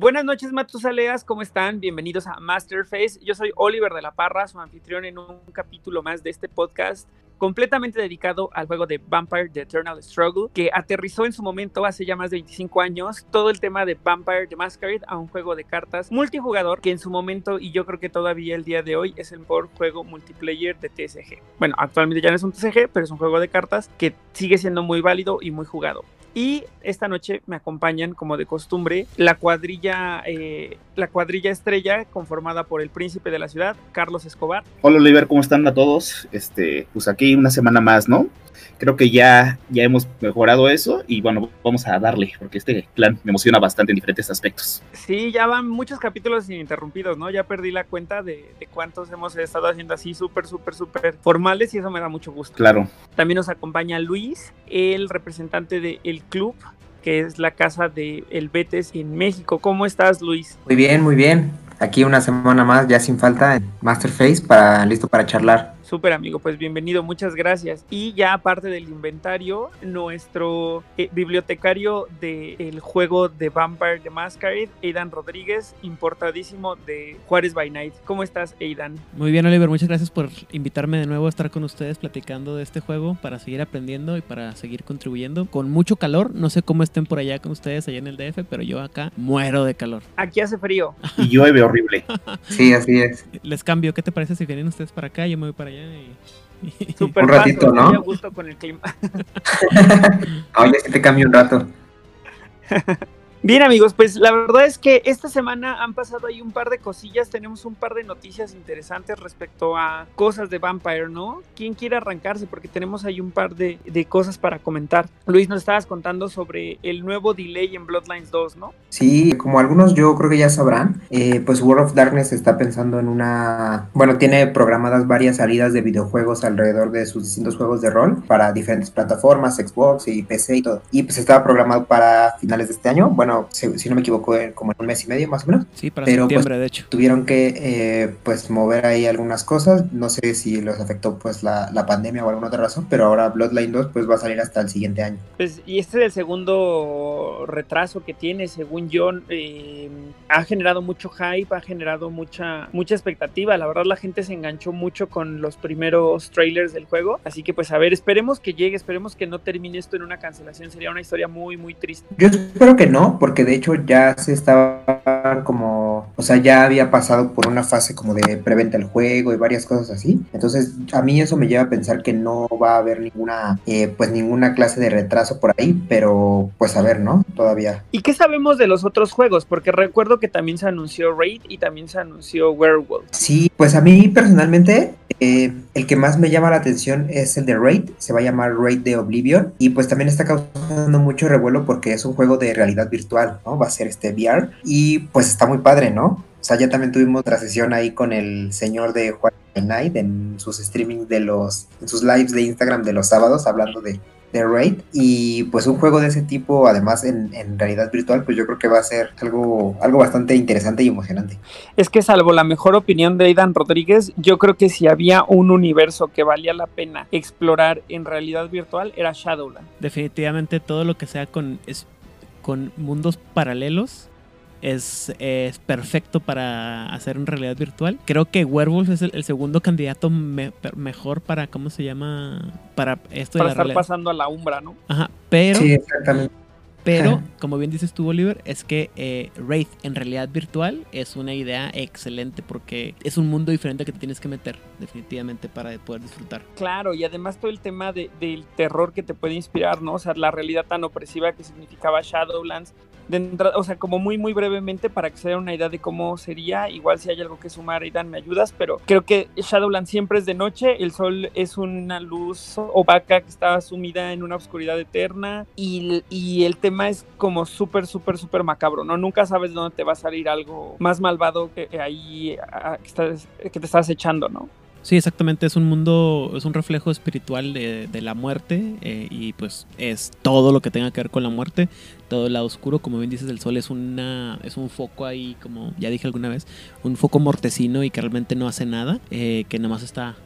Buenas noches, Matusaleas, ¿cómo están? Bienvenidos a Masterface. Yo soy Oliver de la Parra, su anfitrión en un capítulo más de este podcast completamente dedicado al juego de Vampire The Eternal Struggle, que aterrizó en su momento hace ya más de 25 años todo el tema de Vampire The Masquerade a un juego de cartas multijugador que en su momento y yo creo que todavía el día de hoy es el mejor juego multiplayer de TSG. Bueno, actualmente ya no es un TSG, pero es un juego de cartas que sigue siendo muy válido y muy jugado. Y esta noche me acompañan, como de costumbre, la cuadrilla, eh, la cuadrilla estrella conformada por el príncipe de la ciudad, Carlos Escobar. Hola Oliver, ¿cómo están a todos? Este, pues aquí una semana más, ¿no? Creo que ya, ya hemos mejorado eso y bueno, vamos a darle, porque este plan me emociona bastante en diferentes aspectos. Sí, ya van muchos capítulos ininterrumpidos, ¿no? Ya perdí la cuenta de, de cuántos hemos estado haciendo así súper, súper, súper formales y eso me da mucho gusto. Claro. También nos acompaña Luis, el representante del el club que es la casa de El Betes en México. ¿Cómo estás, Luis? Muy bien, muy bien. Aquí una semana más, ya sin falta, en Masterface, para, listo para charlar. Súper amigo, pues bienvenido, muchas gracias. Y ya aparte del inventario, nuestro eh, bibliotecario del juego de Vampire the Masquerade, Aidan Rodríguez, importadísimo de Juárez by Night. ¿Cómo estás, Aidan? Muy bien, Oliver, muchas gracias por invitarme de nuevo a estar con ustedes platicando de este juego para seguir aprendiendo y para seguir contribuyendo. Con mucho calor, no sé cómo estén por allá con ustedes allá en el DF, pero yo acá muero de calor. Aquí hace frío. Y llueve horrible. sí, así es. Les cambio, ¿qué te parece si vienen ustedes para acá? Yo me voy para allá un ratito, ¿no? gusto con el clima. Oye, si te cambio un rato. Bien amigos, pues la verdad es que esta semana han pasado ahí un par de cosillas, tenemos un par de noticias interesantes respecto a cosas de Vampire, ¿no? ¿Quién quiere arrancarse? Porque tenemos ahí un par de, cosas para comentar. Luis, nos estabas contando sobre el nuevo delay en Bloodlines 2, ¿no? Sí, como algunos yo creo que ya sabrán, eh, pues World of Darkness está pensando en una, bueno, tiene programadas varias salidas de videojuegos alrededor de sus distintos juegos de rol para diferentes plataformas, Xbox y PC y todo. Y pues estaba programado para finales de este año, bueno, si, no me equivoco, como en un mes y medio más o menos. Sí, para Pero, pues, septiembre, de hecho. Tuvieron que eh, pues mover ahí algunas cosas. No sé si los afectó pues la, la, pandemia o alguna otra razón, pero ahora Bloodline 2 pues va a salir hasta el siguiente año. Pues, y este es el segundo retraso que tiene, según yo, eh, ha generado mucho hype, ha generado mucha, mucha expectativa. La verdad la gente se enganchó mucho con los primeros trailers del juego. Así que pues a ver, esperemos que llegue, esperemos que no termine esto en una cancelación. Sería una historia muy, muy triste. Yo espero que no, porque de hecho ya se estaba como, o sea, ya había pasado por una fase como de preventa el juego y varias cosas así. Entonces, a mí eso me lleva a pensar que no va a haber ninguna, eh, pues ninguna clase de retraso por ahí, pero pues a ver, ¿no? Todavía. ¿Y qué sabemos de los otros juegos? Porque recuerdo que también se anunció Raid y también se anunció Werewolf. Sí, pues a mí personalmente eh, el que más me llama la atención es el de Raid, se va a llamar Raid de Oblivion y pues también está causando mucho revuelo porque es un juego de realidad virtual, ¿no? Va a ser este VR y pues está muy padre, ¿no? O sea, ya también tuvimos otra sesión ahí con el señor de Juan Night en sus streamings de los, en sus lives de Instagram de los sábados hablando de de Raid y pues un juego de ese tipo además en, realidad virtual pues yo creo que va a ser algo, algo bastante interesante y emocionante. Es que salvo la mejor opinión de Aidan Rodríguez, yo creo que si había un universo que valía la pena explorar en realidad virtual era Shadowland. Definitivamente todo lo que sea con, es, con mundos paralelos es, perfecto para hacer en realidad virtual. Creo que Werewolf es el, segundo candidato mejor para, ¿cómo se llama? Para esto de estar pasando a la umbra, ¿no? Ajá, pero... Sí, exactamente. Pero, como bien dices tú, Oliver, es que eh, Wraith en realidad virtual es una idea excelente porque es un mundo diferente que te tienes que meter, definitivamente, para poder disfrutar. Claro, y además todo el tema del terror que te puede inspirar, ¿no? O sea, la realidad tan opresiva que significaba Shadowlands, o sea, como muy, muy brevemente para que se den una idea de cómo sería. Igual si hay algo que sumar, Aidan, me ayudas, pero creo que Shadowland siempre es de noche, el sol es una luz opaca que está sumida en una oscuridad eterna y, y el tema es como súper, súper, súper macabro, ¿no? Nunca sabes dónde te va a salir algo más malvado que ahí que, que te estás echando, ¿no? Sí, exactamente, es un mundo, es un reflejo espiritual de, la muerte eh, y pues es todo lo que tenga que ver con la muerte, todo el lado oscuro, como bien dices, el sol es una es un foco ahí, como ya dije alguna vez, un foco mortecino y que realmente no hace nada, eh, que nada más está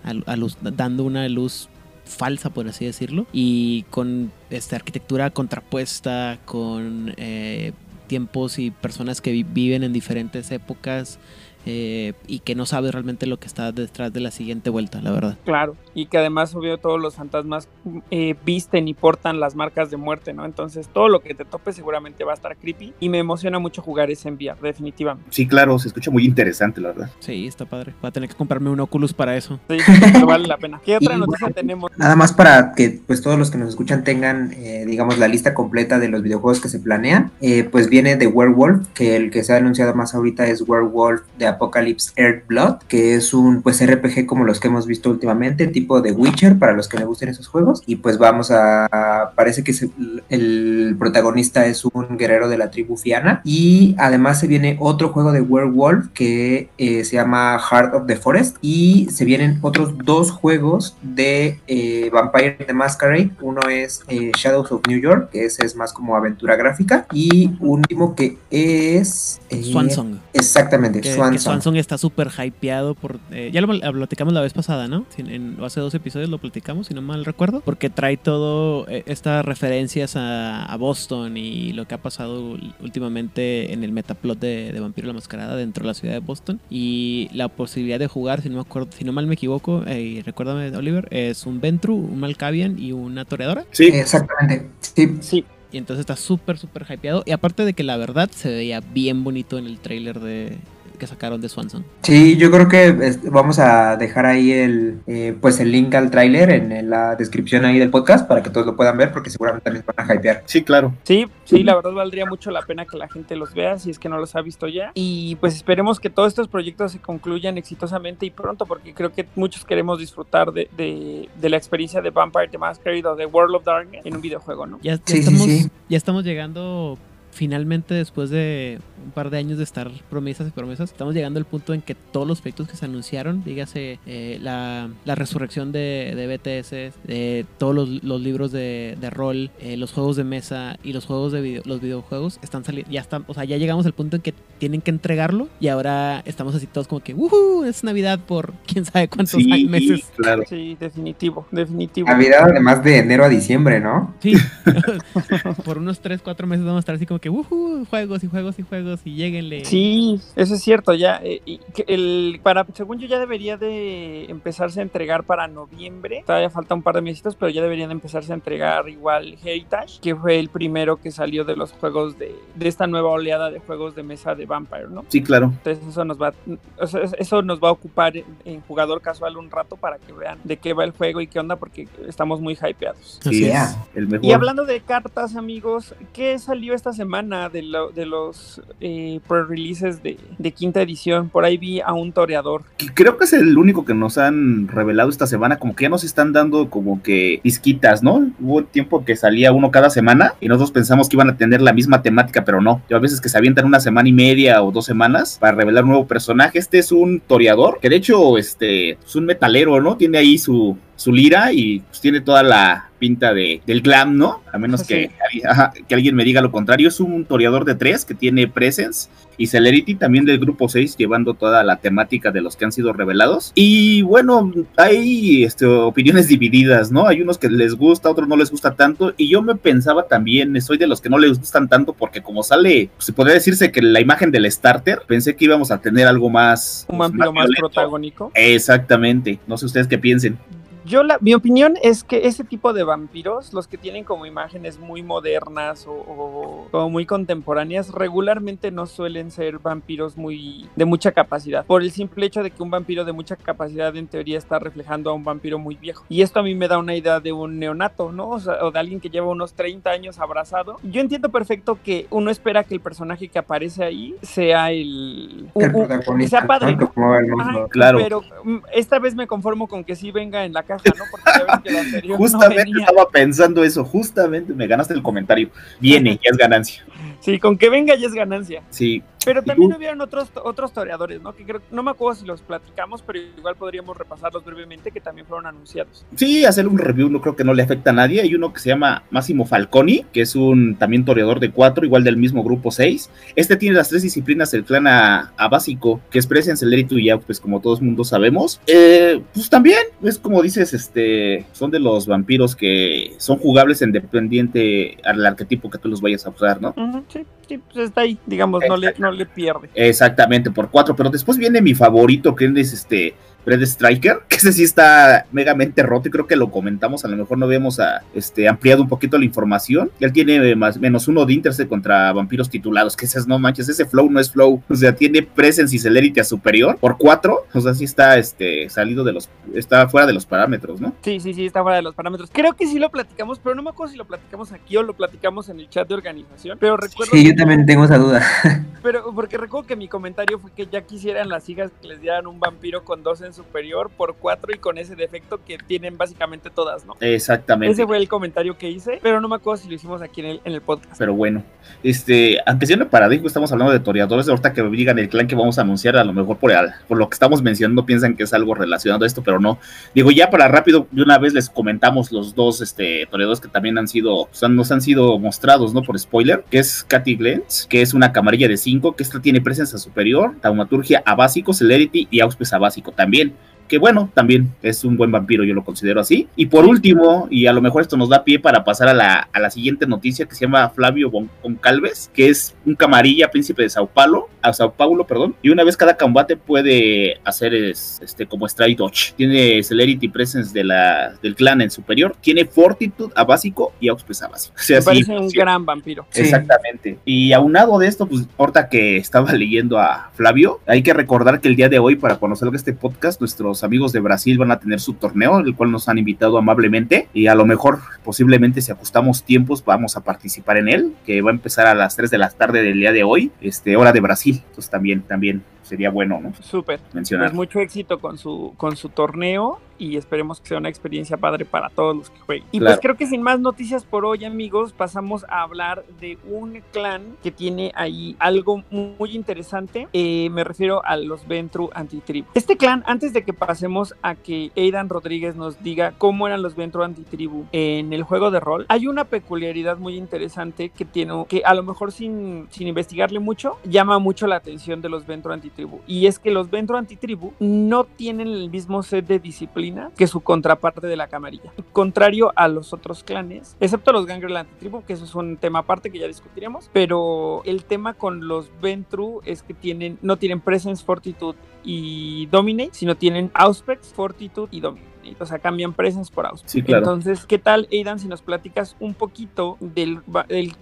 dando una luz falsa, por así decirlo, y con esta arquitectura contrapuesta, con... Eh, tiempos y personas que vi- viven en diferentes épocas eh, y que no sabes realmente lo que está detrás de la siguiente vuelta, la verdad. Claro, y que además, obvio, todos los fantasmas eh, visten y portan las marcas de muerte, ¿no? Entonces, todo lo que te tope seguramente va a estar creepy y me emociona mucho jugar ese en VR, definitivamente. Sí, claro, se escucha muy interesante, la verdad. Sí, está padre. Voy a tener que comprarme un Oculus para eso. Sí, pero vale la pena. ¿Qué otra Y noticia bueno, tenemos? Nada más para que pues todos los que nos escuchan tengan, eh, digamos, la lista completa de los videojuegos que se planean, eh, pues viene de Werewolf, que el que se ha anunciado más ahorita es Werewolf de Apocalypse Earthblood, que es un pues RPG como los que hemos visto últimamente, tipo de Witcher, para los que le gusten esos juegos. Y pues vamos a, parece que se- el protagonista es un guerrero de la tribu Fiana. Y además se viene otro juego de Werewolf que eh, se llama Heart of the Forest. Y se vienen otros dos juegos de eh, Vampire the Masquerade. Uno es eh, Shadows of New York, que ese es más como aventura gráfica. Y último que es... eh, Swansong. Exactamente, Que, Swansong está súper hypeado por... eh, ya lo, lo platicamos la vez pasada, ¿no? Sí, En, hace dos episodios lo platicamos, si no mal recuerdo. Porque trae todo eh, estas referencias a, a Boston y lo que ha pasado últimamente en el metaplot de, de Vampiro la Mascarada dentro de la ciudad de Boston. Y la posibilidad de jugar, si no, me acuerdo, si no mal me equivoco, eh, y recuérdame, Oliver, es un Ventru, un Malkavian y una toreadora. Sí, Exactamente. Sí, Sí, Y entonces está súper, súper hypeado. Y aparte de que la verdad se veía bien bonito en el trailer de que sacaron de Swanson. Sí, yo creo que vamos a dejar ahí el eh, pues el link al tráiler en, en la descripción ahí del podcast para que todos lo puedan ver porque seguramente también van a hypear. sí, claro. Sí, sí, la verdad valdría mucho la pena que la gente los vea si es que no los ha visto ya. Y pues esperemos que todos estos proyectos se concluyan exitosamente y pronto, porque creo que muchos queremos disfrutar de, de- de la experiencia de Vampire the Masquerade o de World of Darkness en un videojuego, ¿no? Ya, ya Sí, sí, sí. ya estamos llegando finalmente después de un par de años de estar promesas y promesas, estamos llegando al punto en que todos los proyectos que se anunciaron, dígase eh, la, la resurrección de, de BTS, de todos los, los libros de, de rol, eh, los juegos de mesa y los juegos de video- los videojuegos están saliendo, ya están, o sea, ya llegamos al punto en que tienen que entregarlo y ahora estamos así todos como que, ¡Woohoo! Es Navidad por quién sabe cuántos Sí, años- meses. claro. Sí, definitivo, definitivo. Navidad además de enero a diciembre, ¿no? Sí, por unos 3, 4 meses vamos a estar así como que, ¡Woohoo! Juegos y juegos y juegos y lleguenle. Sí, eso es cierto, ya eh, y que el para según yo ya debería de empezarse a entregar para noviembre. Todavía falta un par de meses, pero ya deberían de empezarse a entregar igual Heritage, que fue el primero que salió de los juegos de, de esta nueva oleada de juegos de mesa de Vampire, ¿no? Sí, claro. Entonces eso nos va, o sea, eso nos va a ocupar en, en jugador casual un rato para que vean de qué va el juego y qué onda, porque estamos muy hypeados. Así Sí, es el mejor. Y hablando de cartas, amigos, ¿qué salió esta semana de, lo- de los eh, pre-releases de, quinta edición? Por ahí vi a un toreador. creo que es el único que nos han revelado esta semana, como que ya nos están dando como que disquitas, ¿no? Hubo tiempo que salía uno cada semana y nosotros pensamos que iban a tener la misma temática, pero no. Yo a veces que se avientan una semana y media o dos semanas para revelar un nuevo personaje. Este es un toreador, que de hecho este, es un metalero, ¿no? Tiene ahí su, su lira y pues, tiene toda la pinta de, del glam, ¿no? A menos que, ajá, que alguien me diga lo contrario. Es un toreador de tres que tiene presence y Celerity también del grupo 6 llevando toda la temática de los que han sido revelados. Y bueno, hay este, opiniones divididas, ¿no? Hay unos que les gusta, otros no les gusta tanto. Y yo me pensaba también, soy de los que no les gustan tanto porque como sale, se podría decirse que la imagen del starter, pensé que íbamos a tener algo más... Un pues, vampiro más violento. protagónico. Exactamente. No sé ustedes qué piensen. Yo, la, mi opinión es que ese tipo de vampiros, los que tienen como imágenes muy modernas o, o como muy contemporáneas, regularmente no suelen ser vampiros muy de mucha capacidad. Por el simple hecho de que un vampiro de mucha capacidad en teoría está reflejando a un vampiro muy viejo. Y esto a mí me da una idea de un neonato, ¿no? O, sea, o de alguien que lleva unos 30 años abrazado. Yo entiendo perfecto que uno espera que el personaje que aparece ahí sea el... El u- u- protagonista. sea padre, el mundo. Ajá, Claro. Pero mm, esta vez me conformo con que sí venga en la caja, ¿no? Porque ya ves que lo anterior no Justamente venía. estaba pensando eso, justamente me ganaste el comentario. Viene, ya es ganancia. Sí, con que venga ya es ganancia. Sí, Pero también hubieron otros, otros toreadores, ¿no? Que creo, no me acuerdo si los platicamos, pero igual podríamos repasarlos brevemente, que también fueron anunciados. Sí, hacer un review no creo que no le afecta a nadie. Hay uno que se llama Máximo Falconi, que es un también toreador de cuatro, igual del mismo grupo 6. Este tiene las tres disciplinas del clan a, básico, que es Presence, Celerity y pues como todos mundo sabemos. Eh, pues también, es como dices, este, son de los vampiros que son jugables independiente al arquetipo que tú los vayas a usar, ¿no? sí, sí, pues está ahí, digamos, no le, no le pierde. Exactamente, por cuatro, pero después viene mi favorito, que es este Red Striker, que ese sí está megamente roto y creo que lo comentamos, a lo mejor no habíamos a, este, ampliado un poquito la información. Él tiene más, menos uno de Intercept contra vampiros titulados, que esas no manches, ese flow no es flow, o sea, tiene Presence y Celerity a superior por cuatro, o sea, sí está este, salido de los, está fuera de los parámetros, ¿no? Sí, sí, sí, está fuera de los parámetros. Creo que sí lo platicamos, pero no me acuerdo si lo platicamos aquí o lo platicamos en el chat de organización, pero recuerdo... Sí, yo también tengo esa duda. Pero porque recuerdo que mi comentario fue que ya quisieran las hijas que les dieran un vampiro con dos en superior por cuatro y con ese defecto que tienen básicamente todas, ¿no? Exactamente. Ese fue el comentario que hice, pero no me acuerdo si lo hicimos aquí en el, en el podcast. Pero bueno, este, aunque un paradigma, estamos hablando de toreadores, ahorita que digan el clan que vamos a anunciar, a lo mejor por, por lo que estamos mencionando piensan que es algo relacionado a esto, pero no. Digo, ya para rápido, de una vez les comentamos los dos este, toreadores que también han sido, o sea, nos han sido mostrados, ¿no? Por spoiler, que es Katy Glens, que es una camarilla de 5, que esta tiene presencia superior, taumaturgia a básico, celerity y auspes a básico también que bueno, también es un buen vampiro, yo lo considero así. Y por último, y a lo mejor esto nos da pie para pasar a la, a la siguiente noticia que se llama Flavio Goncalves, que es un camarilla príncipe de Sao Paulo, a Sao Paulo, perdón, y una vez cada combate puede hacer este como strike dodge. Tiene celerity presence de la, del clan en superior, tiene fortitude a básico y auspes a básico. O sea, Me parece un gran vampiro. Exactamente. Y aunado de esto, pues ahorita que estaba leyendo a Flavio, hay que recordar que el día de hoy, para conocer este podcast, nuestro amigos de Brasil van a tener su torneo, el cual nos han invitado amablemente y a lo mejor posiblemente si ajustamos tiempos vamos a participar en él, que va a empezar a las 3 de la tarde del día de hoy, este, hora de Brasil. Entonces también, también sería bueno, ¿no? Súper. Mencionar. Pues mucho éxito con su, con su torneo y esperemos que sea una experiencia padre para todos los que jueguen. Y pues creo que sin más noticias por hoy, amigos, pasamos a hablar de un clan que tiene ahí algo muy interesante. Eh, me refiero a los Ventru Antitribu. Este clan, antes de que pasemos a que Aidan Rodríguez nos diga cómo eran los Ventru Antitribu en el juego de rol, hay una peculiaridad muy interesante que tiene, que a lo mejor sin, sin investigarle mucho, llama mucho la atención de los Ventru Antitribu y es que los Ventro Antitribu no tienen el mismo set de disciplina que su contraparte de la camarilla. Contrario a los otros clanes, excepto los Gangrel Antitribu, que eso es un tema aparte que ya discutiremos. Pero el tema con los Ventru es que tienen, no tienen Presence, Fortitude y Dominate, sino tienen Auspex, Fortitude y Dominate o sea, cambian presence por aus. Entonces, ¿qué tal, Aidan, si nos platicas un poquito del,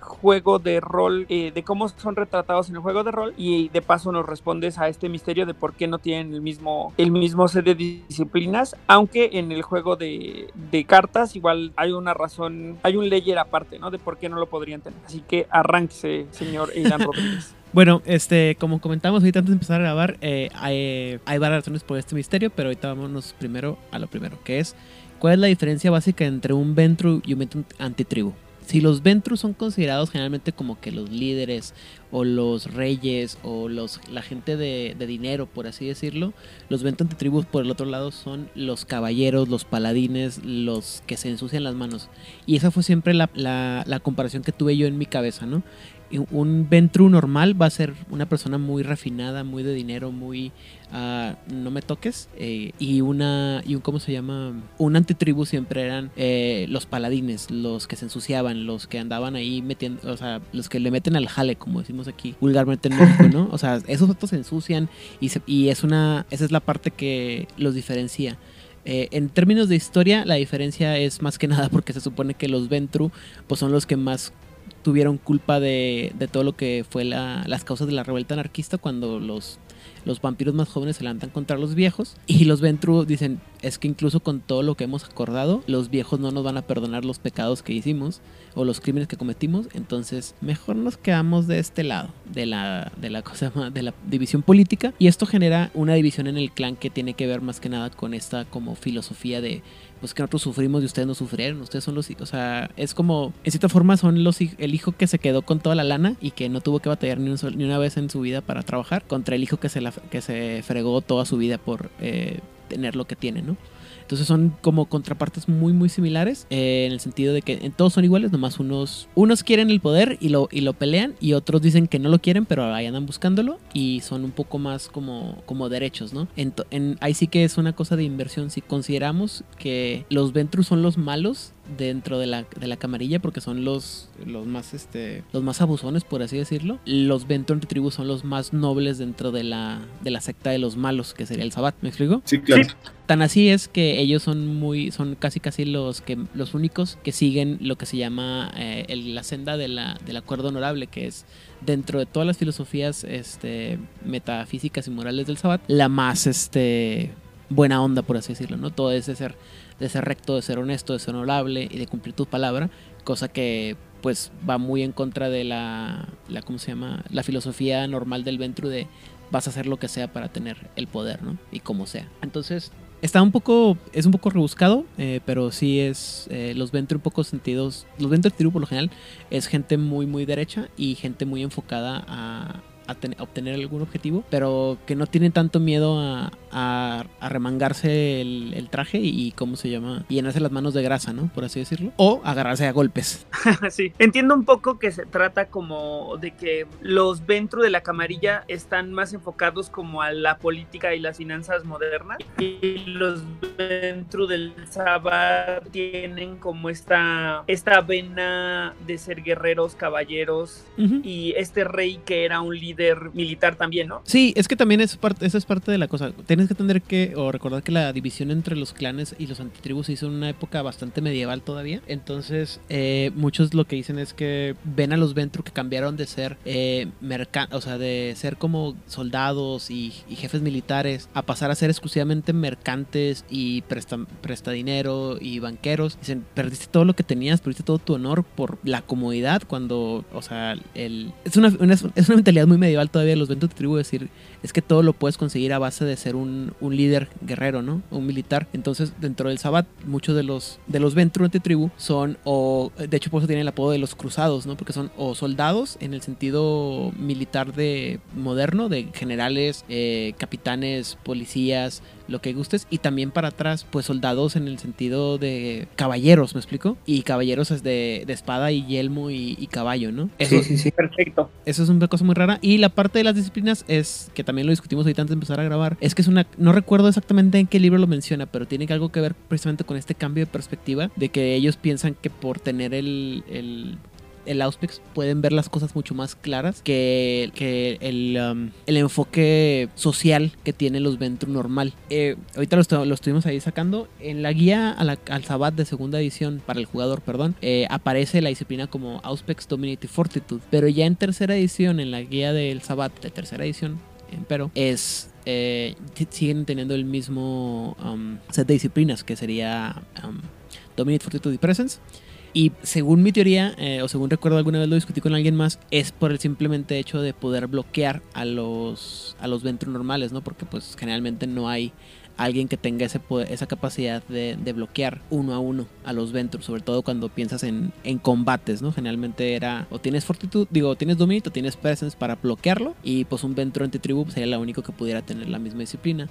juego de rol, eh, de cómo son retratados en el juego de rol y de paso nos respondes a este misterio de por qué no tienen el mismo, el mismo set de disciplinas, aunque en el juego de, de cartas igual hay una razón, hay un layer aparte, ¿no? De por qué no lo podrían tener. Así que arránquese, señor Aidan Rodríguez. Bueno, este, como comentamos ahorita antes de empezar a grabar, eh, hay, varias razones por este misterio, pero ahorita vámonos primero a lo primero, que es cuál es la diferencia básica entre un Ventru y un Ventru antitribu. Si los Ventru son considerados generalmente como que los líderes o los reyes o los, la gente de, dinero, por así decirlo, los Ventru antitribus por el otro lado son los caballeros, los paladines, los que se ensucian las manos. Y esa fue siempre la, la, la comparación que tuve yo en mi cabeza, ¿no? Un Ventru normal va a ser una persona muy refinada, muy de dinero, muy uh, no me toques. Eh, y una y un cómo se llama un antitribu siempre eran eh, los paladines, los que se ensuciaban, los que andaban ahí metiendo, o sea, los que le meten al jale, como decimos aquí vulgarmente en México, ¿no? O sea, esos otros se ensucian y, y es una esa es la parte que los diferencia. Eh, en términos de historia, la diferencia es más que nada porque se supone que los Ventru pues son los que más tuvieron culpa de, de todo lo que fue la, las causas de la revuelta anarquista cuando los, los vampiros más jóvenes se levantan contra los viejos y los Ventru dicen es que incluso con todo lo que hemos acordado los viejos no nos van a perdonar los pecados que hicimos o los crímenes que cometimos entonces mejor nos quedamos de este lado de la de la cosa de la división política y esto genera una división en el clan que tiene que ver más que nada con esta como filosofía de pues que nosotros sufrimos y ustedes no sufrieron, ustedes son los, o sea, es como, en cierta forma son los, el hijo que se quedó con toda la lana y que no tuvo que batallar ni, ni una vez en su vida para trabajar, contra el hijo que se, la, que se fregó toda su vida por eh, tener lo que tiene, ¿no? Entonces son como contrapartes muy muy similares eh, en el sentido de que todos son iguales, nomás unos unos quieren el poder y lo, y lo pelean y otros dicen que no lo quieren, pero ahí andan buscándolo y son un poco más como, como derechos, ¿no? En, en, ahí sí que es una cosa de inversión. Si consideramos que los Ventrus son los malos, dentro de la, de la camarilla porque son los, los más este los más abusones por así decirlo los Venton Tribu son los más nobles dentro de la de la secta de los malos que sería el Sabbat ¿me explico? Sí, claro. tan así es que ellos son muy son casi casi los que los únicos que siguen lo que se llama eh, el, la senda de la, del acuerdo honorable que es dentro de todas las filosofías este metafísicas y morales del Sabbat la más este buena onda por así decirlo no todo ese ser de ser recto, de ser honesto, de ser honorable y de cumplir tu palabra, cosa que pues va muy en contra de la, la ¿cómo se llama? La filosofía normal del Ventru de vas a hacer lo que sea para tener el poder, ¿no? Y como sea. Entonces, está un poco, es un poco rebuscado, eh, pero sí es, eh, los Ventru un poco sentidos, los Ventru por lo general es gente muy, muy derecha y gente muy enfocada a, a, obtener algún objetivo, pero que no tienen tanto miedo a, a, remangarse el, traje y, cómo se llama, y llenarse las manos de grasa, ¿no? Por así decirlo, o agarrarse a golpes. sí, entiendo un poco que se trata como de que los dentro de la camarilla están más enfocados como a la política y las finanzas modernas y los dentro del Sabbat tienen como esta, esta vena de ser guerreros, caballeros y este rey que era un líder militar también, ¿no? Sí, es que también es parte, esa es parte de la cosa. Tienes que tener que, o recordar que la división entre los clanes y los antitribus se hizo en una época bastante medieval todavía. Entonces, eh, muchos lo que dicen es que ven a los Ventru que cambiaron de ser eh, o sea, de ser como soldados y, jefes militares a pasar a ser exclusivamente mercantes y presta, dinero y banqueros. Dicen, perdiste todo lo que tenías, perdiste todo tu honor por la comodidad cuando, o sea, el, es, una, es una mentalidad muy medieval todavía los ventos de tribu decir es que todo lo puedes conseguir a base de ser un, un líder guerrero, ¿no? Un militar. Entonces, dentro del Sabbat, muchos de los de los Ventru de tribu son o de hecho por eso tienen el apodo de los cruzados, ¿no? Porque son o soldados en el sentido militar de moderno de generales, eh, capitanes, policías, lo que gustes. Y también para atrás, pues soldados en el sentido de caballeros, ¿me explico? Y caballeros es de, de espada y yelmo y, caballo, ¿no? Eso, sí, sí, sí, perfecto. Eso es una cosa muy rara. Y la parte de las disciplinas es, que también lo discutimos ahorita antes de empezar a grabar, es que es una, no recuerdo exactamente en qué libro lo menciona, pero tiene algo que ver precisamente con este cambio de perspectiva, de que ellos piensan que por tener el, el el Auspex pueden ver las cosas mucho más claras que, que el, um, el, enfoque social que tiene los Ventru normal. Eh, ahorita lo, lo, estuvimos ahí sacando. En la guía al Sabbat de segunda edición, para el jugador, perdón, eh, aparece la disciplina como Auspex Dominity Fortitude. Pero ya en tercera edición, en la guía del Sabbat de tercera edición, pero es eh, siguen teniendo el mismo um, set de disciplinas que sería um, Dominate Fortitude y Presence. Y según mi teoría, eh, o según recuerdo alguna vez lo discutí con alguien más, es por el simplemente hecho de poder bloquear a los, a los normales, ¿no? Porque pues generalmente no hay alguien que tenga ese esa capacidad de, bloquear uno a uno a los Ventru, sobre todo cuando piensas en, en, combates, ¿no? Generalmente era o tienes fortitud, digo, tienes dominio o tienes presence para bloquearlo y pues un Ventru antitribu sería la único que pudiera tener la misma disciplina.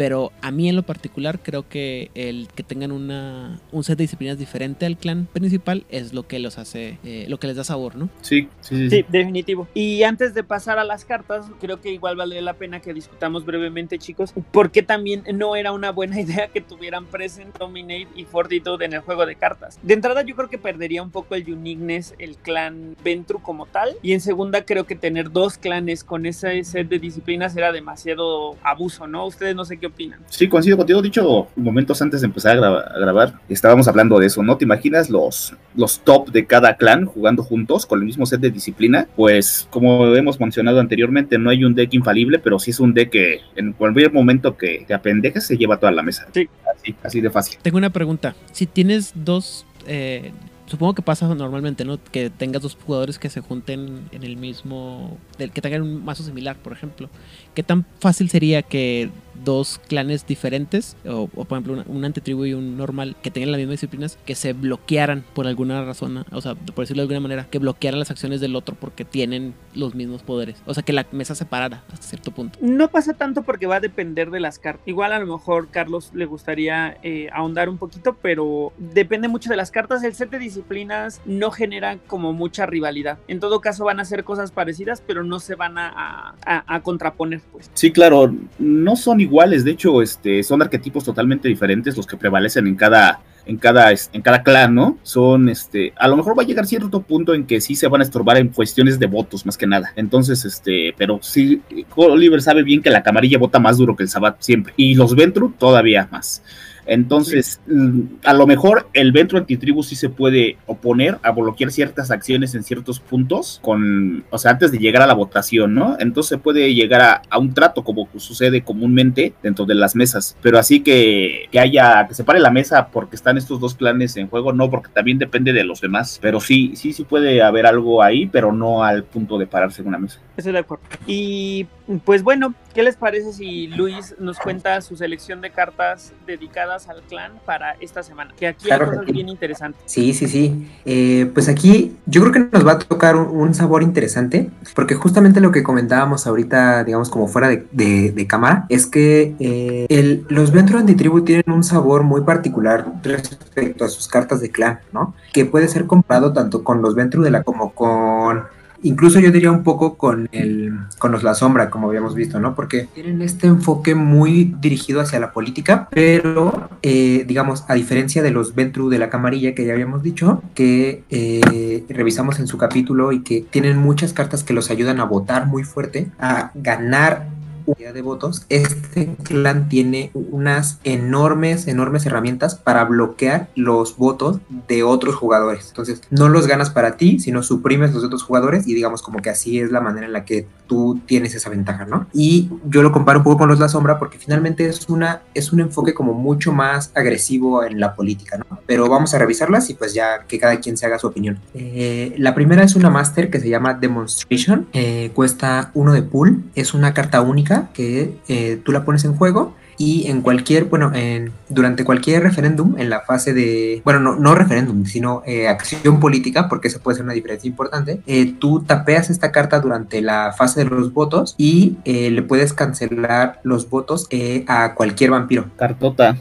Pero a mí en lo particular creo que el que tengan una, un set de disciplinas diferente al clan principal es lo que los hace, eh, lo que les da sabor, ¿no? Sí, sí, sí, sí. definitivo. Y antes de pasar a las cartas, creo que igual vale la pena que discutamos brevemente, chicos, porque también no era una buena idea que tuvieran Present, Dominate y Fortitude en el juego de cartas. De entrada yo creo que perdería un poco el uniqueness el clan Ventru como tal. Y en segunda creo que tener dos clanes con ese set de disciplinas era demasiado abuso, ¿no? Ustedes no sé qué opinan? Sí, coincido contigo. Dicho momentos antes de empezar a, grabar, estábamos hablando de eso, ¿no? ¿Te imaginas los, los top de cada clan jugando juntos con el mismo set de disciplina? Pues, como hemos mencionado anteriormente, no hay un deck infalible, pero sí es un deck que en cualquier momento que te apendejes se lleva toda la mesa. Sí. Así, así de fácil. Tengo una pregunta. Si tienes dos. Eh, supongo que pasa normalmente, ¿no? Que tengas dos jugadores que se junten en el mismo, del que tengan un mazo similar, por ejemplo. ¿Qué tan fácil sería que dos clanes diferentes, o, por ejemplo un, antitribu y un normal, que tengan las mismas disciplinas, que se bloquearan por alguna razón, o sea, por decirlo de alguna manera, que bloquearan las acciones del otro porque tienen los mismos poderes. O sea, que la mesa se parara hasta cierto punto. No pasa tanto porque va a depender de las cartas. Igual a lo mejor Carlos le gustaría eh, ahondar un poquito, pero depende mucho de las cartas. El set de disciplinas no genera como mucha rivalidad. En todo caso van a ser cosas parecidas, pero no se van a, a contraponer. Pues. Sí, claro, no son iguales iguales, de hecho, este, son arquetipos totalmente diferentes los que prevalecen en cada, en cada, en cada clan, ¿no? Son, este, a lo mejor va a llegar cierto punto en que sí se van a estorbar en cuestiones de votos, más que nada. Entonces, este, pero sí, Oliver sabe bien que la camarilla vota más duro que el Sabat siempre, y los Ventru todavía más. Entonces, mm, a lo mejor el Ventro Antitribu sí se puede oponer a bloquear ciertas acciones en ciertos puntos, con, o sea, antes de llegar a la votación, ¿no? Entonces se puede llegar a, un trato como sucede comúnmente dentro de las mesas, pero así que, que haya, que se pare la mesa porque están estos dos clanes en juego, no, porque también depende de los demás, pero sí, sí, sí puede haber algo ahí, pero no al punto de pararse en una mesa. Estoy de acuerdo. Y pues bueno, ¿qué les parece si Luis nos cuenta su selección de cartas dedicadas al clan para esta semana? Que aquí hay cosas bien interesantes. Sí, sí, sí. Eh, pues aquí yo creo que nos va a tocar un, sabor interesante, porque justamente lo que comentábamos ahorita, digamos, como fuera de, cámara, es que eh, el, los Ventro Antitribu tienen un sabor muy particular respecto a sus cartas de clan, ¿no? Que puede ser comparado tanto con los Ventro de la como con incluso yo diría un poco con el con los La Sombra, como habíamos visto, ¿no? Porque tienen este enfoque muy dirigido hacia la política, pero eh, digamos, a diferencia de los Ventru de la Camarilla que ya habíamos dicho, que eh, revisamos en su capítulo y que tienen muchas cartas que los ayudan a votar muy fuerte, a ganar de votos, este clan tiene unas enormes, enormes herramientas para bloquear los votos de otros jugadores. Entonces, no los ganas para ti, sino suprimes los otros jugadores y digamos como que así es la manera en la que tú tienes esa ventaja, ¿no? Y yo lo comparo un poco con los La Sombra porque finalmente es, una, es un enfoque como mucho más agresivo en la política, ¿no? Pero vamos a revisarlas y pues ya que cada quien se haga su opinión. Eh, la primera es una Master que se llama Demonstration, eh, cuesta uno de pool, es una carta única que eh, tú la pones en juego y en cualquier, bueno, en, durante cualquier referéndum, en la fase de, bueno, no, no referéndum, sino eh, acción política, porque eso puede ser una diferencia importante, eh, tú tapeas esta carta durante la fase de los votos y le puedes cancelar los votos a cualquier vampiro. Cartota.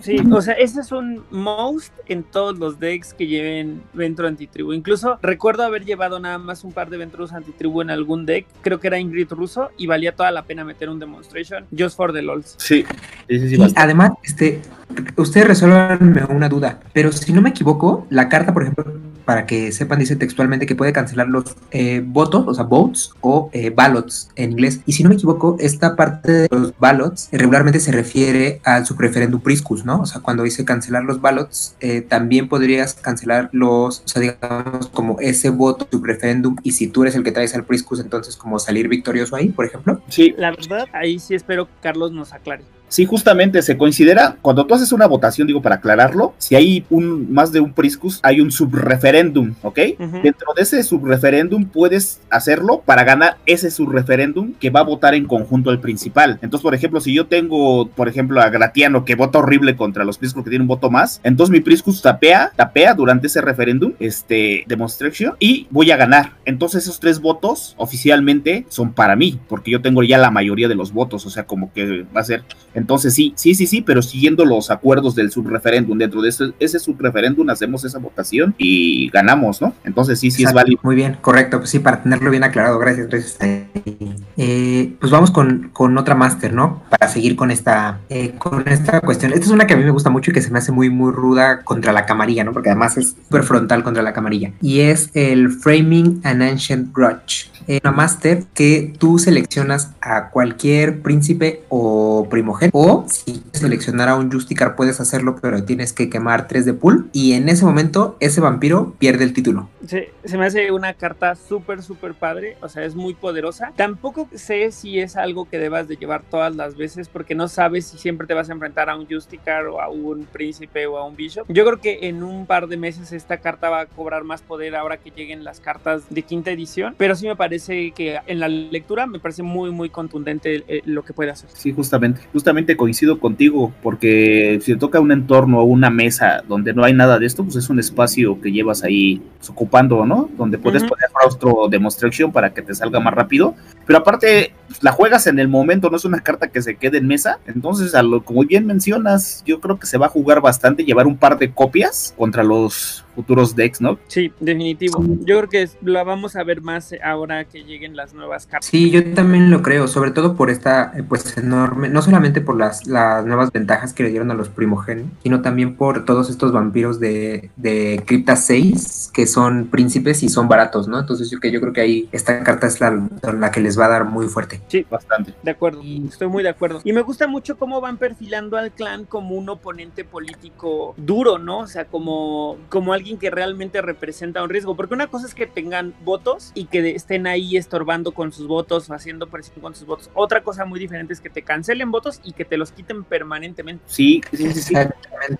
Sí, o sea, ese es un most en todos los decks que lleven Ventro Antitribu. Incluso recuerdo haber llevado nada más un par de Ventros Antitribu en algún deck. Creo que era Ingrid Russo y valía toda la pena meter un Demonstration just for the LOLs. Sí, sí, sí, además, este, ustedes resuelvanme una duda, pero si no me equivoco, la carta, por ejemplo, para que sepan, dice textualmente que puede cancelar los eh, votos, o sea, votes o eh, ballots en inglés. Y si no me equivoco, esta parte de los ballots regularmente se refiere al subreferendum priscus, ¿no? O sea, cuando dice cancelar los ballots, eh, también podrías cancelar los, o sea, digamos, como ese voto subreferendum y si tú eres el que traes al priscus, entonces como salir victorioso ahí, por ejemplo. Sí, la verdad, ahí sí espero que Carlos nos aclare. Sí, justamente se considera, cuando tú haces una votación, digo para aclararlo, si hay un más de un priscus, hay un subreferéndum, ¿ok? Dentro de ese subreferéndum puedes hacerlo para ganar ese subreferéndum que va a votar en conjunto al principal. Entonces, por ejemplo, si yo tengo, por ejemplo, a Gratiano que vota horrible contra los priscus que tienen un voto más, entonces mi priscus tapea, tapea durante ese referéndum, este, demonstration, y voy a ganar. Entonces esos tres votos oficialmente son para mí, porque yo tengo ya la mayoría de los votos, o sea, como que va a ser entonces sí, sí, sí, sí, pero siguiendo los acuerdos del subreferéndum, dentro de ese, ese subreferéndum hacemos esa votación y ganamos, ¿no? Entonces sí, sí es válido. Muy bien, correcto, pues sí, para tenerlo bien aclarado, gracias, gracias. Eh, pues vamos con, otra máster, ¿no? Para seguir con esta, eh, con esta cuestión. Esta es una que a mí me gusta mucho y que se me hace muy, muy ruda contra la camarilla, ¿no? Porque además es súper frontal contra la camarilla. Y es el Framing an Ancient Grudge una máster que tú seleccionas a cualquier príncipe o primogénito. O si seleccionar a un Justicar puedes hacerlo, pero tienes que quemar tres de pool. Y en ese momento ese vampiro pierde el título. Se, se me hace una carta súper, súper padre. O sea, es muy poderosa. Tampoco sé si es algo que debas de llevar todas las veces porque no sabes si siempre te vas a enfrentar a un Justicar o a un Príncipe o a un Bishop. Yo creo que en un par de meses esta carta va a cobrar más poder ahora que lleguen las cartas de quinta edición, pero sí me parece que en la lectura me parece muy muy contundente eh, lo que puede hacer. Sí, justamente, justamente coincido contigo porque si te toca un entorno o una mesa donde no hay nada de esto, pues es un espacio que llevas ahí pues, ocupando, ¿no? Donde puedes poner rostro demonstración para que te salga más rápido, pero aparte la juegas en el momento, no es una carta que se quede en mesa, entonces a lo como bien mencionas, yo creo que se va a jugar bastante llevar un par de copias contra los futuros decks, ¿no? Sí, definitivo. Yo creo que la vamos a ver más ahora que lleguen las nuevas cartas. Sí, yo también lo creo, sobre todo por esta, eh, pues enorme, no solamente por las, las nuevas ventajas que le dieron a los primogénitos, sino también por todos estos vampiros de, de Crypta 6, que son príncipes y son baratos, ¿no? Entonces yo, que yo creo que ahí esta carta es la, la que les va a dar muy fuerte. Sí, bastante. De acuerdo, estoy muy de acuerdo. Y me gusta mucho cómo van perfilando al clan como un oponente político duro, ¿no? O sea, como, como alguien que realmente representa un riesgo. Porque una cosa es que tengan votos y que estén ahí estorbando con sus votos o haciendo presión con sus votos. Otra cosa muy diferente es que te cancelen votos y que te los quiten permanentemente. Sí, sí, sí.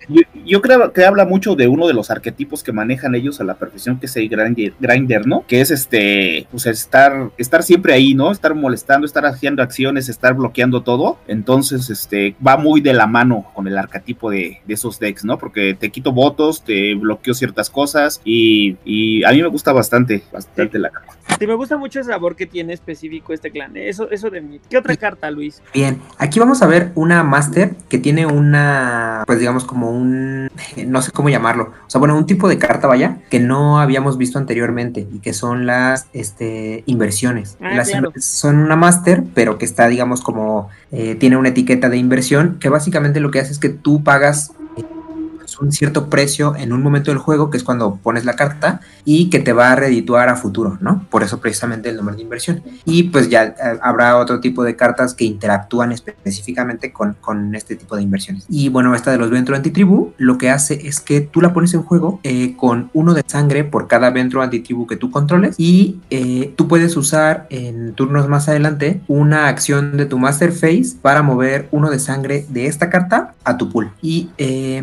Yo, yo, creo que habla mucho de uno de los arquetipos que manejan ellos a la perfección, que es el grinder, ¿no? Que es este, pues estar, estar siempre ahí, ¿no? Estar molestando, estar haciendo acciones, estar bloqueando todo. Entonces, este, va muy de la mano con el arquetipo de, de esos decks, ¿no? Porque te quito votos, te bloqueo ciertas cosas y, y a mí me gusta bastante, bastante sí. la carta. Sí, me gusta mucho el sabor que tiene específico este clan. Eso, eso de mí. ¿Qué otra carta, Luis? Bien, aquí vamos a ver una Master que tiene una, pues digamos como un, no sé cómo llamarlo. O sea, bueno, un tipo de carta, vaya, que no habíamos visto anteriormente y que son las este, inversiones. Ah, las claro. inver son una Master, pero que está, digamos, como, eh, tiene una etiqueta de inversión, que básicamente lo que hace es que tú pagas un cierto precio en un momento del juego, que es cuando pones la carta, y que te va a redituar a futuro, ¿no? Por eso precisamente el nombre de inversión. Y pues ya eh, habrá otro tipo de cartas que interactúan específicamente con, con este tipo de inversiones. Y bueno, esta de los Ventro Antitribu, lo que hace es que tú la pones en juego eh, con uno de sangre por cada Ventro Antitribu que tú controles, y eh, tú puedes usar en turnos más adelante una acción de tu Master Phase para mover uno de sangre de esta carta a tu pool. Y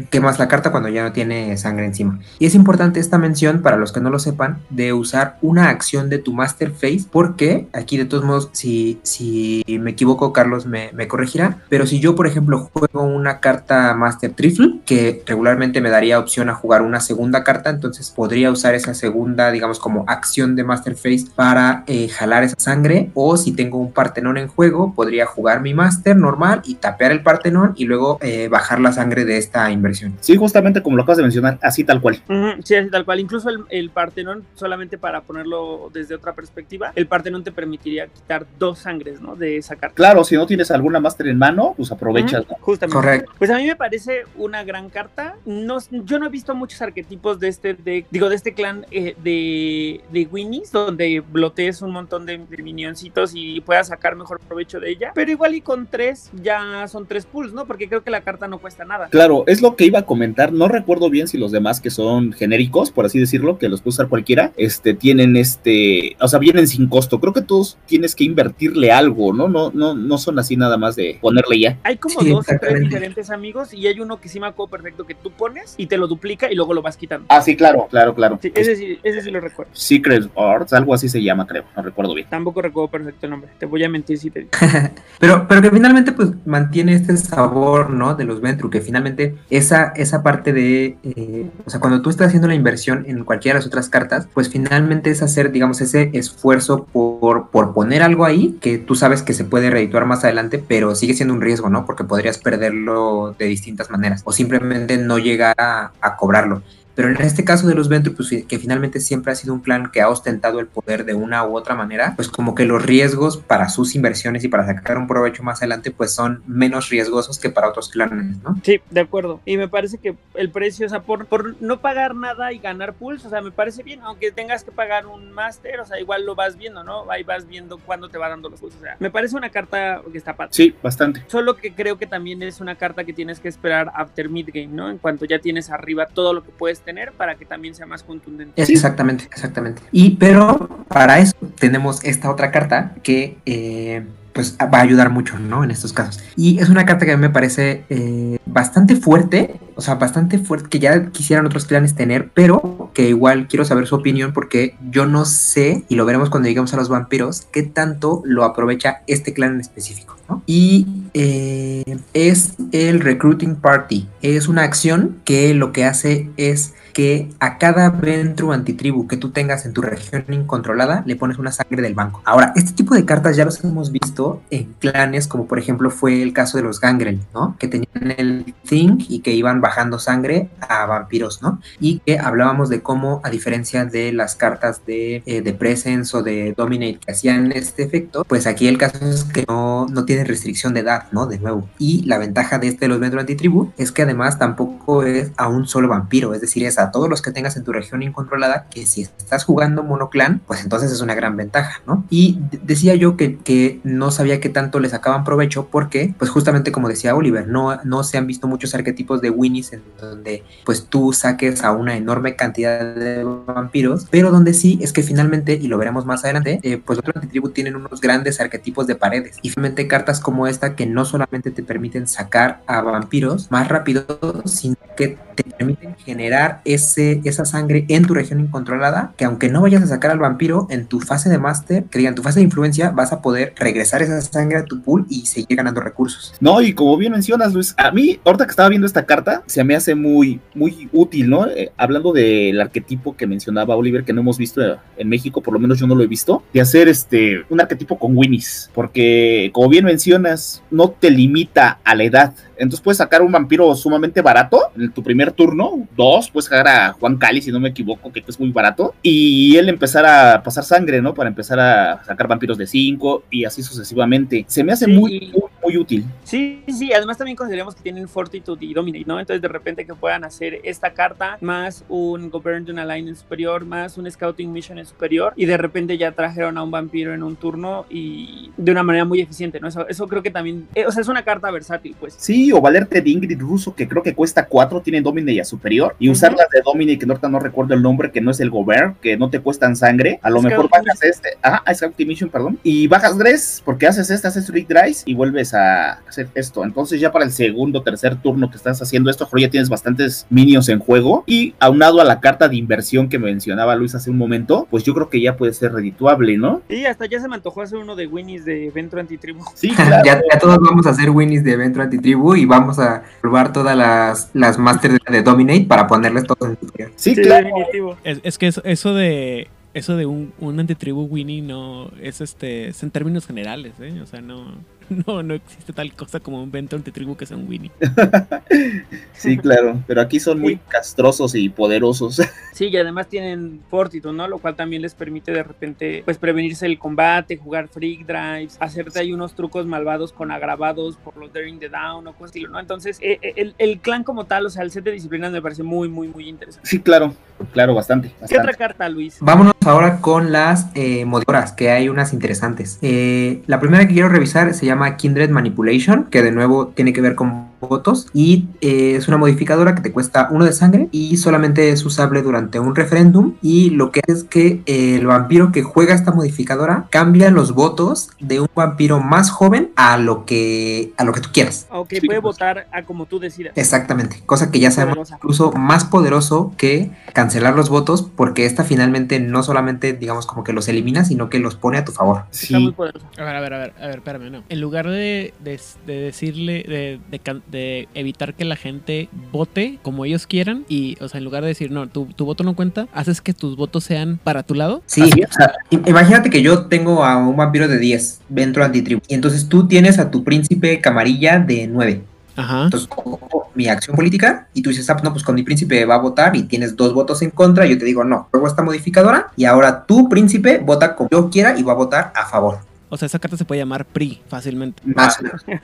quemas la carta cuando ya no tiene sangre encima. Y es importante esta mención, para los que no lo sepan, de usar una acción de tu Master Phase, porque aquí de todos modos, si, si me equivoco, Carlos me, me, corregirá, pero si yo, por ejemplo, juego una carta Master Trifle, que regularmente me daría opción a jugar una segunda carta, entonces podría usar esa segunda, digamos, como acción de Master Phase para eh, jalar esa sangre, o si tengo un Partenón en juego, podría jugar mi Master normal y tapear el Partenón y luego eh, bajar la sangre de esta inversión. Sí, justamente como lo acabas de mencionar, así tal cual. Uh -huh, sí, así tal cual. Incluso el, el, Partenón, solamente para ponerlo desde otra perspectiva, el Partenón te permitiría quitar dos sangres, ¿no? De esa carta. Claro, si no tienes alguna máster en mano, pues aprovechas. Uh -huh, ¿no? Justamente. Correcto. Pues a mí me parece una gran carta. No, yo no he visto muchos arquetipos de este, de, digo, de este clan eh, de, de Winnies, donde blotees un montón de, de minioncitos y puedas sacar mejor provecho de ella. Pero igual y con tres ya son tres pulls, ¿no? Porque creo que la carta no cuesta nada. Claro, es lo que iba a comentar. No recuerdo bien si los demás que son genéricos, por así decirlo, que los puede usar cualquiera, este, tienen este, o sea, vienen sin costo. Creo que todos tienes que invertirle algo, ¿no? No, no, no son así nada más de ponerle ya. Hay como sí, dos o tres diferentes amigos y hay uno que sí me acuerdo perfecto que tú pones y te lo duplica y luego lo vas quitando. Ah, sí, claro, claro, claro. Sí, ese sí, ese sí lo recuerdo. Secret Arts, algo así se llama, creo, no recuerdo bien. Tampoco recuerdo perfecto el nombre, te voy a mentir si te digo. pero, pero que finalmente pues mantiene este sabor, ¿no? De los Ventru, que finalmente esa, esa de, eh, o sea, cuando tú estás haciendo la inversión en cualquiera de las otras cartas, pues finalmente es hacer, digamos, ese esfuerzo por, por poner algo ahí que tú sabes que se puede redituar más adelante, pero sigue siendo un riesgo, ¿no? Porque podrías perderlo de distintas maneras o simplemente no llegar a cobrarlo. Pero en este caso de los Ventru, pues que finalmente siempre ha sido un clan que ha ostentado el poder de una u otra manera, pues como que los riesgos para sus inversiones y para sacar un provecho más adelante, pues son menos riesgosos que para otros clanes, ¿no? Sí, de acuerdo. Y me parece que el precio, o sea, por, por no pagar nada y ganar pools, o sea, me parece bien, aunque tengas que pagar un máster, o sea, igual lo vas viendo, ¿no? Ahí vas viendo cuándo te va dando los pools, o sea, me parece una carta que está padre. Sí, bastante. Solo que creo que también es una carta que tienes que esperar after midgame, ¿no? En cuanto ya tienes arriba todo lo que puedes tener para que también sea más contundente. Exactamente, exactamente. Y pero para eso tenemos esta otra carta que eh, pues va a ayudar mucho, ¿no? En estos casos. Y es una carta que a mí me parece eh, bastante fuerte, o sea, bastante fuerte, que ya quisieran otros clanes tener, pero que igual quiero saber su opinión porque yo no sé, y lo veremos cuando lleguemos a los vampiros, qué tanto lo aprovecha este clan en específico, ¿no? Y eh, es el Recruiting Party. Es una acción que lo que hace es que a cada Ventru antitribu que tú tengas en tu región incontrolada le pones una sangre del banco. Ahora, este tipo de cartas ya los hemos visto en clanes, como por ejemplo fue el caso de los Gangrel, ¿no? Que tenían el Thing y que iban bajando sangre a vampiros, ¿no? Y que hablábamos de cómo, a diferencia de las cartas de, eh, de Presence o de Dominate que hacían este efecto, pues aquí el caso es que no, no tiene restricción de edad, ¿no? De nuevo. Y la ventaja de este de los Ventru antitribu es que además tampoco es a un solo vampiro, es decir, es a todos los que tengas en tu región incontrolada, que si estás jugando monoclan, pues entonces es una gran ventaja, ¿no? Y decía yo que, que, no sabía qué tanto le sacaban provecho porque, pues justamente como decía Oliver, no, no se han visto muchos arquetipos de Winnies en donde pues tú saques a una enorme cantidad de vampiros, pero donde sí es que finalmente, y lo veremos más adelante, eh, pues los antitribu tienen unos grandes arquetipos de paredes y finalmente cartas como esta que no solamente te permiten sacar a vampiros más rápido, sino que te permiten generar esa sangre en tu región incontrolada, que aunque no vayas a sacar al vampiro, en tu fase de máster, que diga, en tu fase de influencia, vas a poder regresar esa sangre a tu pool y seguir ganando recursos. No, y como bien mencionas, Luis, a mí, ahorita que estaba viendo esta carta, se me hace muy, muy útil, ¿no? Eh, hablando del arquetipo que mencionaba Oliver, que no hemos visto en México, por lo menos yo no lo he visto, de hacer este, un arquetipo con Winnies, porque como bien mencionas, no te limita a la edad, entonces puedes sacar un vampiro sumamente barato en tu primer turno, dos, puedes sacar a Juan Cali, si no me equivoco, que es muy barato, y él empezar a pasar sangre, ¿no? Para empezar a sacar vampiros de cinco y así sucesivamente. Se me hace Sí. muy, muy, muy útil. Sí, sí, además también consideramos que tienen Fortitude y Dominate, ¿no? Entonces de repente que puedan hacer esta carta, más un Govern de una line superior, más un Scouting Mission en superior, y de repente ya trajeron a un vampiro en un turno y de una manera muy eficiente, ¿no? Eso, eso creo que también, eh, o sea, es una carta versátil, pues. Sí, o valerte de Ingrid Russo, que creo que cuesta 4, tiene Dominate a superior, y usar Ujú. las de Dominate, que ahorita no recuerdo el nombre, que no es el Govern, que no te cuestan sangre, a lo Scout mejor bajas este, ajá, a Scout Mission, perdón, y bajas Dress, porque haces este, haces Rick Drice y vuelves a hacer esto. Entonces ya para el segundo, tercer turno que estás haciendo esto, creo ya tienes bastantes minions en juego, y aunado a la carta de inversión que mencionaba Luis hace un momento, pues yo creo que ya puede ser redituable, ¿no? Y hasta ya se me antojó hacer uno de Winnies de Ventro Antitribu. Sí, claro. ya, ya todos vamos a hacer Winnies de Evento Antitribu y vamos a probar todas las, las Masters de, de Dominate para ponerles todos en superior. Sí, claro. definitivo. Es, es que eso, eso de eso de un, un antitribu Winnie no es este es en términos generales, ¿eh? O sea, no, no, no existe tal cosa como un vento antitribu que sea un Winnie. Sí, claro. Pero aquí son muy Sí. castrosos y poderosos. Sí, y además tienen Fortitude, ¿no? Lo cual también les permite de repente, pues, prevenirse el combate, jugar freak drives, hacerte ahí unos trucos malvados con agravados por los Daring the Down o cosas así, ¿no? Entonces, eh, eh, el, el clan como tal, o sea, el set de disciplinas me parece muy, muy, muy interesante. Sí, claro. Claro, bastante. ¿Qué otra carta, Luis? Vámonos ahora con las eh, modificadoras, que hay unas interesantes. Eh, la primera que quiero revisar se llama Kindred Manipulation, que de nuevo tiene que ver con votos y eh, es una modificadora que te cuesta uno de sangre y solamente es usable durante un referéndum y lo que hace es que eh, el vampiro que juega esta modificadora cambia los votos de un vampiro más joven a lo que a lo que tú quieras. Ok, Sí, puede pues. votar a como tú decidas. Exactamente, cosa que ya sabemos Poderosa. incluso más poderoso que cancelar los votos porque esta finalmente no solamente digamos como que los elimina, sino que los pone a tu favor. Está muy Sí, poderosa. A ver, a ver, a ver, a ver, espérame, no. En lugar de, de, de decirle, de, de evitar que la gente vote como ellos quieran, y, o sea, en lugar de decir, no, tu, tu voto no cuenta, haces que tus votos sean para tu lado. Sí, o sea, imagínate que yo tengo a un vampiro de 10 dentro antitribu y entonces tú tienes a tu príncipe camarilla de 9. Ajá. Entonces, mi acción política y tú dices, ah, pues no, pues con mi príncipe va a votar y tienes dos votos en contra. Yo te digo, no, juego esta modificadora y ahora tu príncipe vota como yo quiera y va a votar a favor. O sea, esa carta se puede llamar PRI fácilmente. Más o menos.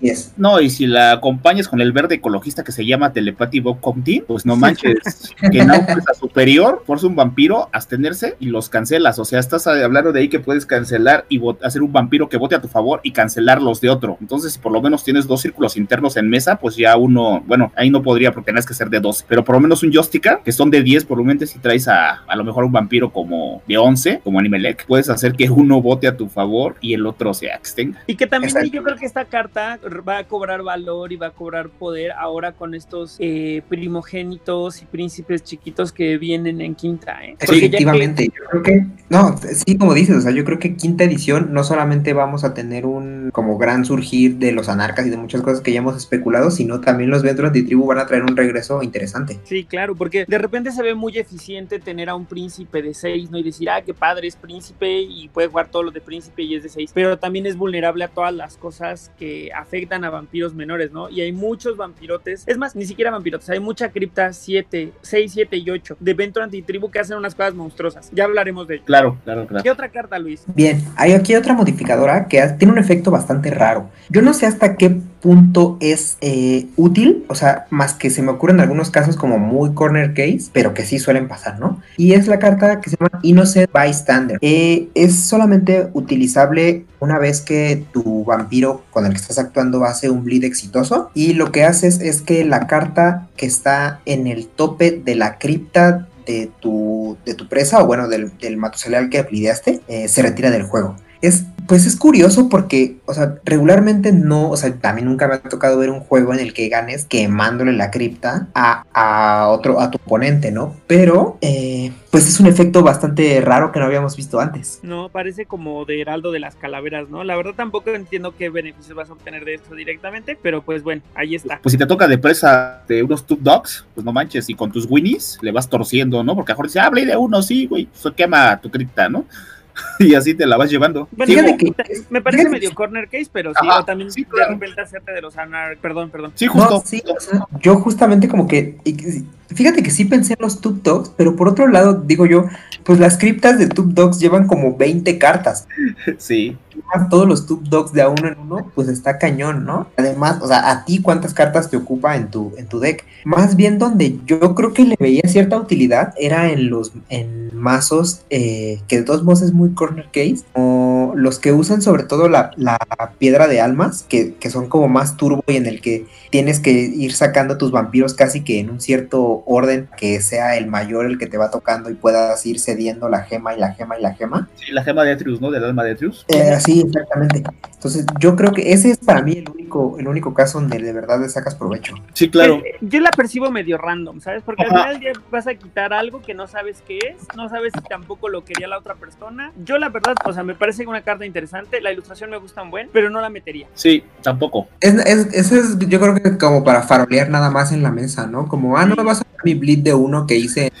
Yes. No, y si la acompañas con el verde ecologista que se llama Telepathy Bob Comtin, pues no manches, que en fuerza superior, forza un vampiro a abstenerse y los cancelas. O sea, estás hablando de ahí que puedes cancelar y hacer un vampiro que vote a tu favor y cancelar los de otro. Entonces, si por lo menos tienes dos círculos internos en mesa, pues ya uno, bueno, ahí no podría porque tendrás que ser de 12, pero por lo menos un Justica, que son de 10, por lo menos si traes a a lo mejor un vampiro como de 11, como Animelec, puedes hacer que uno vote a tu favor y el otro se extenga. Y que también Exacto. yo creo que esta carta va a cobrar valor y va a cobrar poder ahora con estos eh, primogénitos y príncipes chiquitos que vienen en quinta, ¿eh? Que- Efectivamente, yo creo que, no, sí, como dices, o sea, yo creo que quinta edición no solamente vamos a tener un como gran surgir de los anarcas y de muchas cosas que ya hemos especulado, sino también los Ventros Antitribu van a traer un regreso interesante. Sí, claro, porque de repente se ve muy eficiente tener a un príncipe de 6, ¿no? Y decir, ah, qué padre, es príncipe y puede jugar todo lo de príncipe y de 6. Pero también es vulnerable a todas las cosas que afectan a vampiros menores, ¿no? Y hay muchos vampirotes, es más, ni siquiera vampirotes, hay mucha cripta 7, 6, 7 y 8 de Ventro Antitribu que hacen unas cosas monstruosas. Ya hablaremos de ello. Claro, claro, claro. ¿Qué otra carta, Luis? Bien, hay aquí otra modificadora que tiene un efecto bastante raro. Yo no sé hasta qué punto es eh, útil, o sea, más que se me ocurre en algunos casos como muy corner case, pero que sí suelen pasar, ¿no? Y es la carta que se llama Innocent Bystander. Eh, es solamente utilizable una vez que tu vampiro con el que estás actuando hace un bleed exitoso y lo que haces es que la carta que está en el tope de la cripta de tu, de tu presa o bueno del, del matoseleal que blideaste eh, se retira del juego. Es, pues es curioso porque, o sea, regularmente no, o sea, a mí nunca me ha tocado ver un juego en el que ganes quemándole la cripta a, a otro, a tu oponente, ¿no? Pero, eh, pues es un efecto bastante raro que no habíamos visto antes. No, parece como de Heraldo de las Calaveras, ¿no? La verdad tampoco entiendo qué beneficios vas a obtener de esto directamente, pero pues bueno, ahí está. Pues si te toca de presa de unos Tube Dogs, pues no manches, y con tus winnies le vas torciendo, ¿no? Porque a lo mejor dice, ah, de uno, sí, güey, eso quema tu cripta, ¿no? y así te la vas llevando. Bueno, me- que- me parece medio corner case, pero sí, Ajá, o también sí, de claro. repente hacerte de los anar... Perdón, perdón. Sí, justo. No, sí, o sea, yo justamente como que, fíjate que sí pensé en los Tube Dogs, pero por otro lado, digo yo, pues las criptas de Tube Dogs llevan como 20 cartas. Sí. Todos los Tube Dogs de a uno en uno, pues está cañón, ¿no? Además, o sea, a ti cuántas cartas te ocupa en tu, en tu deck. Más bien donde yo creo que le veía cierta utilidad era en los en mazos eh, que de todos modos es muy corner case, o los que usan sobre todo la, la piedra de almas, que, que son como más turbo y en el que tienes que ir sacando tus vampiros casi que en un cierto orden que sea el mayor el que te va tocando y puedas ir cediendo la gema y la gema y la gema. Sí, la gema de Atrius, ¿no? Del alma de Atrius. Eh, sí, exactamente. Entonces, yo creo que ese es para mí el único, el único caso donde de verdad le sacas provecho. Sí, claro. Eh, Yo la percibo medio random, ¿sabes? Porque al final ya vas a quitar algo que no sabes qué es, no sabes si tampoco lo quería la otra persona. Yo la verdad, o sea, me parece una carta interesante, la ilustración me gusta un buen, pero no la metería. Sí, tampoco. Es, es, ese es, yo creo que como para farolear nada más en la mesa, ¿no? Como, ah, no me vas a mi bleed de uno que hice.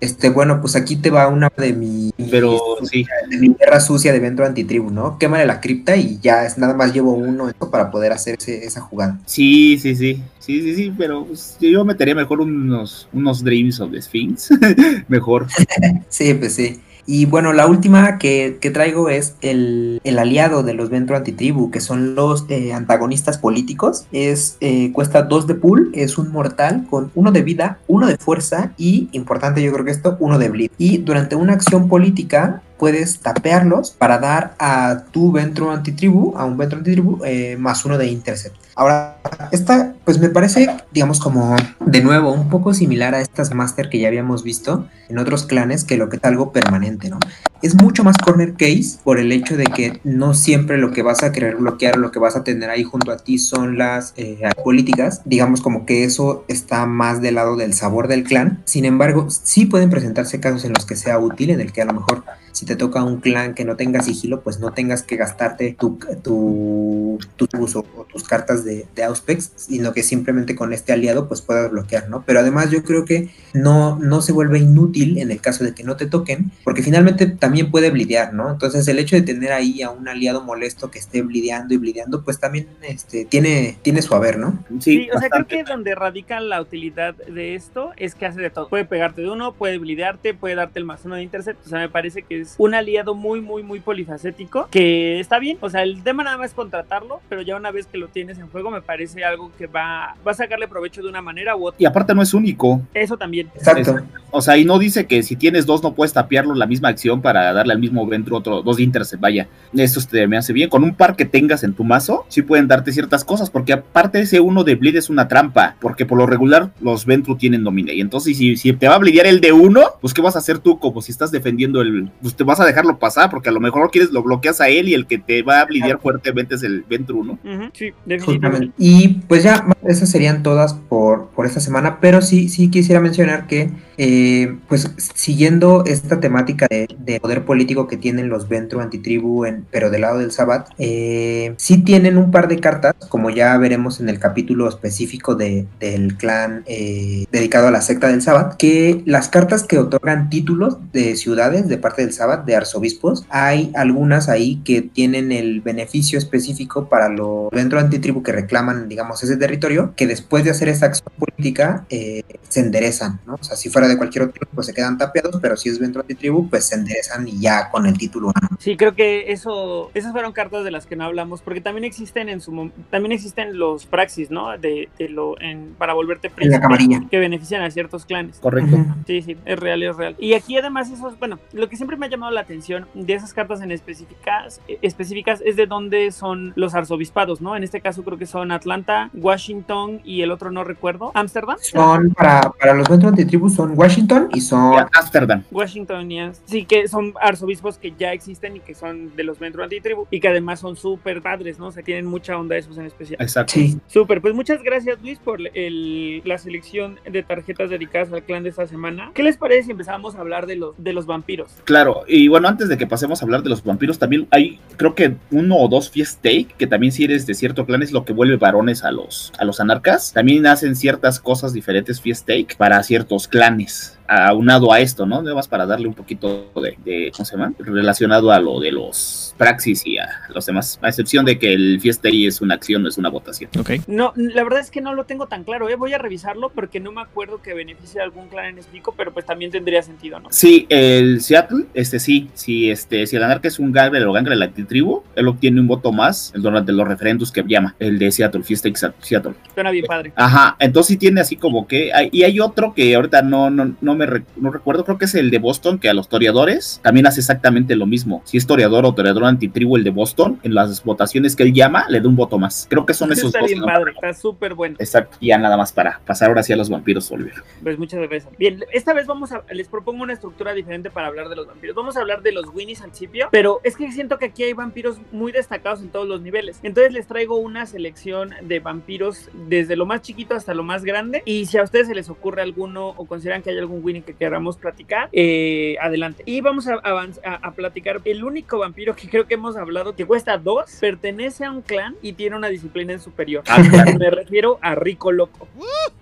Este, bueno, pues aquí te va una de mi, Pero sí. de mi guerra sucia de Ventro Antitribu, ¿no? Quémale la cripta y ya es nada más llevo uno para poder hacer ese- esa jugada. Sí, sí, sí. Sí, sí, sí, pero pues, yo metería mejor unos, unos Dreams of the Sphinx. mejor. Sí, pues sí. Y bueno, la última que, que traigo es el, el aliado de los Ventro Antitribu, que son los eh, antagonistas políticos. Es, eh, cuesta 2 de pool, es un mortal con uno de vida, uno de fuerza y, importante yo creo que esto, uno de bleed. Y durante una acción política puedes tapearlos para dar a tu Ventro Antitribu, a un Ventro Antitribu, eh, más uno de Intercept. Ahora, esta pues me parece, digamos, como de nuevo, un poco similar a estas Master que ya habíamos visto en otros clanes, que lo que es algo permanente, ¿no? Es mucho más corner case por el hecho de que no siempre lo que vas a querer bloquear o lo que vas a tener ahí junto a ti son las eh, políticas. Digamos como que eso está más del lado del sabor del clan. Sin embargo, sí pueden presentarse casos en los que sea útil, en el que a lo mejor si te toca un clan que no tenga sigilo, pues no tengas que gastarte tu, tu, tus uso o tus cartas de, de Auspex, sino que simplemente con este aliado pues puedas bloquear, ¿no? Pero además yo creo que no, no se vuelve inútil en el caso de que no te toquen, porque finalmente también puede blidear, ¿no? Entonces el hecho de tener ahí a un aliado molesto que esté blideando y blideando, pues también este, tiene, tiene su haber, ¿no? Sí, o sea, creo que donde radica la utilidad de esto es que hace de todo. Puede pegarte de uno, puede blidearte, puede darte el más uno de intercept. O sea, me parece que es un aliado muy, muy, muy polifacético que está bien. O sea, el tema nada más es contratarlo, pero ya una vez que lo tienes en juego, me parece algo que va, va a sacarle provecho de una manera u otra. Y aparte no es único. Eso también. Exacto. O sea, y no dice que si tienes dos no puedes tapearlo la misma acción para darle al mismo Ventru otro, dos de intercept. Vaya, eso te me hace bien. Con un par que tengas en tu mazo, sí pueden darte ciertas cosas, porque aparte ese uno de bleed es una trampa, porque por lo regular los Ventru tienen domine. Y entonces, si, si te va a bleedear el de uno, pues ¿qué vas a hacer tú? Como si estás defendiendo el. Pues te vas a dejarlo pasar, porque a lo mejor quieres lo bloqueas a él y el que te va a bleedear fuertemente es el Ventru, ¿no? Ujú, sí, Justamente. Y pues ya, esas serían todas por, por esta semana, pero sí, sí quisiera mencionar que, eh, pues siguiendo esta temática de, de poder político que tienen los Ventru antitribu, en, pero del lado del Sabbat, eh, sí tienen un par de cartas, como ya veremos en el capítulo específico de, del clan eh, dedicado a la secta del Sabbat, que las cartas que otorgan títulos de ciudades de parte del Sabbat, de arzobispos, hay algunas ahí que tienen el beneficio específico para los Ventru antitribu que reclaman, digamos, ese territorio, que después de hacer esa acción política eh, se enderezan, ¿no? O sea, si fuera de cualquier otro, pues se quedan tapeados, pero si es Ventru antitribu, pues se enderezan y ya con el título. ¿no? Sí, creo que eso, esas fueron cartas de las que no hablamos, porque también existen en su también existen los praxis, ¿no? De, de lo en, para volverte En la príncipe, camarilla. que benefician a ciertos clanes. Correcto. Sí, sí, es real, es real. Y aquí además esos, bueno, lo que siempre me ha llamado la atención de esas cartas en específicas, eh, específicas es de dónde son los arzobispados, ¿no? En este caso creo que son Atlanta, Washington y el otro no recuerdo, Ámsterdam. Son para, para los Ventru antitribu son Washington y son Y Amsterdam. Washingtonians, sí, que son arzobispos que ya existen y que son de los Ventru Antitribu y que además son súper padres, ¿no? O sea, tienen mucha onda esos en especial. Exacto. Sí, Súper, pues muchas gracias Luis por el- la selección de tarjetas dedicadas al clan de esta semana. ¿Qué les parece si empezamos a hablar de los, de los vampiros? Claro, y bueno, antes de que pasemos a hablar de los vampiros, también hay, creo que uno o dos fiestake, que también si eres de cierto clan es lo que vuelve varones a los, a los anarcas. También hacen ciertas cosas diferentes fiestake para ciertos clanes. nice. Aunado a esto, ¿no? Nada más para darle un poquito de, de, ¿cómo se llama? Relacionado a lo de los praxis y a los demás. A excepción de que el fiestake es una acción, no es una votación. Ok. No, la verdad es que no lo tengo tan claro, ¿eh? Voy a revisarlo porque no me acuerdo que beneficie a algún clan en específico, pero pues también tendría sentido, ¿no? Sí, el Seattle, este sí, sí, este, si el anarca es un gangrel o gangrel antitribu, él obtiene un voto más el durante los referendos que llama, el de Seattle, Fiesta Seattle. Suena bien padre. Ajá, entonces sí tiene así como que, hay- y hay otro que ahorita no, no, no me re- no recuerdo, creo que es el de Boston, que a los toreadores también hace exactamente lo mismo. Si es toreador o toreador antitribu el de Boston, en las votaciones que él llama, le da un voto más. Creo que son esos está dos. bien padre, está súper bueno. Exacto, y ya nada más para pasar ahora sí a los vampiros, Oliver. Pues muchas gracias. Bien, esta vez vamos a, les propongo una estructura diferente para hablar de los vampiros. Vamos a hablar de los Winnies al principio, pero es que siento que aquí hay vampiros muy destacados en todos los niveles. Entonces les traigo una selección de vampiros desde lo más chiquito hasta lo más grande. Y si a ustedes se les ocurre alguno o consideran que hay algún Winnie que queramos platicar, eh, adelante. Y vamos a, avanz- a, a platicar el único vampiro que creo que hemos hablado que cuesta dos, pertenece a un clan y tiene una disciplina superior. Ah, claro. Me refiero a Rico Loco.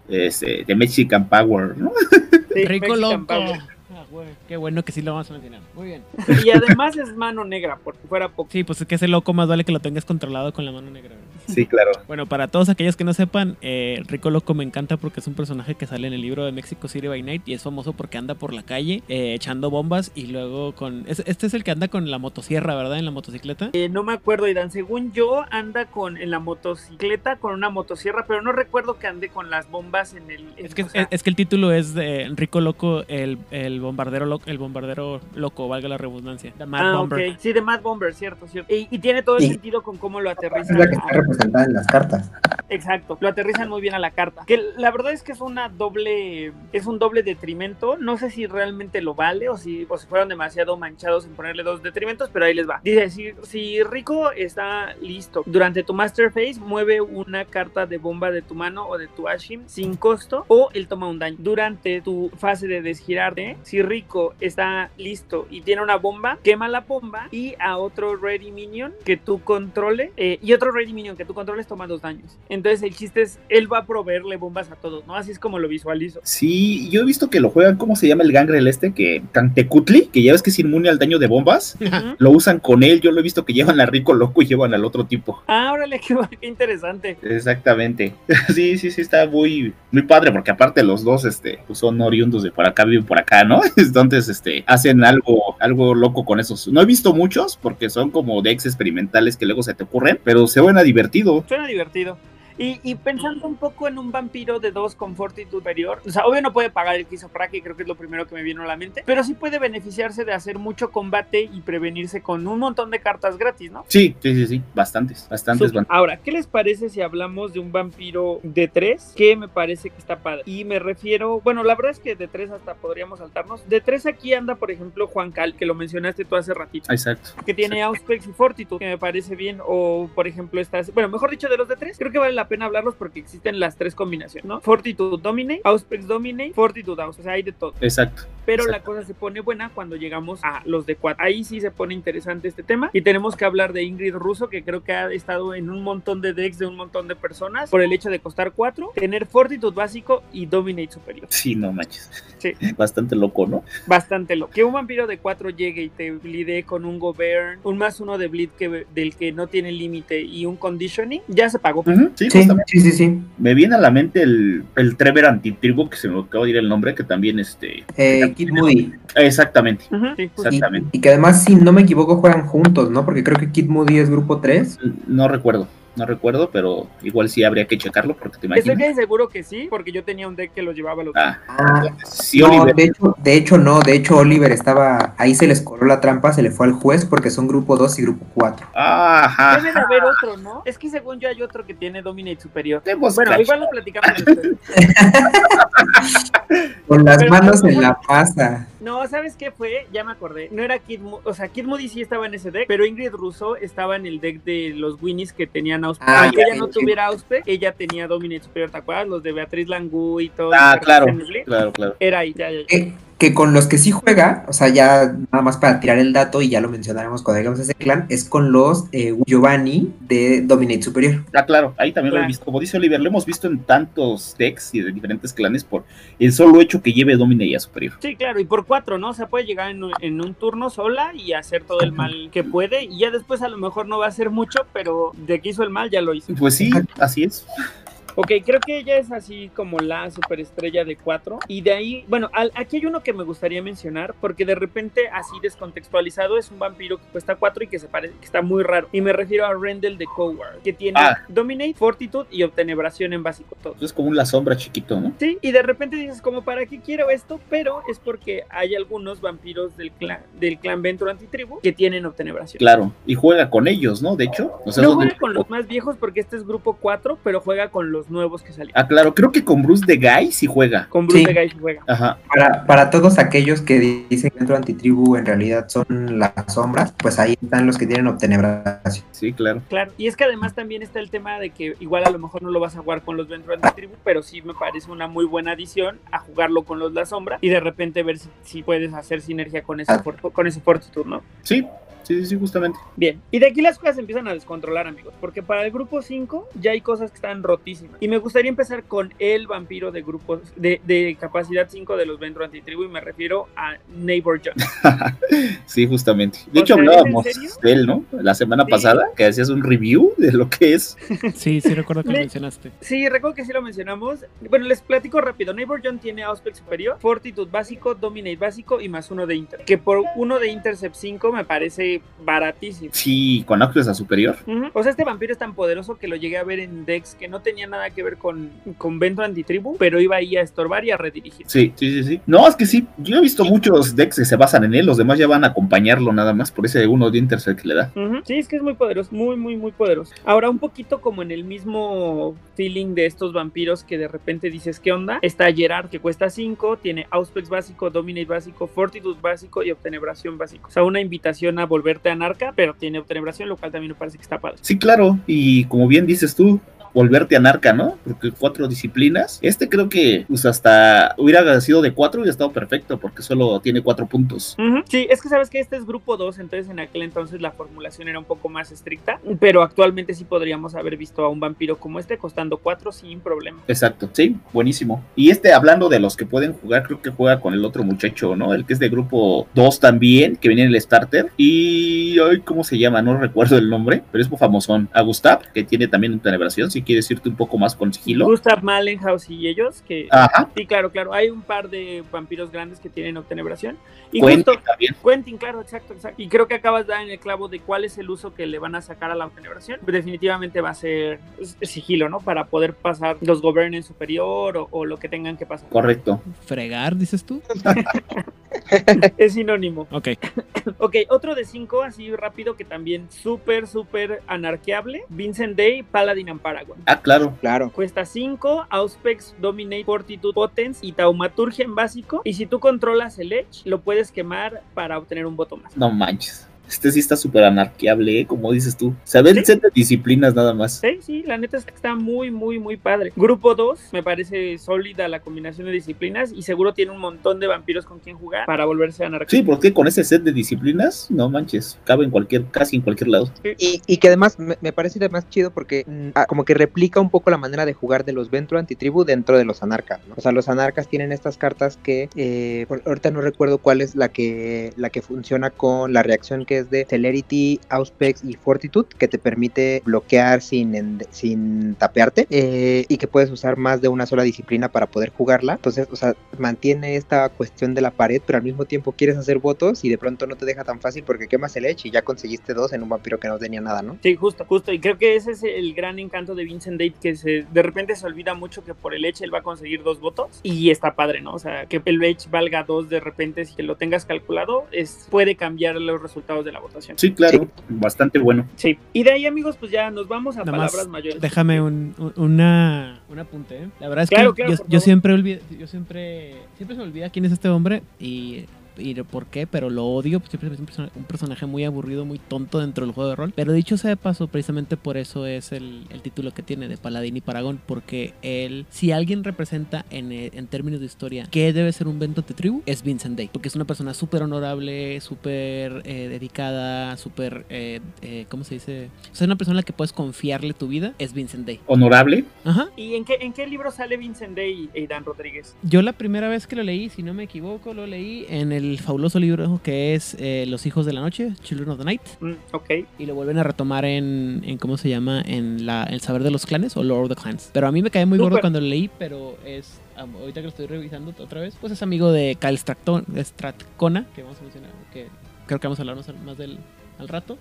Este, de Mexican Power, ¿no? Sí, Rico Mexican loco. Power. Qué bueno que sí lo vamos a mencionar. Muy bien. Y además es mano negra, por si fuera poco. Sí, pues es que ese loco más vale que lo tengas controlado con la mano negra. Sí, claro. Bueno, para todos aquellos que no sepan, eh, Rico Loco me encanta porque es un personaje que sale en el libro de Mexico City by Night y es famoso porque anda por la calle eh, echando bombas y luego con... es- Este es el que anda con la motosierra, ¿verdad? En la motocicleta. Eh, no me acuerdo, Idan. Según yo, anda con en la motocicleta con una motosierra, pero no recuerdo que ande con las bombas en el. en- Es que, o sea, es, es que el título es de Rico Loco, el, el bombardero el bombardero loco, valga la redundancia. The Mad ah, Bomber. Sí, de Mad Bomber, cierto, cierto. Y, y tiene todo el Sí. sentido con cómo lo es aterrizan. la que está a- representada en las cartas. Exacto, lo aterrizan muy bien a la carta. Que la verdad es que es una doble, es un doble detrimento. No sé si realmente lo vale o si, o si fueron demasiado manchados en ponerle dos detrimentos, pero ahí les va. Dice, si, si Rico está listo durante tu Master Phase, mueve una carta de bomba de tu mano o de tu Ashim sin costo o él toma un daño. Durante tu fase de desgirarte, si Rico está listo y tiene una bomba, quema la bomba y a otro Ready Minion que tú controle eh, y otro Ready Minion que tú controles toma dos daños. entonces el chiste es, él va a proveerle bombas a todos, ¿no? Así es como lo visualizo. Sí, yo he visto que lo juegan, ¿cómo se llama el gangrel este? Que Cantecutli, que ya ves que es inmune al daño de bombas. Lo usan con él, yo lo he visto que llevan a Rico Loco y llevan al otro tipo. Ah, órale, qué, qué interesante. Exactamente. Sí, sí, sí, está muy, muy padre, porque aparte los dos, este, pues son oriundos de por acá, viven por acá, ¿no? Entonces, este, hacen algo, algo loco con esos. No he visto muchos, porque son como decks experimentales que luego se te ocurren, pero se ven a divertido. Suena divertido. Y, y pensando un poco en un vampiro de 2 con fortitud superior, o sea, obvio no puede pagar el Kizopraki, creo que es lo primero que me vino a la mente, pero sí puede beneficiarse de hacer mucho combate y prevenirse con un montón de cartas gratis, ¿no? Sí, sí, sí, sí, bastantes, bastantes. Súper. Ahora, ¿qué les parece si hablamos de un vampiro de 3? Que me parece que está padre. Y me refiero, bueno, la verdad es que de 3 hasta podríamos saltarnos. De 3 aquí anda, por ejemplo, Juan Cal, que lo mencionaste tú hace ratito. Exacto. Que tiene Auspex y Fortitude, que me parece bien. O, por ejemplo, estas. Bueno, mejor dicho, de los de 3, creo que vale la pena hablarlos porque existen las tres combinaciones, ¿no? Fortitude Dominate, Auspex Dominate, Fortitude Aus. O sea, hay de todo. Exacto. Pero Exacto. la cosa se pone buena cuando llegamos a los de 4. Ahí sí se pone interesante este tema. Y tenemos que hablar de Ingrid Russo, que creo que ha estado en un montón de decks de un montón de personas por el hecho de costar 4, tener Fortitude básico y Dominate superior. Sí, no manches. Sí. Bastante loco, ¿no? Bastante lo. Que un vampiro de 4 llegue y te blide con un Govern, un más uno de bleed que, del que no tiene límite y un conditioning, ya se pagó. Sí, Sí, sí, sí, sí. Me viene a la mente el, el Trevor antitribu, que se me acaba de ir el nombre, que también este. Eh, Kid Moody. Exactamente. Sí. Y, Exactamente. y que además, si no me equivoco, juegan juntos, ¿no? Porque creo que Kid Moody es grupo 3. No recuerdo, no recuerdo, pero igual sí habría que checarlo porque te Estoy imaginas. bien seguro que sí, porque yo tenía un deck que los llevaba a los Ah, Ah, sí, no, Oliver. de hecho, de hecho no, de hecho Oliver estaba, ahí se les coló la trampa, se le fue al juez porque son grupo 2 y grupo 4. Ajá. Debe de haber otro, ¿no? Es que según yo hay otro que tiene Dominate superior. Bueno, cacho. igual lo platicamos. Con las Pero manos no, en no, la pasa. No, ¿sabes qué fue? Ya me acordé. No era Kid Moody, o sea, Kid Moody sí estaba en ese deck, pero Ingrid Russo estaba en el deck de los Winnies que tenían Auspex. Ah, Aunque ya, ella no sí. tuviera Auspex, ella tenía Dominate superior, ¿te acuerdas? Los de Beatriz Langú y todo. Ah, claro, claro, claro. Era ahí, ya, ya, ya. Que, con los que sí juega, o sea, ya nada más para tirar el dato y ya lo mencionaremos cuando llegamos a ese clan, es con los eh, Giovanni de Dominate Superior. Ah, claro, ahí también lo he visto. Como dice Oliver, lo hemos visto en tantos decks y de diferentes clanes por el solo hecho que lleve Domine y a superior. Sí, claro, y por cuatro, ¿no? O sea, puede llegar en un, en un turno sola y hacer todo el mal que puede. Y ya después a lo mejor no va a hacer mucho, pero de que hizo el mal ya lo hizo. Pues sí, así es. Ok, creo que ella es así como la superestrella de 4. Y de ahí, bueno, al- aquí hay uno que me gustaría mencionar, porque de repente, así descontextualizado, es un vampiro que cuesta 4 y que se parece, que está muy raro. Y me refiero a Rendell de Coward, que tiene Ah. Dominate, Fortitude y Obtenebración en básico todo. Es como la sombra chiquito, ¿no? Sí, y de repente dices como para qué quiero esto, pero es porque hay algunos vampiros del clan del clan Ventro Antitribu que tienen obtenebración. Claro. Y juega con ellos, ¿no? De hecho. O sea, no juega con los más viejos porque este es grupo 4, pero juega con los nuevos que salieron. Ah, claro, creo que con Bruce de Guy sí juega. Con Bruce Sí. de Guys juega. Ajá. Para, para todos aquellos que dicen que dentro de Antitribu en realidad son las sombras, pues ahí están los que tienen obtenebración. Sí, claro. Claro, y es que además también está el tema de que igual a lo mejor no lo vas a jugar con los Ventro Antitribu, pero sí me parece una muy buena adición a jugarlo con los La Sombra y de repente ver si, si puedes hacer sinergia con ese, Ah. con ese Fortitude, ¿no? Sí, sí, sí, sí, justamente. Bien, y de aquí las cosas empiezan a descontrolar, amigos, porque para el grupo 5 ya hay cosas que están rotísimas. Y me gustaría empezar con el vampiro de grupos de, de capacidad 5 de los Ventro Antitribu, y me refiero a Neighbor John. Sí, justamente. De hecho, sea, ¿es en hablábamos de él, ¿no? La semana Sí. pasada, que hacías un review de lo que es. Sí, sí recuerdo que lo mencionaste. Sí, recuerdo que sí lo mencionamos. Bueno, les platico rápido. Neighbor John tiene Auspex superior, Fortitude básico, Dominate básico y más uno de Inter. Que por uno de Intercept 5 me parece baratísimo. Sí, con Access a superior. O sea, este vampiro es tan poderoso que lo llegué a ver en decks que no tenía nada que ver con, con Ventro Antitribu, pero iba ahí a estorbar y a redirigir. Sí, sí, sí, sí. No, es que sí, yo he visto muchos decks que se basan en él, los demás ya van a acompañarlo nada más por ese uno de Intercept que le da. Sí, es que es muy poderoso, muy, muy, muy poderoso. Ahora, un poquito como en el mismo feeling de estos vampiros que de repente dices, ¿qué onda? Está Gerard, que cuesta 5, tiene Auspex básico, Dominate básico, Fortitude básico y Obtenebración básico. O sea, una invitación a volverte anarca, pero tiene Obtenebración, lo cual también me parece que está padre. Sí, claro, y como bien dices tú, volverte anarca, ¿no? Porque cuatro disciplinas. Este creo que pues hasta hubiera sido de cuatro y hubiera estado perfecto porque solo tiene cuatro puntos. Sí, es que sabes que este es grupo 2, entonces en aquel entonces la formulación era un poco más estricta, pero actualmente sí podríamos haber visto a un vampiro como este costando 4 sin problema. Exacto, sí, buenísimo. Y este, hablando de los que pueden jugar, creo que juega con el otro muchacho, ¿no? El que es de grupo 2 también, que viene en el starter. Y, ay, ¿cómo se llama? No recuerdo el nombre, pero es muy famosón. A Gustav, que tiene también una tenebración, si quieres irte un poco más con sigilo. Gustav Malenhaus y ellos, que Ajá, sí, claro, claro, hay un par de vampiros grandes que tienen obtenebración. Y Quentin justo, también. Quentin, claro, exacto, exacto. Y creo que acabas de dar en el clavo de cuál es el uso que le van a sacar a la obtenebración. Definitivamente va a ser sigilo, ¿no? Para poder pasar los gobernen superior o, o lo que tengan que pasar. Correcto. Fregar, dices tú. Es sinónimo. Ok. Ok, otro de cinco, así rápido, que también súper, súper anarqueable. Vincent Day, Paladin and Paragon. Ah, claro. Claro. Cuesta 5, Auspex, Dominate, Fortitude, Potence y Taumaturgia en básico. Y si tú controlas el Edge, lo puedes quemar para obtener un voto más. No manches. Este sí está súper anarqueable, ¿eh? como dices tú. Saber Sí. set de disciplinas nada más. Sí, sí, la neta es que está muy, muy, muy padre. Grupo 2, me parece sólida la combinación de disciplinas y seguro tiene un montón de vampiros con quien jugar para volverse anarquista. Sí, porque con ese set de disciplinas, no manches, cabe en cualquier, casi en cualquier lado. Y, y que además me, me parece además chido porque mm, ah, como que replica un poco la manera de jugar de los Ventro Antitribu dentro de los anarcas, ¿no? O sea, los anarcas tienen estas cartas que eh, ahorita no recuerdo cuál es la que la que funciona con la reacción que es de Celerity, Auspex y Fortitude, que te permite bloquear sin, sin tapearte eh, y que puedes usar más de una sola disciplina para poder jugarla. Entonces, o sea, mantiene esta cuestión de la pared, pero al mismo tiempo quieres hacer votos y de pronto no te deja tan fácil porque quemas el Edge y ya conseguiste dos en un vampiro que no tenía nada, ¿no? Sí, justo, justo. Y creo que ese es el gran encanto de Vincent Date, que se, de repente se olvida mucho que por el Edge él va a conseguir dos votos. Y está padre, ¿no? O sea, que el Edge valga dos de repente, si que lo tengas calculado, es, puede cambiar los resultados de la votación. Sí, claro, bastante bueno. Sí. Y de ahí, amigos, pues ya nos vamos a Nada más, palabras mayores. Déjame un, un- una, un apunte. ¿eh? La verdad es Claro, que claro, yo, yo siempre olvido, yo siempre, siempre se me olvida quién es este hombre y, y por qué, pero lo odio. pues Siempre es un persona- un personaje muy aburrido, muy tonto dentro del juego de rol. Pero dicho sea de paso, precisamente por eso es el, el título que tiene de Paladín y Paragón, porque él, si alguien representa en, eh, en términos de historia que debe ser un Vento de tribu, es Vincent Day, porque es una persona súper honorable, súper eh, dedicada, súper, eh, eh, ¿cómo se dice? O sea, una persona a la que puedes confiarle tu vida es Vincent Day. Honorable. Ajá. ¿Y en qué, en qué libro sale Vincent Day y Dan Rodríguez? Yo la primera vez que lo leí, si no me equivoco, lo leí en el fabuloso libro que es eh, Los Hijos de la Noche, Children of the Night, Mm, ok. y lo vuelven a retomar en, en ¿cómo se llama? En la, El Saber de los Clanes o Lord of the Clans. Pero a mí me cae muy gordo Súper. cuando lo leí, pero es, ahorita que lo estoy revisando otra vez, pues es amigo de Kyle Strathcona, que vamos a mencionar, que creo que vamos a hablar más del al rato.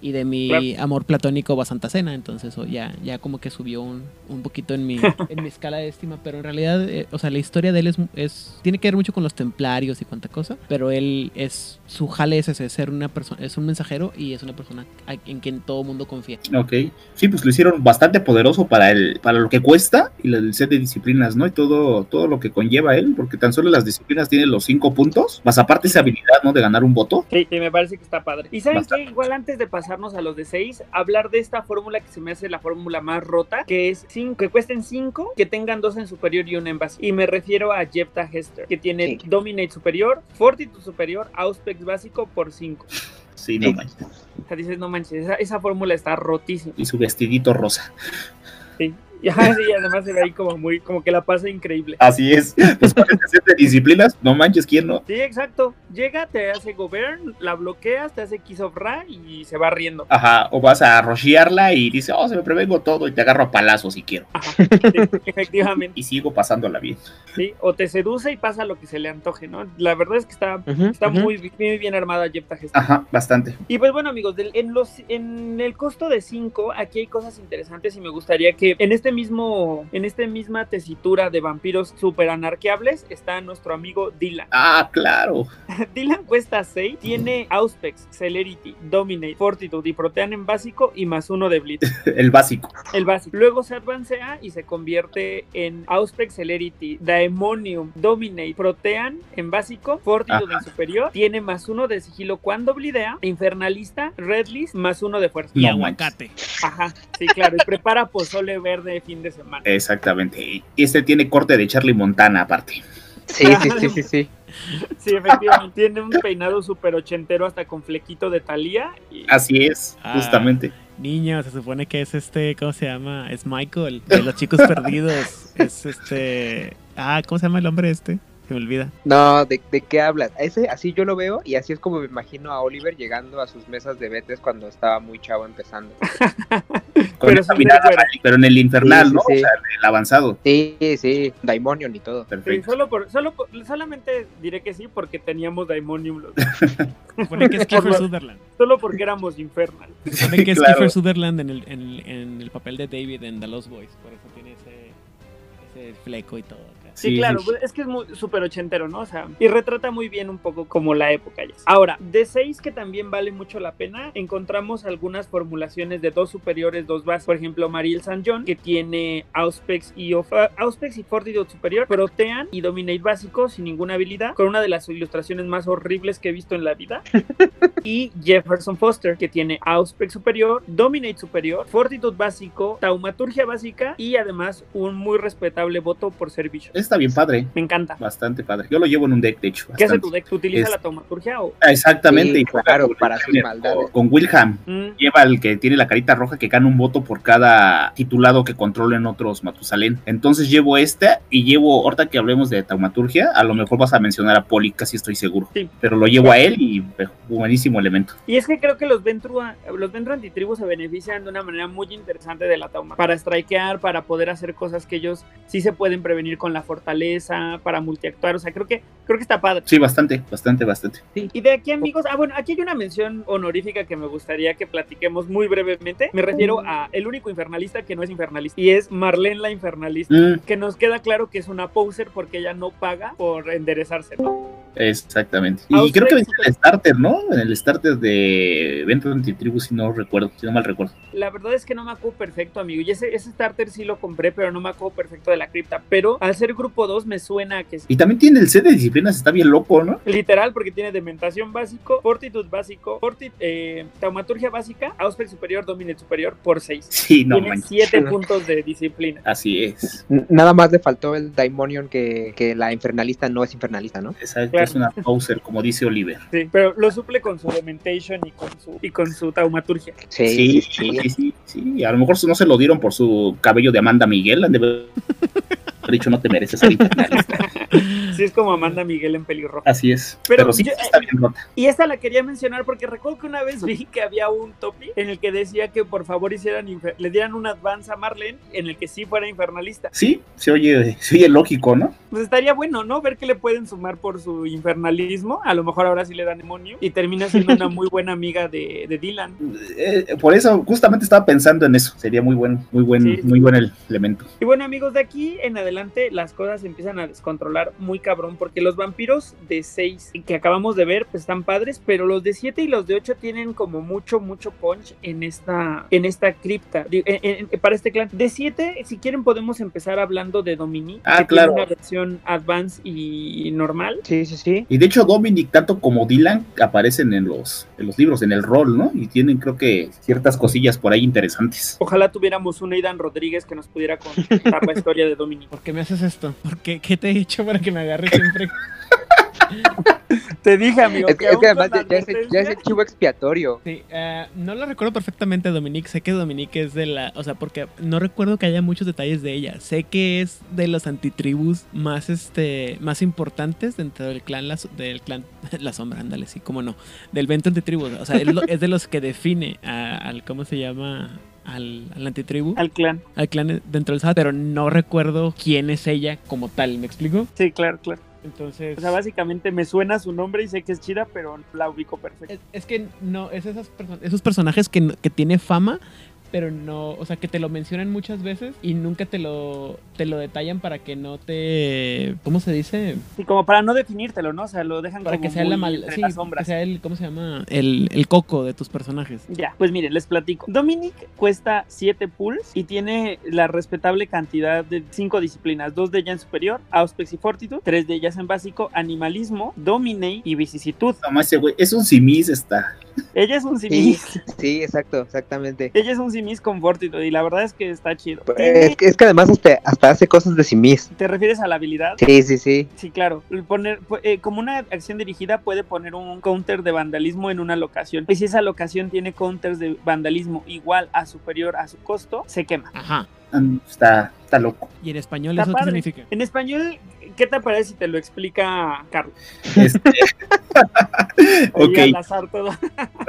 Y de mi Claro. amor platónico Basanta Cena, entonces oh, ya, ya como que subió un, un poquito en mi, en mi escala de estima, pero en realidad, eh, o sea, la historia de él es, es tiene que ver mucho con los templarios y cuánta cosa, pero él es, su jale es ese, ser una persona, es un mensajero y es una persona a- en quien todo mundo confía. Ok. Sí, pues lo hicieron bastante poderoso para el, para lo que cuesta y el set de disciplinas, ¿no? Y todo, todo lo que conlleva él, porque tan solo las disciplinas tienen los cinco puntos, más aparte esa habilidad, ¿no? De ganar un voto. Sí, sí, me parece que está padre. Y saben Bastante. que igual antes de pasarnos a los de 6, hablar de esta fórmula que se me hace la fórmula más rota, que es cinco, que cuesten 5, que tengan dos en superior y una en básico. Y me refiero a Jepta Hester, que tiene Sí. Dominate superior, Fortitude superior, Auspex básico por 5. Sí, no manches. O sea, dices, no manches, esa, esa fórmula está rotísima. Y su vestidito rosa. Sí. Y ajá, sí, además se ve ahí como muy, como que la pasa increíble. Así es. Pues de disciplinas, no manches, ¿quién no? Sí, exacto. Llega, te hace govern, la bloqueas, te hace Kiss of Ra y se va riendo. Ajá, o vas a rochearla y dice, oh, se me prevengo todo y te agarro a palazos si quiero. Ajá, sí, efectivamente. Y sigo pasándola bien. Sí, o te seduce y pasa lo que se le antoje, ¿no? La verdad es que está, está muy, muy bien armada Jepta. Ajá, bastante. Y pues bueno, amigos, del- en, los, en el costo de 5, aquí hay cosas interesantes y me gustaría que en este mismo, en esta misma tesitura de vampiros super anarqueables está nuestro amigo Dylan. Ah, claro. Dylan cuesta 6, tiene Auspex, Celerity, Dominate, Fortitude y Protean en básico y más uno de Blitz. El básico. El básico. Luego se advancea y se convierte en Auspex Celerity, Daemonium, Dominate, Protean en básico, Fortitude en superior, tiene más uno de sigilo cuando blidea, Infernalista, Redlist, más uno de fuerza. Y aguacate. Ajá, sí, claro, y prepara pozole verde de fin de semana. Exactamente. Y este tiene corte de Charlie Montana aparte. Sí, sí, sí, sí, sí. Sí, efectivamente. Tiene un peinado súper ochentero hasta con flequito de Talía. Y... Así es, Ah. justamente. Niño, se supone que es este, ¿cómo se llama? Es Michael, de los chicos perdidos. Es este. Ah, ¿cómo se llama el hombre este? Se me olvida. No, ¿de, de qué hablas? Ese, así yo lo veo y así es como me imagino a Oliver llegando a sus mesas de betes cuando estaba muy chavo empezando. Con Pero pero en el infernal, Sí, ¿no? sí. O sea, en el avanzado. Sí, sí, Daimonion y todo. Sí, solo por, solo por- solamente diré que sí porque teníamos Daimonium los supone que es Kiefer Sutherland. solo porque éramos Infernal. Se supone que es Claro. Kiefer Sutherland en el, en, el- en el papel de David en The Lost Boys. Por eso tiene ese, ese fleco y todo. Sí, Sí, claro, sí. pues, es que es muy súper ochentero, ¿no? O sea, y retrata muy bien un poco como la época ya. Ahora, de seis que también vale mucho la pena, encontramos algunas formulaciones de dos superiores, dos bases. Por ejemplo, Mariel San John, que tiene Auspex y, of- ah, Auspex y Fortitude superior, Protean y Dominate básico sin ninguna habilidad, con una de las ilustraciones más horribles que he visto en la vida. y Jefferson Foster, que tiene Auspex superior, Dominate superior, Fortitude básico, Taumaturgia básica y además un muy respetable voto por servicio. Está bien padre. Me encanta. Bastante padre. Yo lo llevo en un deck, de hecho. ¿Qué hace tu deck? ¿Utiliza Es- la taumaturgia o...? Exactamente. Sí, y claro, para maldades. o Con Wilhelm. Mm, Lleva el que tiene la carita roja que gana un voto por cada titulado que controlen otros Matusalén. Entonces llevo esta y llevo, ahorita que hablemos de taumaturgia, a lo mejor vas a mencionar a Poli, casi estoy seguro. Sí. Pero lo llevo a él y eh, buenísimo elemento. Y es que creo que los Ventru, los Ventru antitribus se benefician de una manera muy interesante de la tauma. Para strikear, para poder hacer cosas que ellos sí se pueden prevenir con la fortaleza, para multiactuar. O sea, creo que, creo que está padre. Sí, bastante, bastante, bastante. Y de aquí, amigos, ah, bueno, aquí hay una mención honorífica que me gustaría que platiquemos muy brevemente. Me refiero a el único infernalista que no es infernalista y es Marlene la infernalista. Mm, Que nos queda claro que es una poser porque ella no paga por enderezarse, ¿no? exactamente. Y creo que venía en el starter, ¿no? En el starter de Evento Antitribu, si no recuerdo, si no mal recuerdo. La verdad es que no me acuerdo perfecto, amigo. Y ese, ese starter sí lo compré, pero no me acuerdo perfecto de la cripta. Pero al ser grupo 2 me suena que es Y también tiene el set de disciplinas, está bien loco, ¿no? literal porque tiene dementación básico, fortitude básico, fortit, eh, taumaturgia básica, auspex superior, dominate superior por 6. Sí, no tiene manches. 7 puntos de disciplina. Así es. Nada más le faltó el Daimonion que, que la infernalista no es infernalista, ¿no? Exacto, Claro. es una poser, como dice Oliver. Sí, pero lo suple con su dementation y con su, y con su taumaturgia. Sí, Sí, sí, sí. sí, sí, sí. A lo mejor no se lo dieron por su cabello de Amanda Miguel. Han de haber dicho, no te mereces ser infernalista. Sí, es como Amanda Miguel en pelirroja. Así es. Pero Pero, sí, yo- está bien rota. Y esta la quería mencionar porque recuerdo que una vez vi que había un topic en el que decía que por favor hicieran le dieran un advance a Marlene en el que sí fuera infernalista. Sí, se oye, se oye lógico, ¿no? Pues estaría bueno, ¿no? Ver que le pueden sumar por su infernalismo. A lo mejor ahora sí le dan demonio y termina siendo una muy buena amiga de, de Dylan. Eh, por eso, justamente estaba pensando en eso. Sería muy buen, muy buen, Sí. muy buen el elemento. Y bueno, amigos, de aquí en adelante las cosas empiezan a descontrolar muy cabrón porque los vampiros de 6 que acabamos de ver pues están padres, pero los de 7 y los de 8 tienen como mucho, mucho punch en esta, en esta cripta, Digo, en- en- para este clan. De 7, si quieren podemos empezar hablando de Dominique, Ah, que claro. tiene una versión advance y normal. Sí, sí, sí. Y de hecho, Dominic, tanto como Dylan, aparecen en los, en los libros, en el rol, ¿no? Y tienen, creo que, ciertas cosillas por ahí interesantes. Ojalá tuviéramos un Aidan Rodríguez que nos pudiera contar la historia de Dominique. ¿Por qué me haces esto? ¿Por qué? ¿Qué te he hecho para que me agarres siempre? Te dije, amigo. Es que, es además ya, ya es, el- ya es el advertencia- chivo expiatorio. Sí, eh, no lo recuerdo perfectamente, Dominique. Sé que Dominique es de la. O sea, porque no recuerdo que haya muchos detalles de ella. Sé que es de los antitribus más este más importantes dentro del clan, la, del clan La Sombra, ándale, sí, cómo no. Del Vento Antitribus. O sea, es, lo- es de los que define a- al. ¿Cómo se llama? Al, al antitribu. Al clan. Al clan dentro del SAT. Pero no recuerdo quién es ella como tal. ¿Me explico? Sí, claro, claro. Entonces. O sea, básicamente me suena su nombre y sé que es chida, pero la ubico perfecto. Es, es que no, es esas esos personajes que, que tiene fama, pero no, o sea, que te lo mencionan muchas veces y nunca te lo, te lo detallan para que no te, ¿cómo se dice? Y como para no definírtelo, ¿no? O sea, lo dejan Para como que sea la muy mal, entre sí, las que sea el, ¿cómo se llama? El, el coco de tus personajes. Ya, pues miren, les platico. Dominic cuesta 7 pools y tiene la respetable cantidad de 5 disciplinas, dos de ellas en superior, Auspex y Fortitude, tres de ellas en básico, animalismo, dominate y vicisitud. Nomás ese güey, es un simis, está. Ella es un Sí, simis. sí, exacto, exactamente. Ella es un simis con Fortitude y la verdad es que está chido. Es que, es que además hasta, hasta hace cosas de simis. ¿Te refieres a la habilidad? Sí, sí, sí. Sí, claro. Poner, eh, como una acción dirigida puede poner un counter de vandalismo en una locación. Y si esa locación tiene counters de vandalismo igual a superior a su costo, se quema. Ajá. Mm, Está, está loco. ¿Y en español Está eso qué significa? En español, ¿qué te parece si te lo explica Carlos? Este, ok, al azar todo.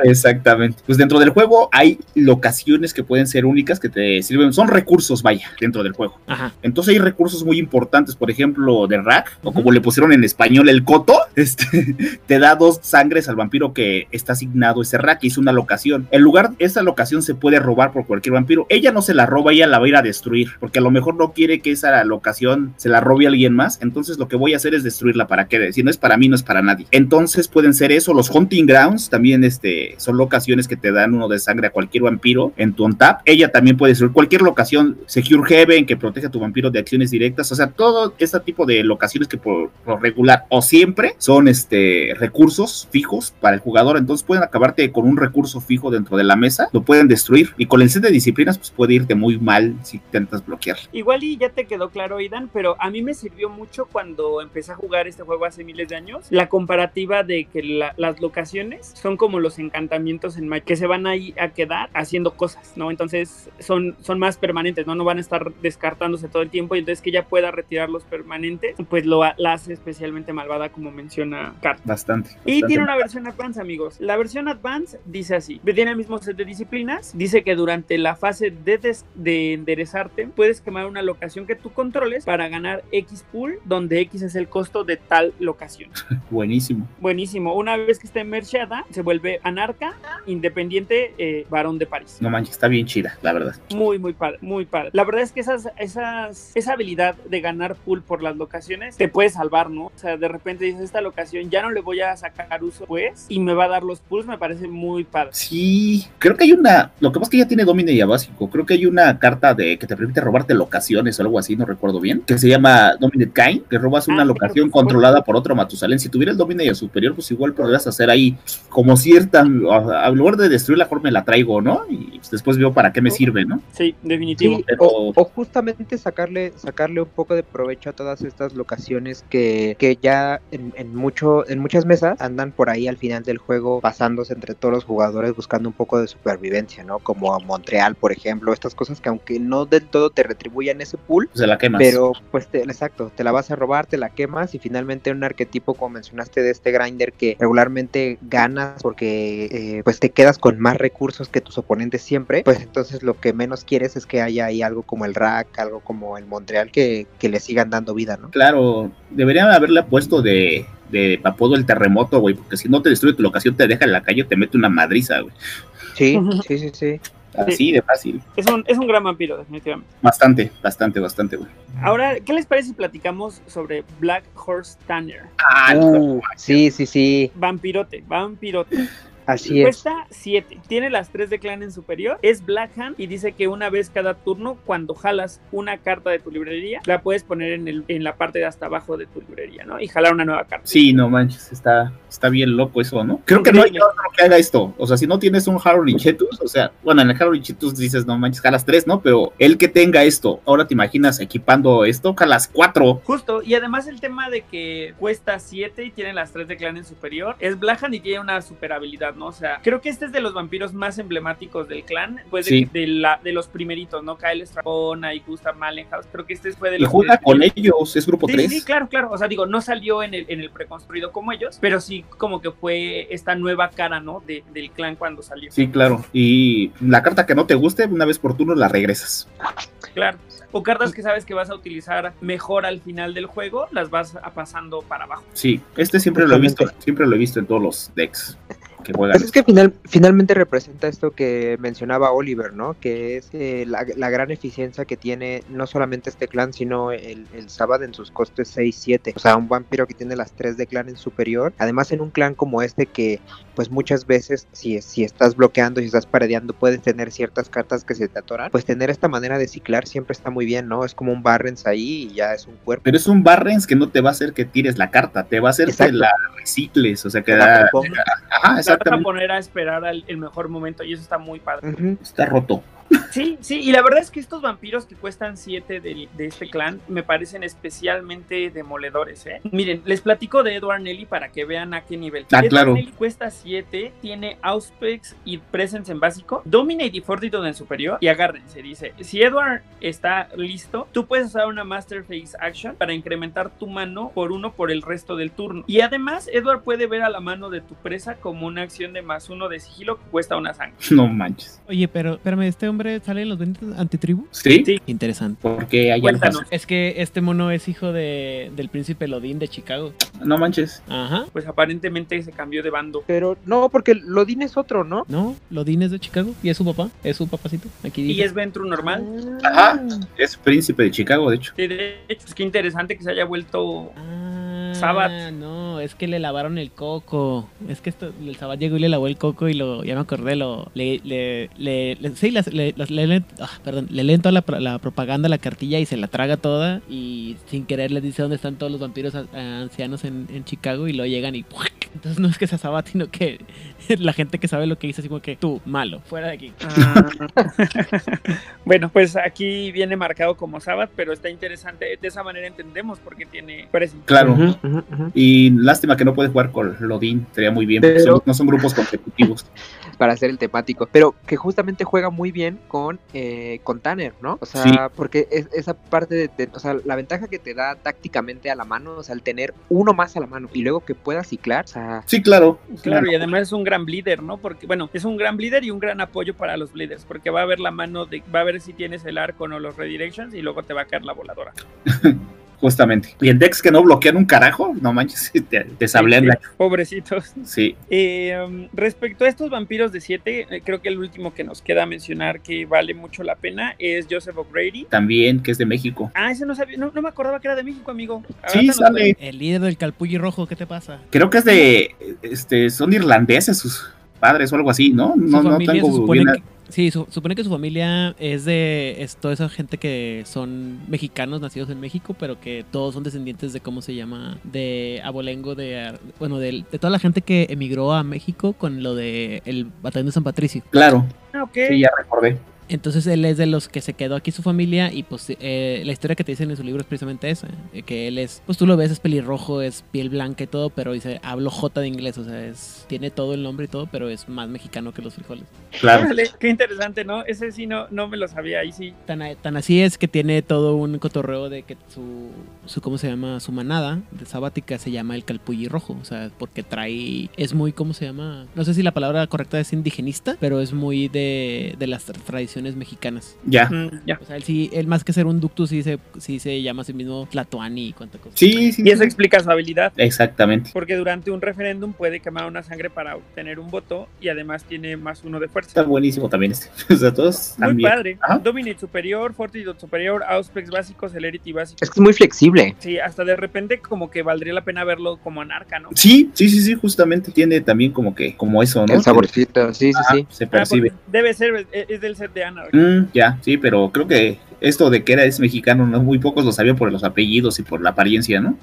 exactamente. Pues dentro del juego hay locaciones que pueden ser únicas que te sirven, son recursos, vaya, dentro del juego. Ajá. Entonces hay recursos muy importantes, por ejemplo, de Rack, o como le pusieron en español el coto, este, te da dos sangres al vampiro que está asignado ese Rack, y es una locación. El lugar, esa locación se puede robar por cualquier vampiro. Ella no se la roba, ella la va a ir a destruir, porque a lo mejor no quiere que esa locación se la robe a alguien más, entonces lo que voy a hacer es destruirla para que, si no es para mí, no es para nadie. Entonces pueden ser eso, los Hunting Grounds también este, son locaciones que te dan uno de sangre a cualquier vampiro en tu on-tap. Ella también puede ser cualquier locación, Secure Heaven, que protege a tu vampiro de acciones directas, o sea, todo ese tipo de locaciones que por, por regular o siempre son este, recursos fijos para el jugador, entonces pueden acabarte con un recurso fijo dentro de la mesa, lo pueden destruir y con el set de disciplinas pues puede irte muy mal si intentas bloquear. Igual y ya te quedó claro, Idan, pero a mí me sirvió mucho cuando empecé a jugar este juego hace miles de años, la comparativa de que la- las locaciones son como los encantamientos en Magic, que se van ahí a quedar haciendo cosas, ¿no? Entonces son, son más permanentes, ¿no? No van a estar descartándose todo el tiempo y entonces que ella pueda retirar los permanentes, pues lo la hace especialmente malvada como menciona Kat. Bastante. Y bastante tiene una versión Advance, amigos. La versión Advance dice así: tiene el mismo set de disciplinas. Dice que durante la fase de, de enderezarte, puedes quemar una locación que tú controles para ganar X pool, donde X es el costo de tal locación. buenísimo. Buenísimo. Una vez que esté merchada, se vuelve anarca, independiente, eh, varón de París. No manches, está bien chida, la verdad. Muy, muy padre, muy padre. La verdad es que esas, esas, esa habilidad de ganar pool por las locaciones te puede salvar, ¿no? O sea, de repente dices, esta locación ya no le voy a sacar uso, pues, y me va a dar los pools, me parece muy padre. Sí, creo que hay una. Lo que pasa es que ya tiene Domine ya básico. Creo que hay una carta de que te permite robarte locaciones o algo así, no recuerdo bien. Que se llama Dominate Kind, que robas Ah, una claro, locación controlada por otro Matusalén. Si tuviera el Domine ya superior, pues igual podrías hacer ahí como cierta. A lugar de destruirla, mejor me la traigo, ¿no? Y pues, después veo para qué me sirve, ¿no? Sí, definitivo. Sí, pero- o, o justamente sacarle, sacarle un poco de provecho a todas estas locaciones que, que ya en, en mucho, en muchas mesas andan por ahí al final del juego pasándose entre todos los jugadores buscando un poco de supervivencia, ¿no? Como a Montreal, por ejemplo, estas cosas que aunque no del todo te retribuyan ese pool, Se la quemas. pero pues te- exacto, te la vas a robar, te la quemas y finalmente un arquetipo como mencionaste de este grinder que regularmente ganas porque eh, pues te quedas con más recursos que tus oponentes siempre, pues entonces lo que menos quieres es que haya ahí algo como el rack, algo como el Montreal que, que le sigan dando vida, ¿no? Claro, deberían haberle puesto de, de apodo el terremoto, güey, porque si no te destruye tu locación, te deja en la calle, te mete una madriza, güey. Sí, sí, sí, sí. Así de fácil. Es un, es un gran vampiro, definitivamente. Bastante, bastante, bastante, güey. Ahora, ¿qué les parece si platicamos sobre Black Horse Tanner? Ah, Uh, sí, sí, sí, Vampirote, vampirote. Así es. Cuesta 7. Tiene las 3 de clan en superior. Es Blackhand y dice que una vez cada turno, cuando jalas una carta de tu librería, la puedes poner en, el, en la parte de hasta abajo de tu librería, ¿no? Y jalar una nueva carta. Sí, no manches, está, está bien loco eso, ¿no? Creo que no hay otro que haga esto. O sea, si no tienes un Harold Chetus, o sea, bueno, en el Harold Chetus dices, no manches, jalas tres, ¿no? Pero el que tenga esto, ahora te imaginas equipando esto, jalas cuatro. Justo, y además el tema de que cuesta 7 y tiene las 3 de clan en superior, es Blackhand y tiene una super habilidad, ¿no? O sea, creo que este es de los vampiros más emblemáticos del clan, pues de, Sí. de la, de los primeritos, ¿no? Kyle Strapona y Gustav Malenhaus, creo que este fue de Y los... juega que- con ellos, es grupo Sí, 3. sí, claro, claro. O sea, digo, no salió en el, en el preconstruido como ellos, pero sí como que fue esta nueva cara, ¿no? De- del clan cuando salió. Sí, claro. Y la carta que no te guste, una vez por turno la regresas. Claro. O cartas que sabes que vas a utilizar mejor al final del juego, las vas a pasando para abajo. Sí, este siempre lo he visto, siempre lo he visto en todos los decks que juegan. Pues es que final, finalmente representa esto que mencionaba Oliver, ¿no? Que es eh, la, la gran eficiencia que tiene no solamente este clan, sino el, el Sabbath en sus costes 6-7. O sea, un vampiro que tiene las 3 de clan en superior. Además, en un clan como este que, pues muchas veces, si, si estás bloqueando, si estás paredeando, puedes tener ciertas cartas que se te atoran. Pues tener esta manera de ciclar siempre está muy bien, ¿no? Es como un Barrens ahí y ya es un cuerpo. Pero es un Barrens que no te va a hacer que tires la carta, te va a hacer Exacto. que la recicles, o sea, que La. Ajá, Te vas a poner a esperar al- el mejor momento y eso está muy padre. Ujú. Está roto. Sí, sí, y la verdad es que estos vampiros que cuestan 7 de, de este clan me parecen especialmente demoledores, ¿eh? Miren, les platico de Edward Nelly para que vean a qué nivel. Ah, Edward claro. Nelly cuesta 7, tiene Auspex y Presence en básico, Dominate y Fortitude en superior, y agárrense, dice, si Edward está listo, tú puedes usar una Master Phase Action para incrementar tu mano por uno por el resto del turno. Y además, Edward puede ver a la mano de tu presa como una acción de más uno de sigilo que cuesta una sangre. No manches. Oye, pero espérame, ¿este hombre sale en los benditos antitribu? ¿Sí? Sí. Interesante. Porque hay Cuéntanos. Es que este mono es hijo de, del príncipe Lodín de Chicago. No manches. Ajá. Pues aparentemente se cambió de bando. Pero no, porque Lodin es otro, ¿no? No, Lodín es de Chicago y es su papá, es su papacito. Aquí Y es Ventru normal. Ajá. Es príncipe de Chicago, de hecho. Sí, de hecho, es que interesante que se haya vuelto. Ah, Sabat. no, es que le lavaron el coco. Es que esto, el Sabat llegó y le lavó el coco y lo, ya me acordé, lo, le, le, le, le- sí, las- le, le leen- ah, perdón, le leen toda la, pro- la propaganda, la cartilla y se la traga toda y sin querer les dice dónde están todos los vampiros a- a- ancianos en, en Chicago y luego llegan y entonces no es que sea Sabat, sino que la gente que sabe lo que dice así como que tú, malo, fuera de aquí. bueno, pues aquí viene marcado como Sabbath, pero está interesante. De esa manera entendemos por qué tiene presencia. Claro. Y lástima que no puede jugar con Lodin. Sería muy bien. porque Pero- son- no son grupos competitivos. Para hacer el temático. Pero que justamente juega muy bien con, eh, con Tanner, ¿no? O sea, Sí. porque es, esa parte de, de- O sea, la ventaja que te da tácticamente a la mano, o sea, el tener uno más a la mano y luego que pueda ciclar, o sea. Sí, claro. Claro, y además es un gran bleeder, ¿no? Porque, bueno, es un gran bleeder y un gran apoyo para los bleeders, porque va a ver la mano de, va a ver si tienes el arco o no los redirections y luego te va a caer la voladora. Justamente. Y en decks que no bloquean un carajo, no manches, te, te sablean la- Pobrecitos. Sí, Eh, respecto a estos vampiros de 7, creo que el último que nos queda mencionar que vale mucho la pena es Joseph O'Grady. también que es de México. Ah, ese no sabía, no, no me acordaba que era de México, amigo. Sí, Ahorita nos sale. El líder del Calpulli Rojo, ¿qué te pasa? Creo que es de. Este, son irlandeses sus padres o algo así, ¿no? No, no tengo supone bien. que, sí, su- supone que su familia es de es toda esa gente que son mexicanos nacidos en México, pero que todos son descendientes de cómo se llama de abolengo de ar- bueno de, de toda la gente que emigró a México con lo de el batallón de San Patricio. Claro, Ah, ok. sí, ya recordé. Entonces él es de los que se quedó aquí su familia y pues eh, la historia que te dicen en su libro es precisamente esa, eh, que él es, pues tú lo ves, es pelirrojo, es piel blanca y todo, pero dice, hablo J de inglés, o sea, es, tiene todo el nombre y todo, pero es más mexicano que los frijoles. Claro. Qué interesante, ¿no? Ese sí no, no me lo sabía, ahí sí. Tan, tan así es que tiene todo un cotorreo de que su, su ¿cómo se llama? Su manada de sabática se llama el calpulli rojo, o sea, porque trae, es muy, ¿cómo se llama? No sé si la palabra correcta es indigenista, pero es muy de, de las tra- tradiciones mexicanas. Ya. Mm, ya. O sea, él sí, él más que ser un ductus, sí se, sí se llama a sí mismo Tlatoani y cuánta cosa. Sí, sí. Y eso explica su habilidad. Exactamente. Porque durante un referéndum puede quemar una sangre para obtener un voto y además tiene más uno de Está fuerza. buenísimo también este. O sea, todos Muy también. padre. Ajá. Dominate superior, Fortitude superior, Auspex básico, Celerity básico. Es que es muy flexible. Sí, hasta de repente como que valdría la pena verlo como anarca, ¿no? Sí, sí, sí, sí, justamente tiene también como que, como eso, ¿no? El saborcito, sí, sí, sí. Se Ah, percibe. porque debe ser, es es del set de Mm, ya, sí, pero creo que esto de que era es mexicano, no muy pocos lo sabían por los apellidos y por la apariencia, ¿no?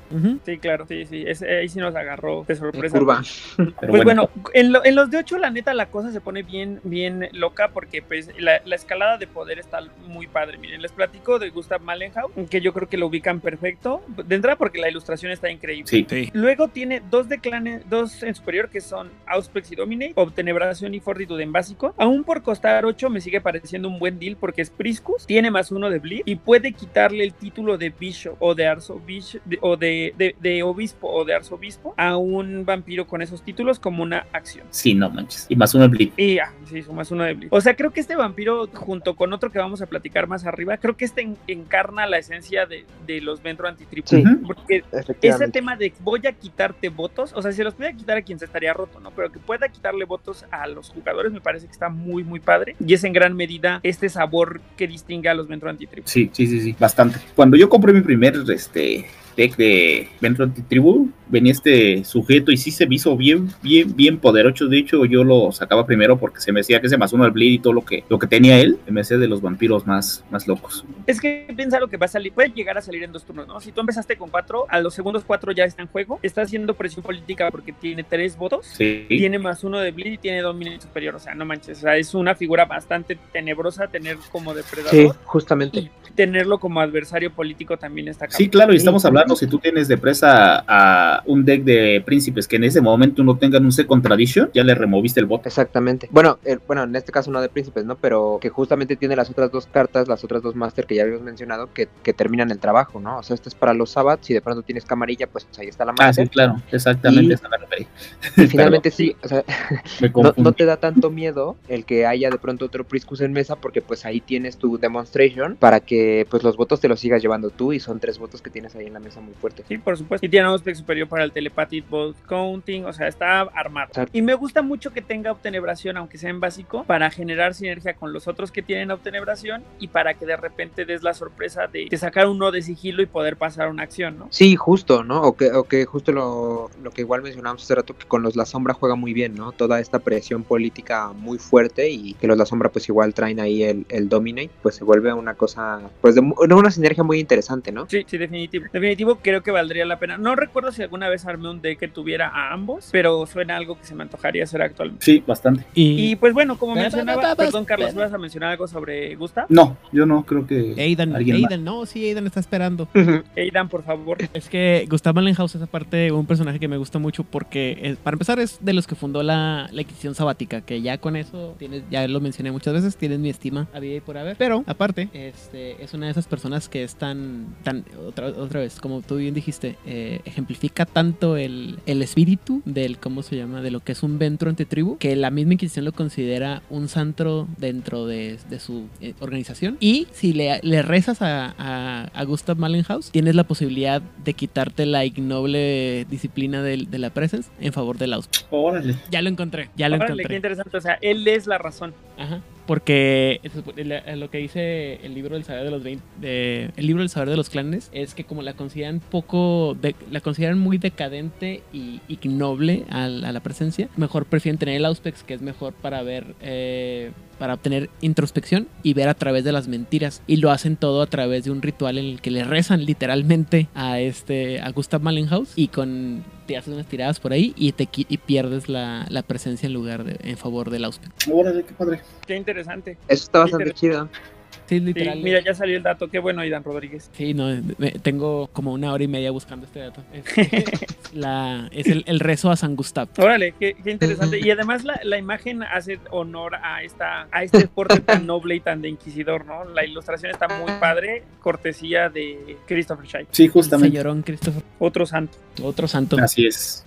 Sí, claro, sí, sí. ahí sí nos agarró de sorpresa. curva. Pero Pues bueno, bueno, en, lo- en los de 8 la neta la cosa se pone bien, bien loca porque pues la, la escalada de poder está muy padre. Miren, les platico de Gustav Malenhau, que yo creo que lo ubican perfecto. De entrada porque la ilustración está increíble. sí. Sí. Luego tiene dos de clanes, dos en superior que son Auspex y Dominate, Obtenebración y Fortitude en básico. Aún por costar 8 me sigue pareciendo un buen deal porque es Priscus, tiene más uno de Bleed y puede quitarle el título de Bishop o de Arzobispo o de, de- de Obispo o de Arzobispo a un vampiro con esos títulos como una acción. Sí, no manches. Y más uno el Blitz. Y ah, sí, más uno de Bleed. O sea, creo que este vampiro, junto con otro que vamos a platicar más arriba, creo que este en- encarna la esencia de, de los Ventro Antitripo. Sí. Porque ese tema de voy a quitarte votos, o sea, si se los pudiera quitar a quien se estaría roto, ¿no? Pero que pueda quitarle votos a los jugadores me parece que está muy, muy padre. Y es en gran medida este sabor que distingue a los Ventro Sí, sí, sí, sí, bastante. Cuando yo compré mi primer este deck de Ventro Tribu, venía este sujeto y sí se me hizo bien, bien, bien poderoso. De hecho, yo lo sacaba primero porque se me decía que se más uno al bleed y todo lo que, lo que tenía él, se me hacía de los vampiros más, más locos. Es que piensa lo que va a salir, puede llegar a salir en dos turnos, ¿no? Si tú empezaste con cuatro, a los segundos cuatro ya está en juego, está haciendo presión política porque tiene tres votos, Sí. tiene más uno de bleed y tiene dominio superior, o sea, no manches, o sea, es una figura bastante tenebrosa tener como depredador. Sí, justamente. Y tenerlo como adversario político también está Sí, cabrón. claro, y estamos hablando, si tú tienes de presa a un deck de príncipes que en ese momento no tengan un second tradition, ya le removiste el voto. Exactamente. Bueno, bueno, en este caso no de príncipes, ¿no? Pero que justamente tiene las otras dos cartas, las otras dos máster que ya habíamos mencionado, que, que terminan el trabajo, ¿no? O sea, este es para los sabbats, si de pronto tienes camarilla, pues ahí está la Ah, máster. sí, claro, exactamente, Y- esa me. Y finalmente sí, o sea, no, no te da tanto miedo el que haya de pronto otro Priscus en mesa, porque pues ahí tienes tu demonstration para que pues los votos te los sigas llevando tú y son tres votos que tienes ahí en la mesa muy fuerte. Sí, por supuesto. Y tiene un aspect superior para el telepathic vote counting, o sea, está armado. Y me gusta mucho que tenga obtenebración, aunque sea en básico, para generar sinergia con los otros que tienen obtenebración y para que de repente des la sorpresa de, de sacar uno de sigilo y poder pasar una acción, ¿no? Sí, justo, ¿no? O que, o que justo lo, lo que igual mencionábamos hace rato, que con los La Sombra juega muy bien, ¿no? Toda esta presión política muy fuerte y que los La Sombra pues igual traen ahí el, el Dominate, pues se vuelve una cosa, pues de una sinergia muy interesante, ¿no? Sí, sí, definitivo. Definitivo, creo que valdría la pena. No recuerdo si alguna vez armé un deck que tuviera a ambos, pero suena algo que se me antojaría hacer actualmente. Sí, bastante. Y, Y pues bueno, como Ba, ba, mencionaba, ba, ba, perdón Carlos. ¿vas a mencionar algo sobre Gustav? No, yo no creo que Aidan, alguien más. Aidan, no, sí, Aidan está esperando. Aidan, por favor. Es que Gustav Mallenhaus es aparte un personaje que me gusta mucho porque, para empezar, es de los que fundó la, la Inquisición Sabática, que ya con eso, tienes, ya lo mencioné muchas veces, tienes mi estima a vida y por haber. Pero, aparte, este, es una de esas personas que es tan, tan otra, otra vez, como tú bien dijiste, eh, ejemplifica tanto el, el espíritu del, ¿cómo se llama? De lo que es un ventro ante tribu, que la misma Inquisición lo considera un santo dentro de, de su eh, organización. Y si le, le rezas a, a, a Gustav Mallenhaus, tienes la posibilidad de quitarte la ignoble disciplina del- de, la presence en favor del Ausp. Órale. Ya lo encontré, ya lo Órale, qué encontré. interesante. O sea, él es la razón. Ajá. Porque es lo que dice el libro del saber de los 20, de- el libro del saber de los clanes es que como la consideran poco, de- la consideran muy decadente y ignoble a, la- a la presencia, mejor prefieren tener el Auspex que es mejor para ver, eh, para obtener introspección y ver a través de las mentiras y lo hacen todo a través de un ritual en el que le rezan literalmente a este a Gustav Mallenhaus y con te haces unas tiradas por ahí y te y pierdes la, la presencia en lugar de en favor del Auspex. Órale, qué padre. Qué interesante. Eso está bastante Literal. chido. Sí, Sí, literal. mira, ya salió el dato. Qué bueno, Aidan Rodríguez. Sí, no, me- tengo como una hora y media buscando este dato. Es, la, es el, el rezo a San Gustav. Órale, qué, qué interesante. Y además la, la imagen hace honor a esta a este porte tan noble y tan de inquisidor, ¿no? La ilustración está muy padre, cortesía de Christopher Shai, Sí, justamente. Señorón Christopher, otro santo. otro santo. Así es.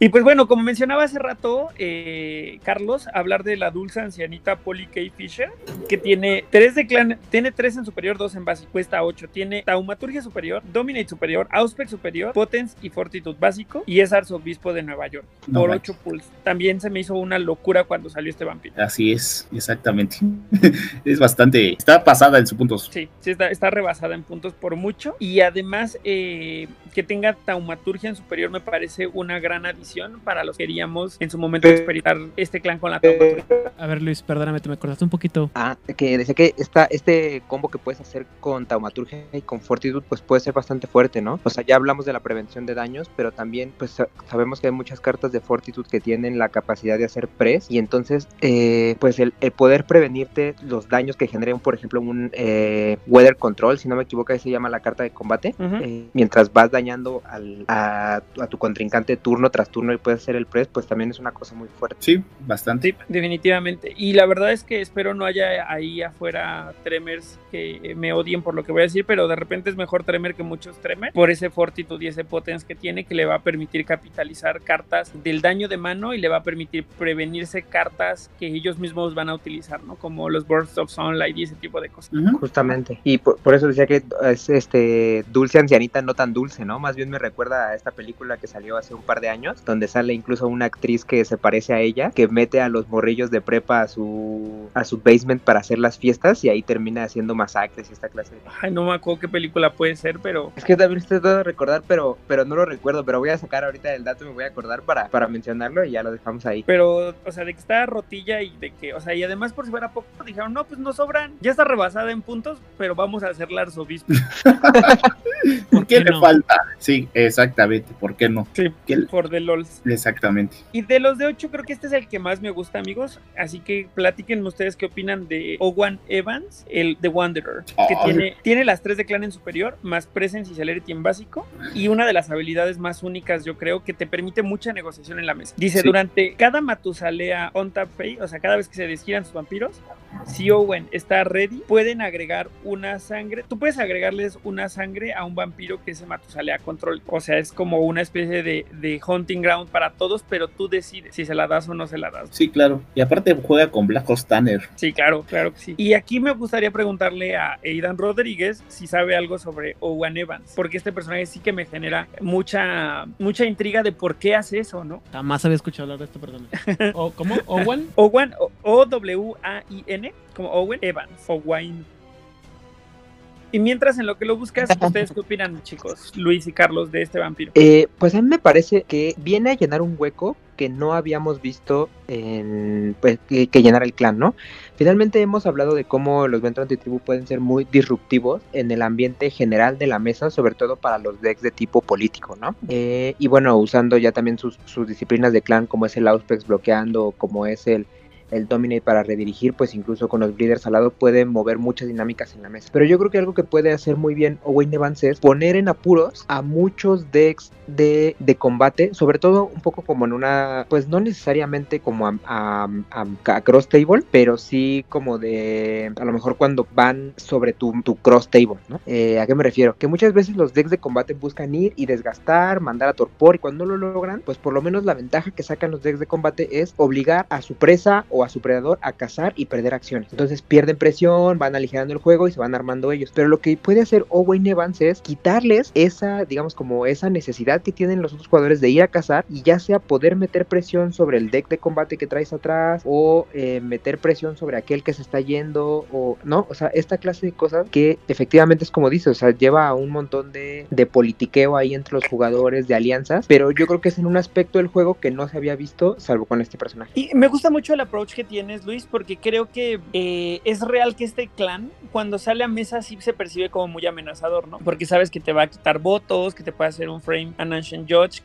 Y pues bueno, como mencionaba hace rato, eh, Carlos, hablar de la dulce ancianita Polly K. Fisher, que tiene tres de clan, tiene tres en superior, dos en básico, cuesta ocho. Tiene taumaturgia superior, dominate superior, auspex superior, potence y fortitud básico, y es arzobispo de Nueva York, No por manches. ocho pulls. También se me hizo una locura cuando salió este vampiro. Así es, exactamente. es bastante. Está pasada en su punto. Sí, sí está, está rebasada en puntos por mucho. Y además eh, que tenga taumaturgia en superior me parece una gran adición para los que queríamos en su momento experimentar este clan con la taumaturgia. A ver, Luis, perdóname, te me cortaste un poquito. Ah, que decía que esta, este combo que puedes hacer con Taumaturgia y con Fortitude, pues puede ser bastante fuerte, ¿no? O sea, ya hablamos de la prevención de daños, pero también, pues sa- sabemos que hay muchas cartas de Fortitude que tienen la capacidad de hacer press, y entonces, eh, pues el, el poder prevenirte los daños que generen, por ejemplo, un eh, Weather Control, si no me equivoco, ahí se llama la carta de combate, eh, mientras vas dañando al, a, a tu contrincante turno tras turno y puedes hacer el press, pues también es una cosa muy fuerte. Sí, bastante. Sí, definitivamente. Y la verdad es que espero no haya ahí afuera tremers que me odien por lo que voy a decir, pero de repente es mejor tremer que muchos tremer por ese fortitud y ese potence que tiene, que le va a permitir capitalizar cartas del daño de mano y le va a permitir prevenirse cartas que ellos mismos van a utilizar, ¿no? Como los Burst of Sunlight y ese tipo de cosas. Justamente. Y por, por eso decía que es este dulce ancianita, no tan dulce, ¿no? Más bien me recuerda a esta película que salió hace un par de años, donde sale incluso una actriz que se parece a ella, que mete a los morrillos de prepa a su a su basement para hacer las fiestas y ahí termina haciendo masacres y esta clase de Ay, no me acuerdo qué película puede ser, pero Es que también estoy tratando de recordar, pero, pero no lo recuerdo. Pero voy a sacar ahorita el dato y me voy a acordar para, para mencionarlo y ya lo dejamos ahí. pero, o sea, de que está rotilla y de que, o sea, y además por si fuera poco, dijeron, no, pues no sobran, ya está rebasada en puntos, pero vamos a hacer la arzobispo. ¿Por qué qué le no? falta? Sí, exactamente. ¿Por qué no? Sí, ¿Qué le- por the LOLs. Exactamente. Y de los de 8 creo que este es el que más me gusta, amigos. Así que platiquen ustedes qué opinan de Owen Evans, el The Wanderer, que Ay. tiene, tiene las tres de clan en superior, más presence y celerity en básico, y una de las habilidades más únicas, yo creo, que te permite mucha negociación en la mesa. Dice, Sí. durante cada Matusalea on tap phase, o sea, cada vez que se desgiran sus vampiros, si Owen está ready, pueden agregar una sangre. Tú puedes agregarles una sangre a un vampiro que ese Matusalea control. O sea, es como una especie de, de hunting ground para todos, pero tú decides si se la das o no se la das. Sí, claro. Y aparte juega con Black Horse Tanner. Sí, claro, claro que sí. Y aquí me gustaría preguntarle a Aidan Rodríguez si sabe algo sobre Owen Evans, porque este personaje sí que me genera mucha, mucha intriga de por qué hace eso, ¿no? Jamás había escuchado hablar de esta persona. ¿O cómo? ¿Owen? Owen, O- Como Owen Evans, Owen. Y mientras en lo que lo buscas, ¿ustedes qué opinan, chicos? Luis y Carlos, de este vampiro. Eh, pues a mí me parece que viene a llenar un hueco que no habíamos visto en, pues, que, que llenar el clan, ¿no? Finalmente hemos hablado de cómo los Ventro Antitribu pueden ser muy disruptivos en el ambiente general de la mesa, sobre todo para los decks de tipo político, ¿no? Eh, y bueno, usando ya también sus, sus disciplinas de clan, como es el Auspex bloqueando, como es el el Dominate para redirigir, pues incluso con los Breeders al lado puede mover muchas dinámicas en la mesa. Pero yo creo que algo que puede hacer muy bien Owen Evans es poner en apuros a muchos decks de, de combate, sobre todo un poco como en una, pues no necesariamente como a, a- cross table, pero sí como de, a lo mejor cuando van sobre tu, tu cross table, ¿no? Eh, ¿A qué me refiero? Que muchas veces los decks de combate buscan ir y desgastar, mandar a torpor, y cuando no lo logran, pues por lo menos la ventaja que sacan los decks de combate es obligar a su presa o a su predador a cazar y perder acciones. Entonces pierden presión, van aligerando el juego y se van armando ellos. Pero lo que puede hacer Owen Evans es quitarles esa, digamos, como esa necesidad que tienen los otros jugadores de ir a cazar y ya sea poder meter presión sobre el deck de combate que traes atrás o eh, meter presión sobre aquel que se está yendo o no, o sea, esta clase de cosas que efectivamente es como dice, o sea, lleva a un montón de, de politiqueo ahí entre los jugadores, de alianzas, pero yo creo que es en un aspecto del juego que no se había visto salvo con este personaje. Y me gusta mucho el approach que tienes, Luis, porque creo que eh, es real que este clan, cuando sale a mesa, sí se percibe como muy amenazador, ¿no? Porque sabes que te va a quitar votos, que te puede hacer un frame an ancient judge,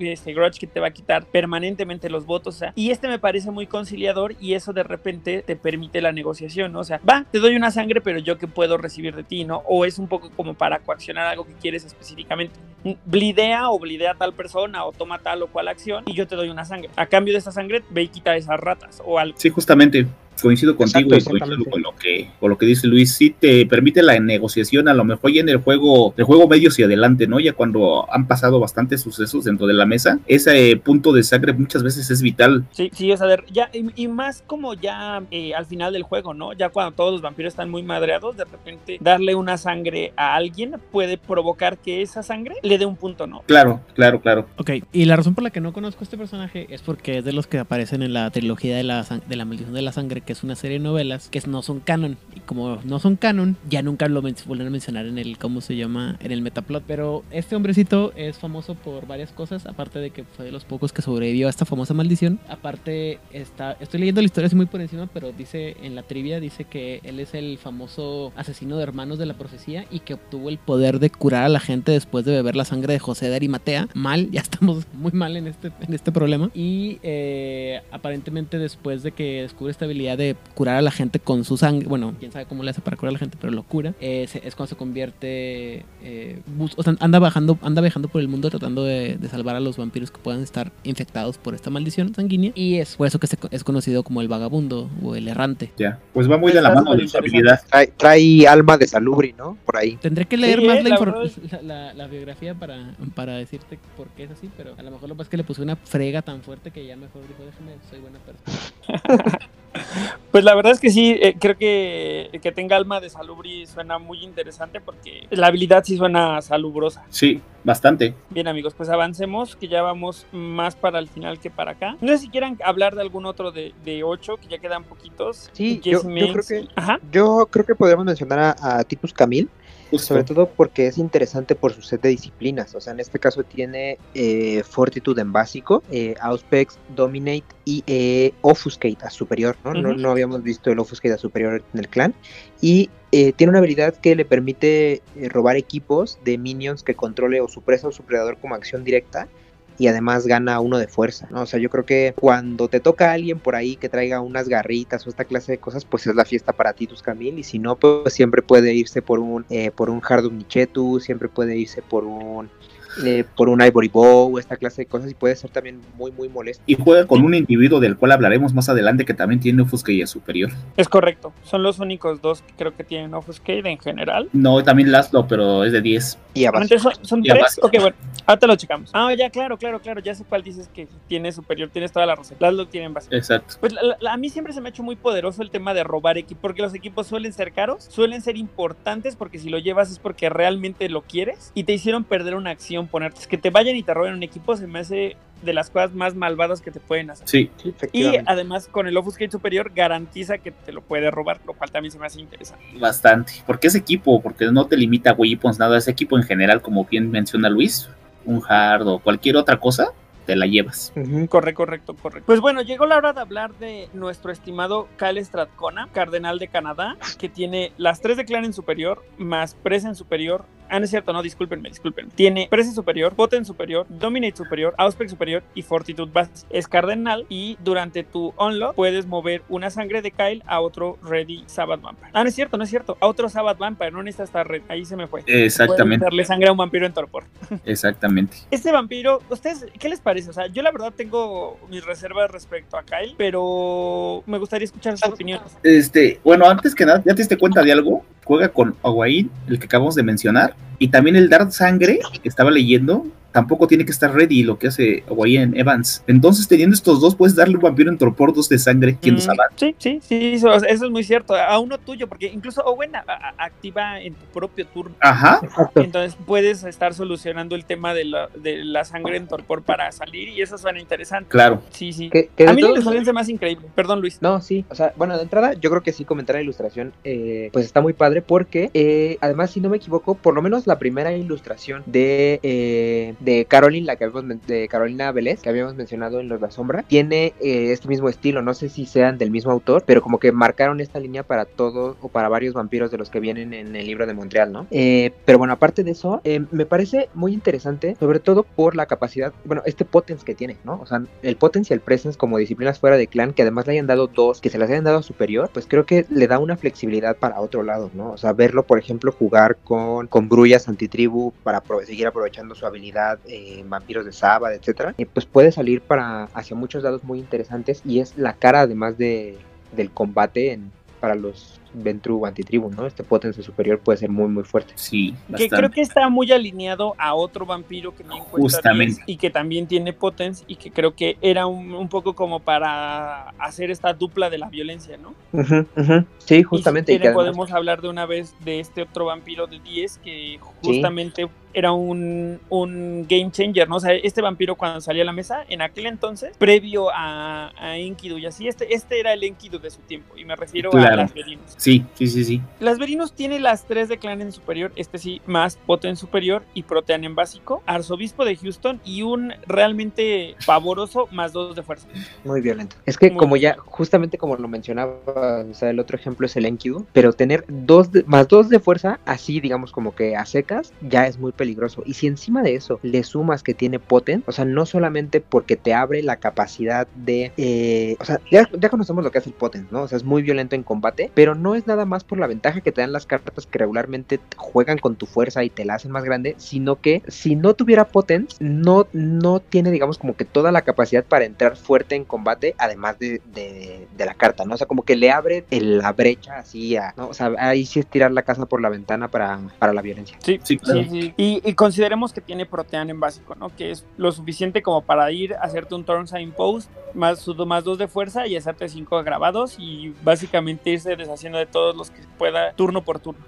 este grudge que te va a quitar permanentemente los votos, o sea, y este me parece muy conciliador y eso de repente te permite la negociación, ¿no? O sea, va, te doy una sangre, pero yo que puedo recibir de ti, ¿no? O es un poco como para coaccionar algo que quieres específicamente. Blidea o blidea a tal persona o toma tal o cual acción y yo te doy una sangre. A cambio de esta sangre, ve y quita esas ratas o Sí, justamente. Coincido contigo Exacto, y coincido con lo que con lo que dice Luis. Sí te permite la negociación, a lo mejor ya en el juego, el juego medio hacia adelante, ¿no? Ya cuando han pasado bastantes sucesos dentro de la mesa, ese eh, punto de sangre muchas veces es vital. Sí, sí, o sea, de- ya, y, y más como ya eh, al final del juego, ¿no? Ya cuando todos los vampiros están muy madreados, de repente darle una sangre a alguien puede provocar que esa sangre le dé un punto, ¿no? Claro, claro, claro. Ok, y la razón por la que no conozco a este personaje es porque es de los que aparecen en la trilogía de la, de la maldición de la sangre, que es una serie de novelas que no son canon. Y como no son canon, ya nunca lo vuelven a mencionar en el, ¿cómo se llama? En el metaplot. Pero este hombrecito es famoso por varias cosas, aparte de que fue de los pocos que sobrevivió a esta famosa maldición. Aparte, está, estoy leyendo la historia así muy por encima, pero dice en la trivia, dice que él es el famoso asesino de hermanos de la profecía y que obtuvo el poder de curar a la gente después de beber la sangre de José de Arimatea. Mal, ya estamos muy mal en este, en este problema. Y eh, aparentemente después de que descubre esta habilidad de curar a la gente con su sangre. Bueno, quién sabe cómo le hace para curar a la gente, pero lo cura. Eh, se- es cuando se convierte. eh, bus- o sea, anda bajando, anda viajando por el mundo tratando de, de salvar a los vampiros que puedan estar infectados por esta maldición sanguínea. Y es por eso que se es conocido como el vagabundo o el errante. Ya, pues va muy de la Está mano de su habilidad. Trae, trae alma de salubri, ¿no? Por ahí. Tendré que leer Sí, más eh, la, la la, la- la biografía para, para decirte por qué es así, pero a lo mejor lo que pasa es que le puse una frega tan fuerte que ya mejor dijo, déjame, soy buena persona. Pues la verdad es que sí, eh, creo que que tenga alma de salubri suena muy interesante porque la habilidad sí suena salubrosa. Sí, bastante. Bien amigos, pues avancemos, que ya vamos más para el final que para acá. No sé si quieran hablar de algún otro de, de 8, que ya quedan poquitos. Sí, yo- creo que- Ajá. Yo creo que podríamos mencionar a, a Titus Camille, Justo. sobre todo porque es interesante por su set de disciplinas. O sea, en este caso tiene eh, Fortitude en básico, eh, Auspex, Dominate y eh, Offuscate a superior. ¿no? no, no habíamos visto el Offuscate a superior en el clan. Y eh, tiene una habilidad que le permite eh, robar equipos de minions que controle o su presa o su predador como acción directa. Y además gana uno de fuerza, ¿no? O sea, yo creo que cuando te toca alguien por ahí que traiga unas garritas o esta clase de cosas, pues es la fiesta para Titus Camille. Y si no, pues siempre puede irse por un eh, por un Hardum Nichetu, siempre puede irse por un eh, por un Ivory Bow, esta clase de cosas, y puede ser también muy, muy molesto. Y juega con un individuo del cual hablaremos más adelante que también tiene Ofusquilla superior. Es correcto. Son los únicos dos que creo que tienen Offuscade en general. No, también Laszlo, pero es de 10. Y a base. Realmente son, son Y tres. Ok, bueno, ahorita lo checamos. Ah, ya, claro, claro, claro. Ya sé cuál dices que tiene superior. Tienes toda la razón. Las lo tienen base. Exacto. Pues la- la- a mí siempre se me ha hecho muy poderoso el tema de robar equipos, porque los equipos suelen ser caros, suelen ser importantes, porque si lo llevas es porque realmente lo quieres y te hicieron perder una acción ponerte. Es que te vayan y te roben un equipo se me hace de las cosas más malvadas que te pueden hacer. Sí, Y además con el Offuscate superior garantiza que te lo puede robar, lo cual también se me hace interesante. bastante. Porque es equipo, porque no te limita a weapons, nada. Es equipo en general, como bien menciona Luis. Un hard o cualquier otra cosa, te la llevas. Ujú. Correcto, correcto, correcto. Pues bueno, llegó la hora de hablar de nuestro estimado Kyle Strathcona, cardenal de Canadá, que tiene las tres de clan en superior, más presa en superior. Ah, no es cierto, no, discúlpenme, discúlpenme. Tiene presa superior, poten superior, dominate superior, auspex superior y fortitude base. Es cardenal y durante tu unlock puedes mover una sangre de Kyle a otro ready Sabbath Vampire. Ah, no es cierto, no es cierto. A otro Sabbath Vampire, no necesita estar red. Ahí se me fue. Exactamente, Puedes darle sangre a un vampiro en torpor. exactamente. Este vampiro, ¿ustedes qué les parece? O sea, yo la verdad tengo mis reservas respecto a Kyle, pero me gustaría escuchar sus opiniones. Este, bueno, antes que nada, ¿ya te diste cuenta de algo? Juega con Aguain, el que acabamos de mencionar, y también el Dark Sangre, que estaba leyendo, tampoco tiene que estar ready lo que hace Aguain Evans. Entonces, teniendo estos dos, puedes darle un vampiro en torpor dos de sangre, siendo Mm, Sabat. sí, sí, sí, eso, eso es muy cierto. A uno tuyo, porque incluso Owen a- a- activa en tu propio turno. Ajá, Exacto. Entonces puedes estar solucionando el tema de la, de la sangre en torpor para salir y eso suena interesante. claro. Sí, sí. Que- que A mí la ilustración se me hace increíble. Perdón, Luis. No, sí, o sea, bueno, de entrada yo creo que sí comentar la ilustración, eh, pues está muy padre porque eh, además, si no me equivoco, por lo menos la primera ilustración de, eh, de Caroline, la que habíamos, de Carolina Vélez, que habíamos mencionado en Los La Sombra, tiene eh, este mismo estilo, no sé si sean del mismo autor, pero como que marcaron esta línea para todos o para varios vampiros de los que vienen en el libro de Montreal, ¿no? Eh, pero bueno, aparte de eso, eh, me parece muy interesante, sobre todo por la capacidad, bueno, este potence que tiene, ¿no? O sea, el potence y el presence como disciplinas fuera de clan, que además le hayan dado dos, que se las hayan dado superior, pues creo que le da una flexibilidad para otro lado, ¿no? O sea, verlo, por ejemplo, jugar con, con antitribu para seguir aprovechando su habilidad eh, vampiros de Sábado, etcétera, eh, pues puede salir para hacia muchos lados muy interesantes y es la cara además de, del combate en, para los Ventru antitribu, ¿no? Este potence superior puede ser muy, muy fuerte. Sí, Que creo que está muy alineado a otro vampiro que me encuentra Justamente. y que también tiene potence y que creo que era un, un poco como para hacer esta dupla de la violencia, ¿no? Sí, justamente. Y y si que además- podemos hablar de una vez de este otro vampiro de 10 que justamente era un, un game changer, ¿no? O sea, este vampiro cuando salía a la mesa, en aquel entonces, previo a, a Enkidu y así, este, este era el Enkidu de su tiempo, y me refiero a las Velinos. Sí, sí, sí, sí. Las Verinos tiene las tres de clan en superior, este sí, más Poten superior y Protean en básico, Arzobispo de Houston y un realmente pavoroso más dos de fuerza. Muy violento. Es que Muy como ya, justamente como lo mencionaba, o sea, el otro ejemplo es el Enkidu, pero tener dos de- más dos de fuerza, así digamos como que a secas, ya es muy peligroso. Y si encima de eso le sumas que tiene Poten, o sea, no solamente porque te abre la capacidad de, eh, o sea, ya, ya conocemos lo que hace el Poten, ¿no? O sea, es muy violento en combate, pero no es nada más por la ventaja que te dan las cartas que regularmente juegan con tu fuerza y te la hacen más grande, sino que si no tuviera Potence, no, no tiene, digamos, como que toda la capacidad para entrar fuerte en combate, además de, de- de la carta, ¿no? O sea, como que le abre el- la brecha así a, ¿no? O sea, ahí sí es tirar la casa por la ventana para, para la violencia. Sí, Sí, claro. sí, sí. Y, y consideremos que tiene Protean en básico, ¿no? Que es lo suficiente como para ir a hacerte un turn sign post, más, más dos de fuerza y hacerte cinco grabados y básicamente irse deshaciendo de todos los que pueda turno por turno.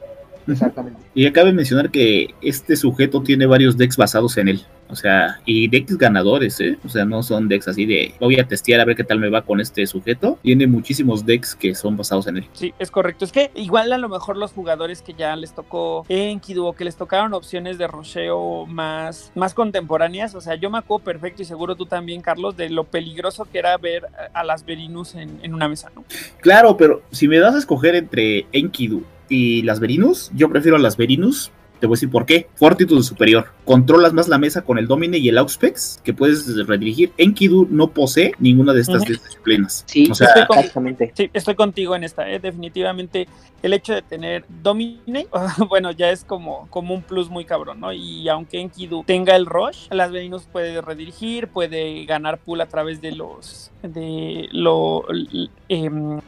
Exactamente. Y cabe mencionar que este sujeto tiene varios decks basados en él. O sea, y decks ganadores, ¿eh? O sea, no son decks así de voy a testear a ver qué tal me va con este sujeto. Tiene muchísimos decks que son basados en él. Sí, es correcto. Es que igual a lo mejor los jugadores que ya les tocó Enkidu o que les tocaron opciones de rocheo más, más contemporáneas, o sea, yo me acuerdo perfecto y seguro tú también, Carlos, de lo peligroso que era ver a- a las Verinus en, en una mesa, ¿no? Claro, pero si me das a escoger entre Enkidu y las Verinus, yo prefiero a las Verinus. Te voy a decir por qué. Fortitude superior. Controlas más la mesa con el Domine y el Auxpex que puedes redirigir. Enkidu no posee ninguna de estas Ujú. disciplinas. Sí, O sea, Estoy con- exactamente. Sí, estoy contigo en esta, ¿eh? definitivamente el hecho de tener Domine, bueno, ya es como, como un plus muy cabrón, ¿no? Y aunque Enkidu tenga el rush, las Venus puede redirigir, puede ganar pool a través de los, de lo, l- em,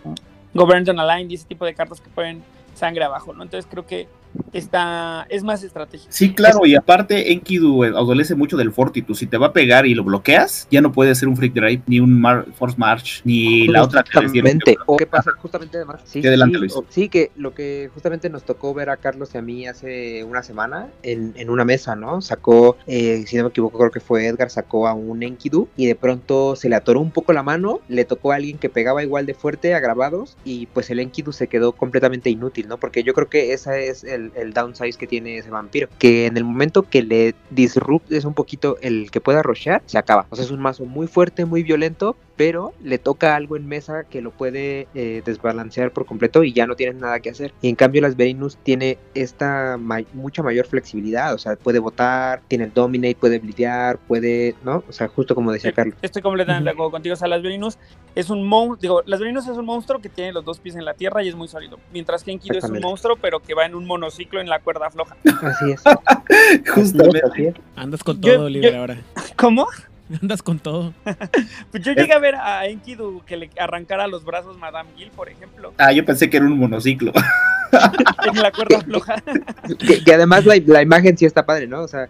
Governed on a Line y ese tipo de cartas que pueden sangre abajo, ¿no? Entonces creo que está, es más estratégico. Sí, claro, y aparte Enkidu eh, adolece mucho del Fortitude. Si te va a pegar y lo bloqueas, ya no puede ser un Freak Drive, ni un Mar- Force March, ni la otra que que- Justamente. O qué pasa justamente además. Sí, Sí, adelante, sí, Luis. o- sí, que lo que justamente nos tocó ver a Carlos y a mí hace una semana en, en una mesa, ¿no? Sacó, eh, si no me equivoco, creo que fue Edgar, sacó a un Enkidu y de pronto se le atoró un poco la mano, le tocó a alguien que pegaba igual de fuerte a grabados y pues el Enkidu se quedó completamente inútil, ¿no? Porque yo creo que ese es el, el downsize que tiene ese vampiro, que en el momento que le disruptes un poquito el que pueda rushear, se acaba. O sea, es un mazo muy fuerte, muy violento, pero le toca algo en mesa que lo puede eh, desbalancear por completo y ya no tienes nada que hacer. Y en cambio las Verinus tiene esta ma- mucha mayor flexibilidad, o sea, puede votar, tiene el dominate, puede blidear, puede, ¿no? O sea, justo como decía Sí, Carlos. Estoy completamente de acuerdo contigo. O sea, las Venus es un monstruo. Digo, las Venus es un monstruo que tiene los dos pies en la tierra y es muy sólido. Mientras que Enkidu es un monstruo, pero que va en un monociclo en la cuerda floja. Así es. Justamente. Así es. Andas con Yo- todo, Oliver, yo- ahora. ¿Cómo? Andas con todo. Pues yo llegué a ver a Enkidu que le arrancara los brazos Madame Gil, por ejemplo, Ah, yo pensé que era un monociclo. en la cuerda floja. Que, que además la, la imagen sí está padre, ¿no? O sea,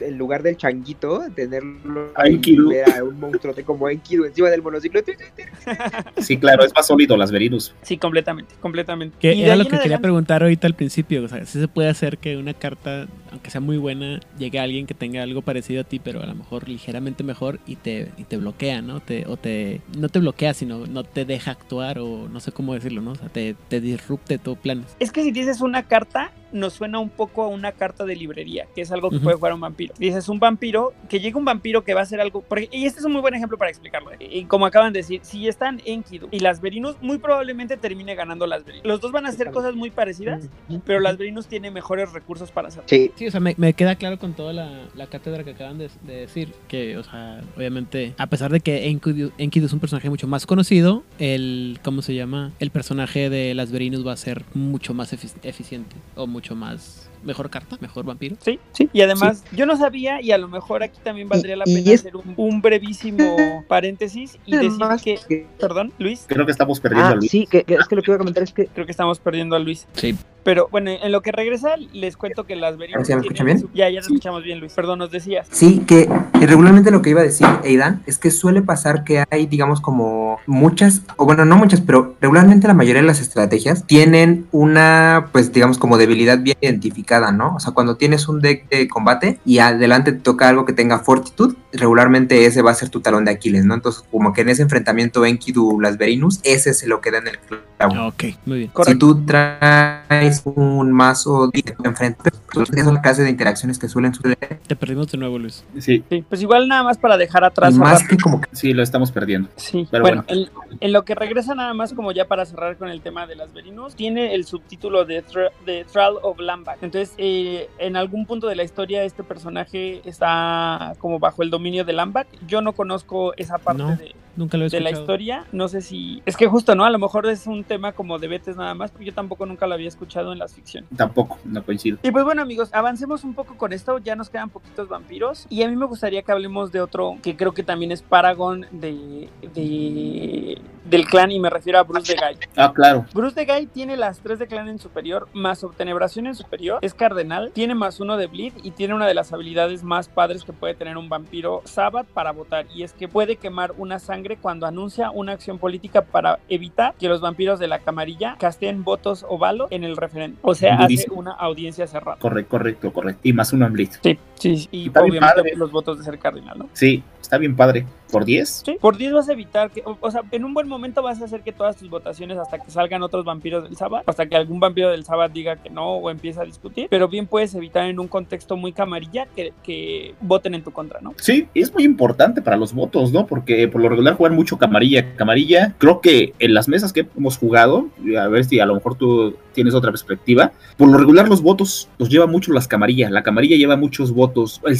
en lugar del changuito, tenerlo A ahí, Enkidu. ver a un monstruo como Enkidu encima del monociclo. Sí, claro, es más sólido las Verinus. Sí, completamente, completamente. Que era lo que quería adelante- preguntar ahorita al principio. O sea, si se puede hacer que una carta, aunque sea muy buena, llegue a alguien que tenga algo parecido a ti, pero a lo mejor ligeramente mejor y te, y te bloquea, ¿no? Te, o te, no te bloquea, sino no te deja actuar o no sé cómo decirlo, ¿no? O sea, te, te disrupte tu planes. Es que si dices una carta, nos suena un poco a una carta de librería, que es algo que Ujú. puede jugar un vampiro. Dices un vampiro, que llega un vampiro que va a hacer algo. porque- y este es un muy buen ejemplo para explicarlo. ¿eh? Y como acaban de decir, si están Enkidu y las Verinus, muy probablemente termine ganando las Verinus. Los dos van a hacer cosas muy parecidas, pero las Verinus tienen mejores recursos para hacerlo. Sí, Sí, o sea, me, me queda claro con toda la, la cátedra que acaban de, de decir que, o sea, obviamente, a pesar de que Enkidu, Enkidu es un personaje mucho más conocido, el, ¿cómo se llama? El personaje de las Verinus va a ser mucho más efic- eficiente o mucho más, mejor carta, mejor vampiro. Sí, sí. Y además, yo no sabía, y a lo mejor aquí también valdría la y pena es- hacer un, un brevísimo paréntesis y decir que. que- Perdón, Luis. Creo que estamos perdiendo Ah, a Luis. sí, que, que es que lo que iba a comentar es que Creo que estamos perdiendo a Luis. Sí. Pero bueno, en lo que regresa, les cuento que las Verinus. ¿Sí me escuchan bien? su- Ya, ya te escuchamos bien, Luis. Perdón, nos decías. Sí, que que regularmente lo que iba a decir Aidan es que suele pasar que hay, digamos, como muchas, o bueno, no muchas, pero regularmente la mayoría de las estrategias tienen una, pues, digamos, como debilidad bien identificada, ¿no? O sea, cuando tienes un deck de combate y adelante te toca algo que tenga fortitud, regularmente ese va a ser tu talón de Aquiles, ¿no? Entonces, como que en ese enfrentamiento Enkidu Las Verinus, ese se lo queda en el clavo Ok, muy bien. Si tú traes un mazo y te enfrentas, pues esas son las clases de interacciones que suelen suceder. Te perdimos de nuevo, Luis. Sí, Sí, pues igual nada más para dejar atrás. Más que como que sí, lo estamos perdiendo. Sí, Pero bueno, En, en lo que regresa nada más como ya para cerrar con el tema de las Verinos, tiene el subtítulo de, Thr- de Thrall of Lambak. Entonces, eh, en algún punto de la historia este personaje está como bajo el dominio de Lambak. Yo no conozco esa parte No, de, Nunca lo he de la escuchado. historia. No sé si... Es que justo, ¿no? A lo mejor es un tema como de Betes nada más, porque yo tampoco nunca lo había escuchado en las ficciones. Tampoco, no coincido. Y pues bueno amigos, avancemos un poco con esto, ya nos quedan poquitos vampiros y a mí me gustaría que hablemos de otro que creo que también es Paragon de, de- del clan y me refiero a Bruce de Guy. Ah, claro. Bruce de Guy tiene las 3 de clan en superior, más obtenebración en superior, es cardenal, tiene más uno de bleed y tiene una de las habilidades más padres que puede tener un vampiro Sabbath para votar y es que puede quemar una sangre cuando anuncia una acción política para evitar que los vampiros de la camarilla casteen votos o balo en el referéndum. O sea, hace una audiencia cerrada. Correcto, correcto, correcto. Y más uno en Blitz. Sí, sí, sí. y Está bien obviamente padre. los votos de ser cardinal, ¿no? Sí, está bien padre. ¿Por 10? Sí, por 10 vas a evitar que, o, o sea, en un buen momento vas a hacer que todas tus votaciones hasta que salgan otros vampiros del Sabbath, hasta que algún vampiro del Sabbath diga que no o empieza a discutir, pero bien puedes evitar en un contexto muy camarilla que, que voten en tu contra, ¿no? Sí, es muy importante para los votos, ¿no? Porque por lo regular juegan mucho camarilla. Camarilla, creo que en las mesas que hemos jugado, a ver si a lo mejor tú tienes otra perspectiva, por lo regular los votos los lleva mucho las camarillas. La camarilla lleva muchos votos. El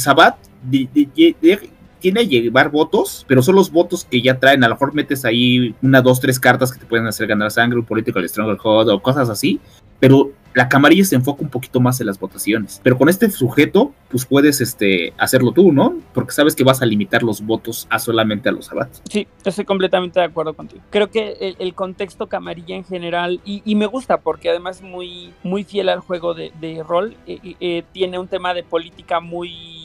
di- tiene a llevar votos, pero son los votos que ya traen. A lo mejor metes ahí una, dos, tres cartas que te pueden hacer ganar sangre, un Political Stronghold o cosas así. Pero la camarilla se enfoca un poquito más en las votaciones. Pero con este sujeto, pues puedes este, hacerlo tú, ¿no? Porque sabes que vas a limitar los votos a solamente a los abats. Sí, estoy completamente de acuerdo contigo. Creo que el, contexto camarilla en general, y, me gusta porque además muy, muy fiel al juego de, rol, eh, eh, tiene un tema de política muy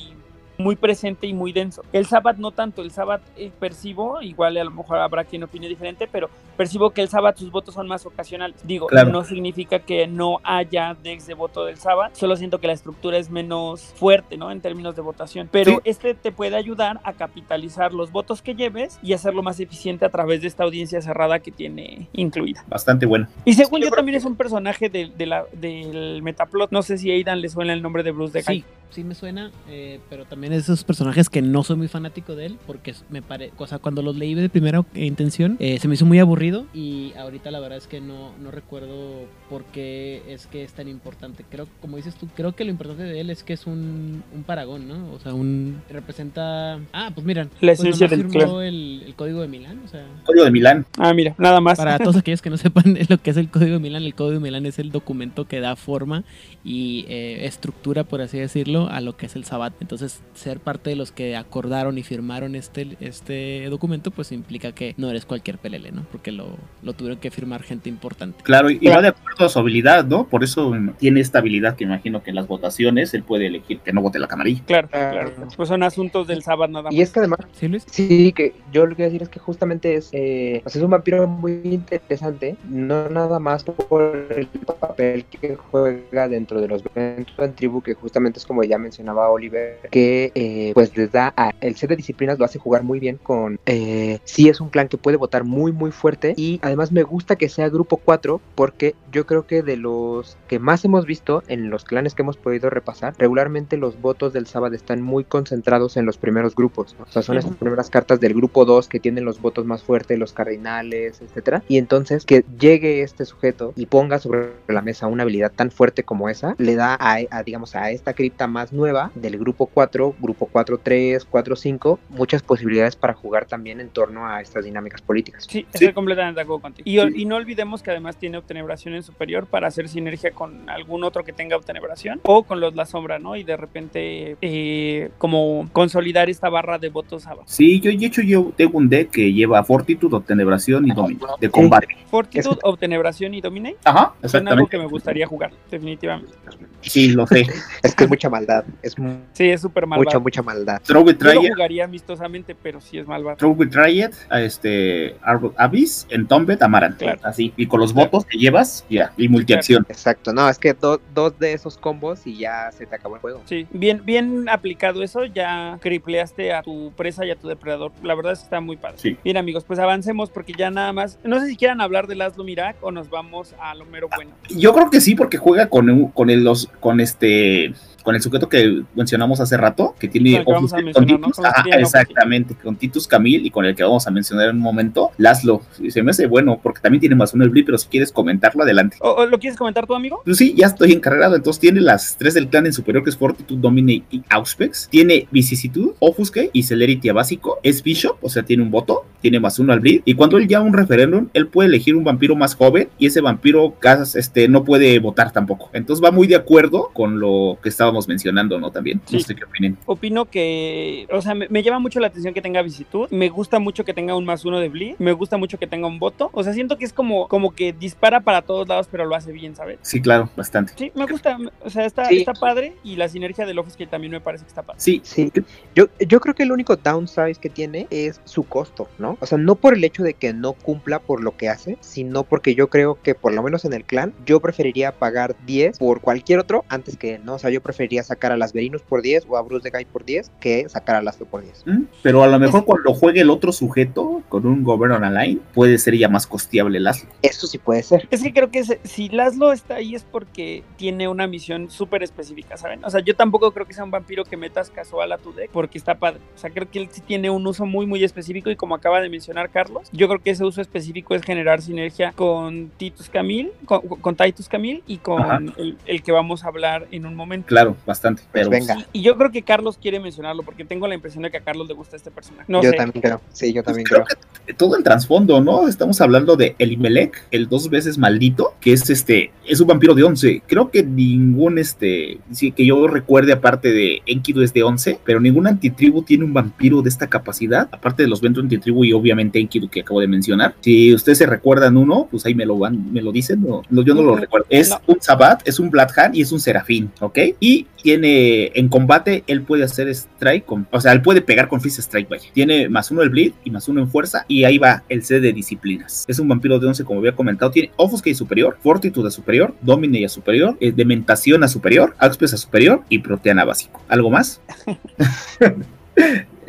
muy presente y muy denso. El Sabbath no tanto, el Sabbath eh, percibo, igual a lo mejor habrá quien opine diferente, pero percibo que el Sabbath sus votos son más ocasionales. Digo, Claro. no significa que no haya decks de voto del Sabbath, solo siento que la estructura es menos fuerte, ¿no? En términos de votación. Pero Sí. este te puede ayudar a capitalizar los votos que lleves y hacerlo más eficiente a través de esta audiencia cerrada que tiene incluida. Bastante bueno. Y según Yo también es un personaje de, de la, del Metaplot. No sé si a Aidan le suena el nombre de Bruce de Sí, sí me suena, eh, pero también esos personajes que no soy muy fanático de él, porque me pare, o sea, cuando los leí de primera intención, eh, se me hizo muy aburrido y ahorita la verdad es que no, no recuerdo por qué es que es tan importante. Creo, como dices tú, creo que lo importante de él es que es un, un paragón, ¿no? O sea, un representa... Ah, pues miran, La pues esencia del firmó el, el código de Milán, o sea... Código de Milán. Ah, mira, nada más. Para todos aquellos que no sepan lo que es el Código de Milán, el Código de Milán es el documento que da forma y eh, estructura, por así decirlo, a lo que es el Sabbat. Entonces, ser parte de los que acordaron y firmaron este, este documento, pues implica que no eres cualquier pelele, ¿no? Porque lo, lo tuvieron que firmar gente importante. Claro, y va de acuerdo a su habilidad, ¿no? Por eso tiene esta habilidad que imagino que en las votaciones él puede elegir que no vote la camarilla. Claro, Ah. claro. Pues son asuntos del sábado nada más. Y es que además, ¿Sí, Luis? sí, que yo lo que quiero decir es que justamente es, eh, sea, es un vampiro muy interesante, no nada más por el papel que juega dentro de los Venture en tribu, que justamente es como ya mencionaba Oliver, que eh, pues les da a, el set de disciplinas lo hace jugar muy bien con, eh, sí es un clan que puede votar muy muy fuerte y además me gusta que sea grupo 4 porque yo creo que de los que más hemos visto en los clanes que hemos podido repasar, regularmente los votos del sábado están muy concentrados en los primeros grupos, ¿no? o sea, son esas primeras cartas del grupo 2 que tienen los votos más fuertes, los cardinales, etcétera, y entonces que llegue este sujeto y ponga sobre la mesa una habilidad tan fuerte como esa, le da a, a, digamos a esta cripta más nueva del grupo 4, grupo 4 3, 4 5, muchas posibilidades para jugar también en torno a estas dinámicas políticas. Sí, Sí. estoy completamente de acuerdo contigo. Y, no olvidemos que además tiene obtenebración en superior para hacer sinergia con algún otro que tenga obtenebración o con los la sombra, ¿no? Y de repente eh, como consolidar esta barra de votos abajo. Sí, yo de hecho yo tengo un deck que lleva Fortitude, Obtenebración y Domino de combate. Fortitude, obtenebración y dominate Ajá, son algo exactamente. que me gustaría jugar, definitivamente. Sí, lo sé. Es que es mucha maldad. Es Sí, es súper mucha, mucha maldad. Throw with Yo lo jugaría amistosamente, pero sí es malvado. Throw with Riot, a este Arbor Abyss, en Tombed, Amaran. Claro. Así. Y con los votos que llevas, ya. Y multiacción. Exacto, no, es que do- dos de esos combos y ya se te acabó el juego. Sí, bien, bien aplicado eso, ya cripleaste a tu presa y a tu depredador. La verdad es que está muy padre. Sí. Bien amigos, pues avancemos porque ya nada más, no sé si quieran hablar de Laszlo Mirak o nos vamos a lo mero bueno. Yo creo que sí, porque juega con, un- con el, los, con este con el sujeto que mencionamos hace rato, que tiene ojos- con. Titus, ajá, tienen ojos, exactamente, con Titus Camil y con el que vamos a mencionar en un momento, Laszlo. Se me hace bueno, porque también tiene más uno el blip, pero si quieres comentarlo, adelante. ¿O, o lo quieres comentar tú, amigo? Pues sí, ya estoy encargado. Entonces tiene las tres del clan en superior, que es Fortitude, Domine y Auspex. Tiene Vicisitud, Offusque y Celerity a básico. Es Bishop, o sea, tiene un voto. Tiene más uno al bleed. Y cuando él llama un referéndum, él puede elegir un vampiro más joven. Y ese vampiro este, no puede votar tampoco. Entonces va muy de acuerdo con lo que estábamos mencionando, ¿no? También. Sí. No sé qué opinen. Opino que, o sea, me, me llama mucho la atención que tenga visitud. Me gusta mucho que tenga un más uno de bleed. Me gusta mucho que tenga un voto. O sea, siento que es como, como que dispara para todos lados, pero lo hace bien, ¿sabes? Sí, claro, bastante. Sí, me gusta. O sea, está, Sí. está padre. Y la sinergia del Office que también me parece que está padre. Sí, Sí, yo, yo creo que el único downside que tiene es su costo, ¿no? O sea, no por el hecho de que no cumpla por lo que hace, sino porque yo creo que por lo menos en el clan, yo preferiría pagar 10 por cualquier otro antes que él, ¿no? O sea, yo preferiría sacar a las Verinus por 10 o a Bruce de Guy por 10 que sacar a Laszlo por 10. ¿Mm? Pero a lo mejor cuando juegue el otro sujeto con un Govern Online, puede ser ya más costeable el Laszlo. Eso sí puede ser. Es que creo que si Laszlo está ahí es porque tiene una misión súper específica, ¿saben? O sea, yo tampoco creo que sea un vampiro que metas casual a tu deck porque está padre. O sea, creo que él sí tiene un uso muy, muy específico y como acaba de mencionar Carlos, yo creo que ese uso específico es generar sinergia con Titus Camil, con, con Titus Camil y con el, el que vamos a hablar en un momento. Claro, bastante. Pues Pero venga. Y, y yo creo que Carlos quiere mencionarlo porque tengo la impresión de que a Carlos le gusta este personaje. No yo sé. también creo. Sí, yo también Pues creo creo. que todo el trasfondo, ¿no? Estamos hablando de Elimelech, el dos veces maldito, que es este, es un vampiro de 11. Creo que ningún, este, sí, que yo recuerde aparte de Enkidu es de 11, pero ningún antitribu tiene un vampiro de esta capacidad, aparte de los Ventro antitribu y obviamente Enkidu que acabo de mencionar. Si ustedes se recuerdan uno, pues ahí me lo van, me lo dicen, no, no, yo no lo recuerdo. Es no. un Sabat, es un Bloodhand y es un Serafín, ¿ok? Y tiene, en combate, él puede hacer strike, con, o sea, él puede pegar con Fist Strike, vaya. Tiene más uno el bleed y más uno en fuerza y ahí va el C de disciplinas. Es un vampiro de 11, como había comentado, tiene Offuscate superior, Fortitude a superior, Domine a superior, eh, Dementación a superior, Auspes a superior y Proteana básico. ¿Algo más?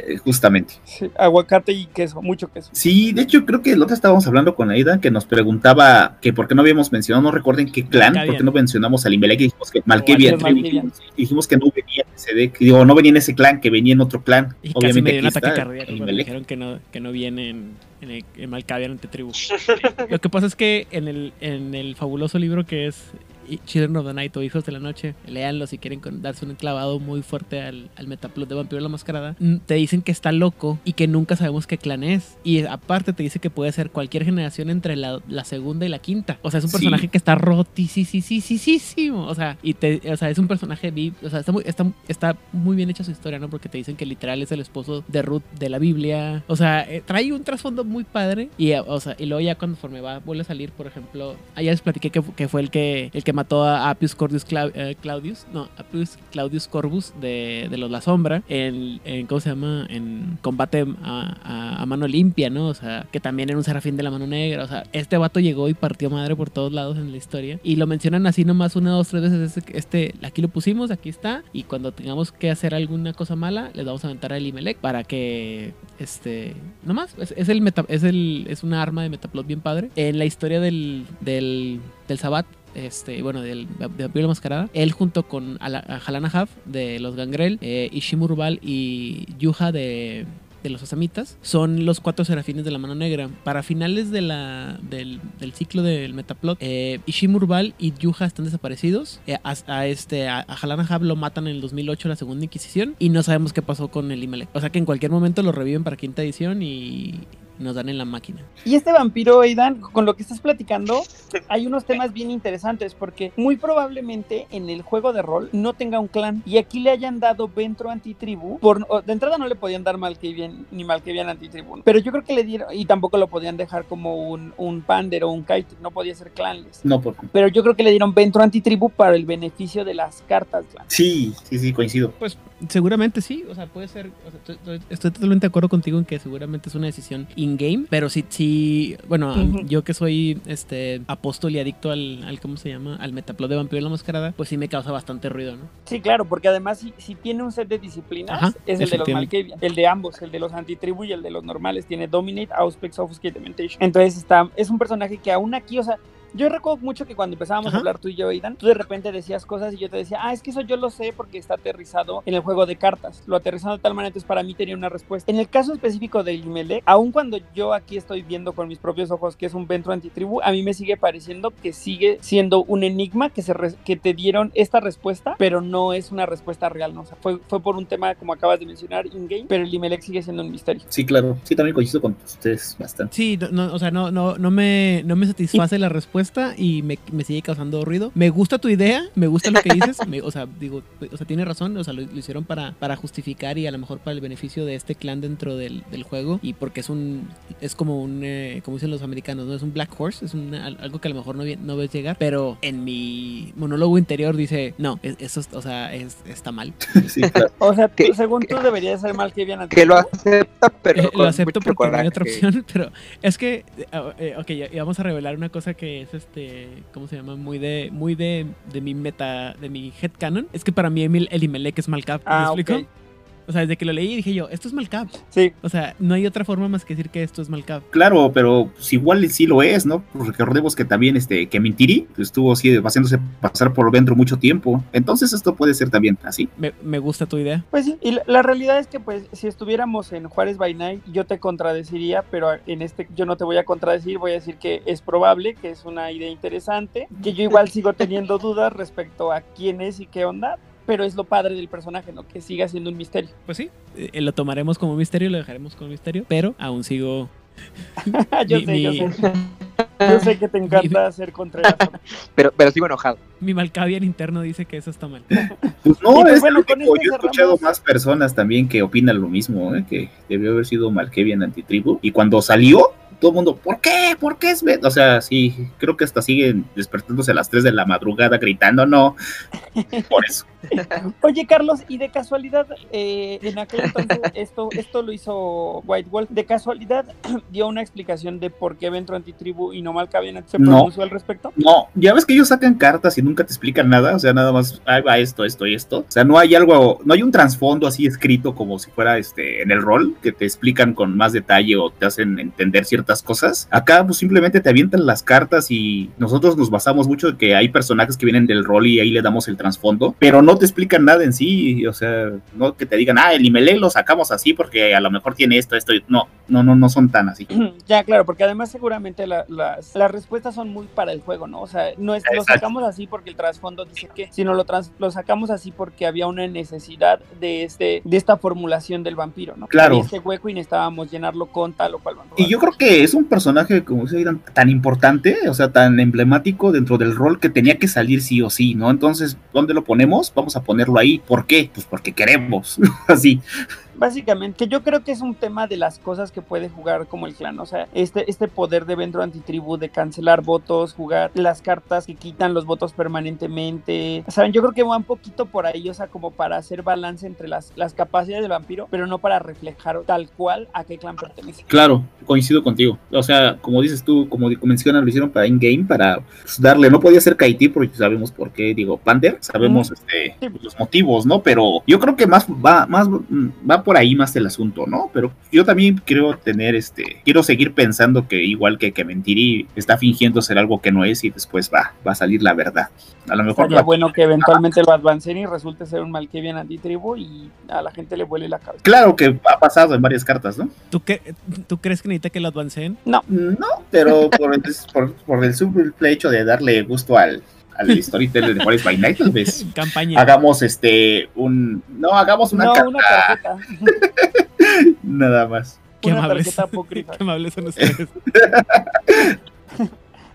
Eh, Justamente. Sí, aguacate y queso, mucho queso. Sí, de hecho creo que el otro estábamos hablando con Aida que nos preguntaba que por qué no habíamos mencionado, no recuerden qué clan, Malkavian. por qué no mencionamos al Imbelec y dijimos que Malkavian. dijimos, dijimos que no venía en ese digo, no venía en ese clan, que venía en otro clan. Y casi Obviamente me dio un ataque cardíaco cuando dijeron que no, que no viene en, en, el, en Malkavian ante tribu. Lo que pasa es que en el, en el fabuloso libro que es Children of the Night o Hijos de la Noche, léanlo si quieren darse un clavado muy fuerte al, al metaplot de Vampiro la Mascarada. mm, Te dicen que está loco y que nunca sabemos qué clan es. Y aparte te dice que puede ser cualquier generación entre la, la segunda y la quinta. O sea, es un Sí. personaje que está rotísimo. O sea, y te, o sea, es un personaje vi- o sea, está muy, está, está muy bien hecha su historia, ¿no? Porque te dicen que literal es el esposo de Ruth de la Biblia. O sea, eh, trae un trasfondo muy padre. Y, eh, o sea, y luego ya conforme va, vuelve a salir, por ejemplo, ayer les platiqué que, que fue el que, el que mató a Appius Cordius eh, Claudius, no, Appius Claudius Corvus de, de los La Sombra, en, en, ¿cómo se llama? En combate a, a- a mano limpia, ¿no? O sea, que también era un serafín de la mano negra. O sea, este vato llegó y partió madre por todos lados en la historia. Y lo mencionan así nomás una, dos, tres veces. Este, este, aquí lo pusimos, aquí está. Y cuando tengamos que hacer alguna cosa mala, les vamos a aventar al Imelec para que, este, nomás, es, es el meta, es una arma de Metaplot bien padre. En la historia del, del, del Sabat, este, bueno, del, de Vampiro la Mascarada, él junto con Halana Haf de los Gangrel, eh, Ishimu Rubal y Yuha de, de los Asamitas, son los cuatro serafines de la mano negra. Para finales de la, del, del ciclo del Metaplot, eh, Ishimu Rubal y Yuha están desaparecidos. Eh, a, este, a, Halana Haf lo matan en el 2008, la segunda Inquisición, y no sabemos qué pasó con el Imelec. O sea que en cualquier momento lo reviven para quinta edición y nos dan en la máquina. Y este vampiro, Aidan, con lo que estás platicando, hay unos temas bien interesantes porque muy probablemente en el juego de rol no tenga un clan y aquí le hayan dado Ventro antitribu. Por, de entrada no le podían dar Malkavian ni Malkavian antitribu, pero yo creo que le dieron y tampoco lo podían dejar como un, un Pander o un Kite, no podía ser clanless. No, por... Pero yo creo que le dieron Ventro antitribu para el beneficio de las cartas clan. Sí, sí, sí, coincido. Pues seguramente sí, o sea, puede ser, o sea, estoy- estoy, totalmente de acuerdo contigo en que seguramente es una decisión in-game, pero sí, sí, bueno, yo que soy este apóstol y adicto al, al, ¿cómo se llama? Al metaplot de Vampiro en la Mascarada, pues sí me causa bastante ruido, ¿no? Sí, claro, porque además si, si tiene un set de disciplinas, Ajá, es el de los. Malkavian, el de ambos, el de los antitribu y el de los normales, tiene Dominate, Auspex, Obfuscate, Dementation. Entonces está, es un personaje que aún aquí, o sea, yo recuerdo mucho que cuando empezábamos Ajá. a hablar tú y yo, Aidan, tú de repente decías cosas y yo te decía, ah, es que eso yo lo sé porque está aterrizado en el juego de cartas. Lo aterrizado de tal manera, entonces para mí tenía una respuesta. En el caso específico del Imelec, aun cuando yo aquí estoy viendo con mis propios ojos que es un Ventro antitribu, a mí me sigue pareciendo que sigue siendo un enigma que, se re- que te dieron esta respuesta, pero no es una respuesta real, ¿no? O sea, fue, fue por un tema, como acabas de mencionar, in-game, pero el Imelec sigue siendo un misterio. Sí, claro. Sí, también coincido con ustedes bastante. Sí, no, no, o sea, no, no, no, me, no me satisface la respuesta y me, me sigue causando ruido. Me gusta tu idea, me gusta lo que dices, me- o sea, digo, o sea, tiene razón, o sea, lo, lo hicieron para, para justificar y a lo mejor para el beneficio de este clan dentro del, del juego y porque es un, es como un, eh, como dicen los americanos, ¿no? Es un black horse, es un- al- algo que a lo mejor no, no ves llegar, pero en mi monólogo interior dice, no, es- eso, es- o sea, es- está mal. Sí, claro. O sea, tú- Que- según tú deberías ser Malkavian Que lo antitribu. acepta, pero Eh, con lo acepto mucho porque no hay otra opción, pero es que, eh, eh, ok, ya, ya vamos a revelar una cosa que es este, ¿cómo se llama? Muy de, muy de, de mi meta, de mi headcanon. Es que para mí Emil, el Imelec es Malcap, ¿me Ah, explico? ok. O sea, desde que lo leí dije yo, esto es Malcap. Sí, O sea, no hay otra forma más que decir que esto es Malcap. Claro, pero pues, igual sí lo es, ¿no? Recordemos que también este que Mintiri pues, estuvo así haciéndose pasar por dentro mucho tiempo. Entonces esto puede ser también así. Me, me gusta tu idea. Pues sí, y la, la realidad es que pues si estuviéramos en Juárez by Night yo te contradeciría, pero en este yo no te voy a contradecir, voy a decir que es probable, que es una idea interesante, que yo igual sigo teniendo dudas respecto a quién es y qué onda, pero es lo padre del personaje, ¿no? Que siga siendo un misterio. Pues sí, eh, lo tomaremos como misterio, lo dejaremos como misterio, pero aún sigo... yo Mi- sé, yo sé. Yo sé que te encanta hacer Contreras. Pero, pero sigo enojado. Mi Malkavian interno dice que eso está mal. Pues no, pues es bueno, único. esto Yo he escuchado más personas también que opinan lo mismo, ¿eh? que debió haber sido Malkavian antitribu. Y cuando salió, todo el mundo, ¿por qué? ¿Por qué es Ben-?" O sea, sí, creo que hasta siguen despertándose a las 3 de la madrugada gritando, no. Por eso. Oye, Carlos, y de casualidad, eh, en aquel entonces esto, esto lo hizo White Wolf, de casualidad dio una explicación de por qué Ventro Antitribu y no Malkavian se No. pronunció al respecto. No, ya ves que ellos sacan cartas y nunca te explican nada, o sea, nada más, ahí va esto, esto y esto. O sea, no hay algo, no hay un trasfondo así escrito como si fuera este en el rol, que te explican con más detalle o te hacen entender ciertas cosas. Acá pues simplemente te avientan las cartas y nosotros nos basamos mucho en que hay personajes que vienen del rol y ahí le damos el trasfondo, pero no te explican nada en sí, o sea, no que te digan, ah, el Imelé lo sacamos así porque a lo mejor tiene esto, esto, y... no, no, no, no son tan así. ya, claro, porque además seguramente la- las, las respuestas son muy para el juego, ¿no? O sea, no es lo Exacto. sacamos así porque el trasfondo dice que, sino lo, trans- lo sacamos así porque había una necesidad de este de esta formulación del vampiro, ¿no? Claro. Había este hueco y necesitábamos llenarlo con tal o cual vampiro. Y yo creo que es un personaje, como se dirán, tan importante, o sea, tan emblemático dentro del rol que tenía que salir sí o sí, ¿no? Entonces, ¿dónde lo ponemos? Vamos a ponerlo ahí. ¿Por qué? Pues porque queremos. Así. Básicamente, que yo creo que es un tema de las cosas que puede jugar como el clan, o sea, este, este poder de Ventro Antitribu, de cancelar votos, jugar las cartas que quitan los votos permanentemente, saben, yo creo que va un poquito por ahí, o sea, como para hacer balance entre las, las capacidades del vampiro, pero no para reflejar tal cual a qué clan pertenece. Claro, coincido contigo. O sea, como dices tú, como mencionan, lo hicieron para in-game, para pues, darle. No podía ser Kaiti porque sabemos por qué, digo, Pander, sabemos este, Sí. los motivos, ¿no? Pero yo creo que más va, más mm, va por ahí más el asunto, ¿no? Pero yo también quiero tener este, quiero seguir pensando que igual que que Mentiri está fingiendo ser algo que no es y después va, va a salir la verdad. A lo mejor Sería bueno que eventualmente lo avancen y resulte ser un Malkavian Antitribu y a la gente le vuele la cabeza. Claro que ha pasado en varias cartas, ¿no? ¿Tú, qué, ¿Tú crees que necesita que lo avancen? No, pero por el, por, por el simple hecho de darle gusto al, al storyteller de Forest by Night, tal vez Campaña. hagamos este un no hagamos una no, carta una tarjeta. nada más. Qué una amables. Qué amables son ustedes.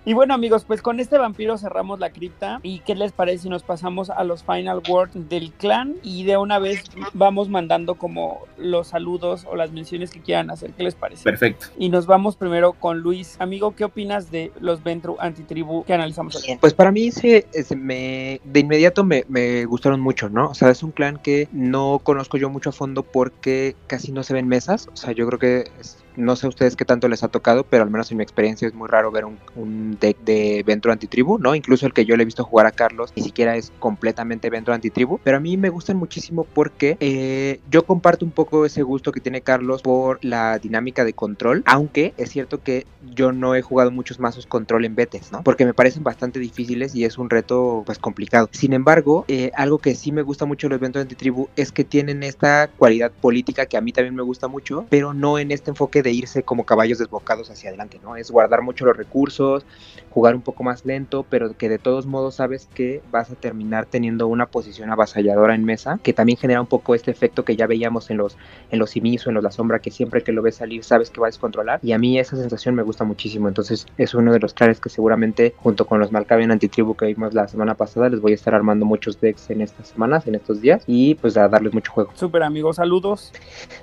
Y bueno amigos, pues con este vampiro cerramos la cripta. ¿Y qué les parece si nos pasamos a los final words del clan? Y de una vez vamos mandando como los saludos o las menciones que quieran hacer. ¿Qué les parece? Perfecto. Y nos vamos primero con Luis. Amigo, ¿qué opinas de los Ventru antitribu que analizamos hoy? Pues para mí se, se me, de inmediato me, me gustaron mucho, ¿no? O sea, es un clan que no conozco yo mucho a fondo porque casi no se ven mesas. O sea, yo creo que es- no sé a ustedes qué tanto les ha tocado, pero al menos en mi experiencia es muy raro ver un, deck de Ventro antitribu, ¿no? Incluso el que yo le he visto jugar a Carlos ni siquiera es completamente Ventro antitribu, pero a mí me gustan muchísimo porque eh, yo comparto un poco ese gusto que tiene Carlos por la dinámica de control, aunque es cierto que yo no he jugado muchos mazos control en betes, ¿no? Porque me parecen bastante difíciles y es un reto pues complicado. Sin embargo, eh, algo que sí me gusta mucho los Ventro antitribu es que tienen esta cualidad política que a mí también me gusta mucho, pero no en este enfoque de irse como caballos desbocados hacia adelante, ¿no? Es guardar mucho los recursos, jugar un poco más lento, pero que de todos modos sabes que vas a terminar teniendo una posición avasalladora en mesa, que también genera un poco este efecto que ya veíamos en los en los simis o en los la sombra, que siempre que lo ves salir sabes que va a descontrolar, y a mí esa sensación me gusta muchísimo, entonces es uno de los clares que seguramente junto con los Malkavian Antitribu que vimos la semana pasada, les voy a estar armando muchos decks en estas semanas, en estos días, y pues a darles mucho juego. Súper amigo, saludos.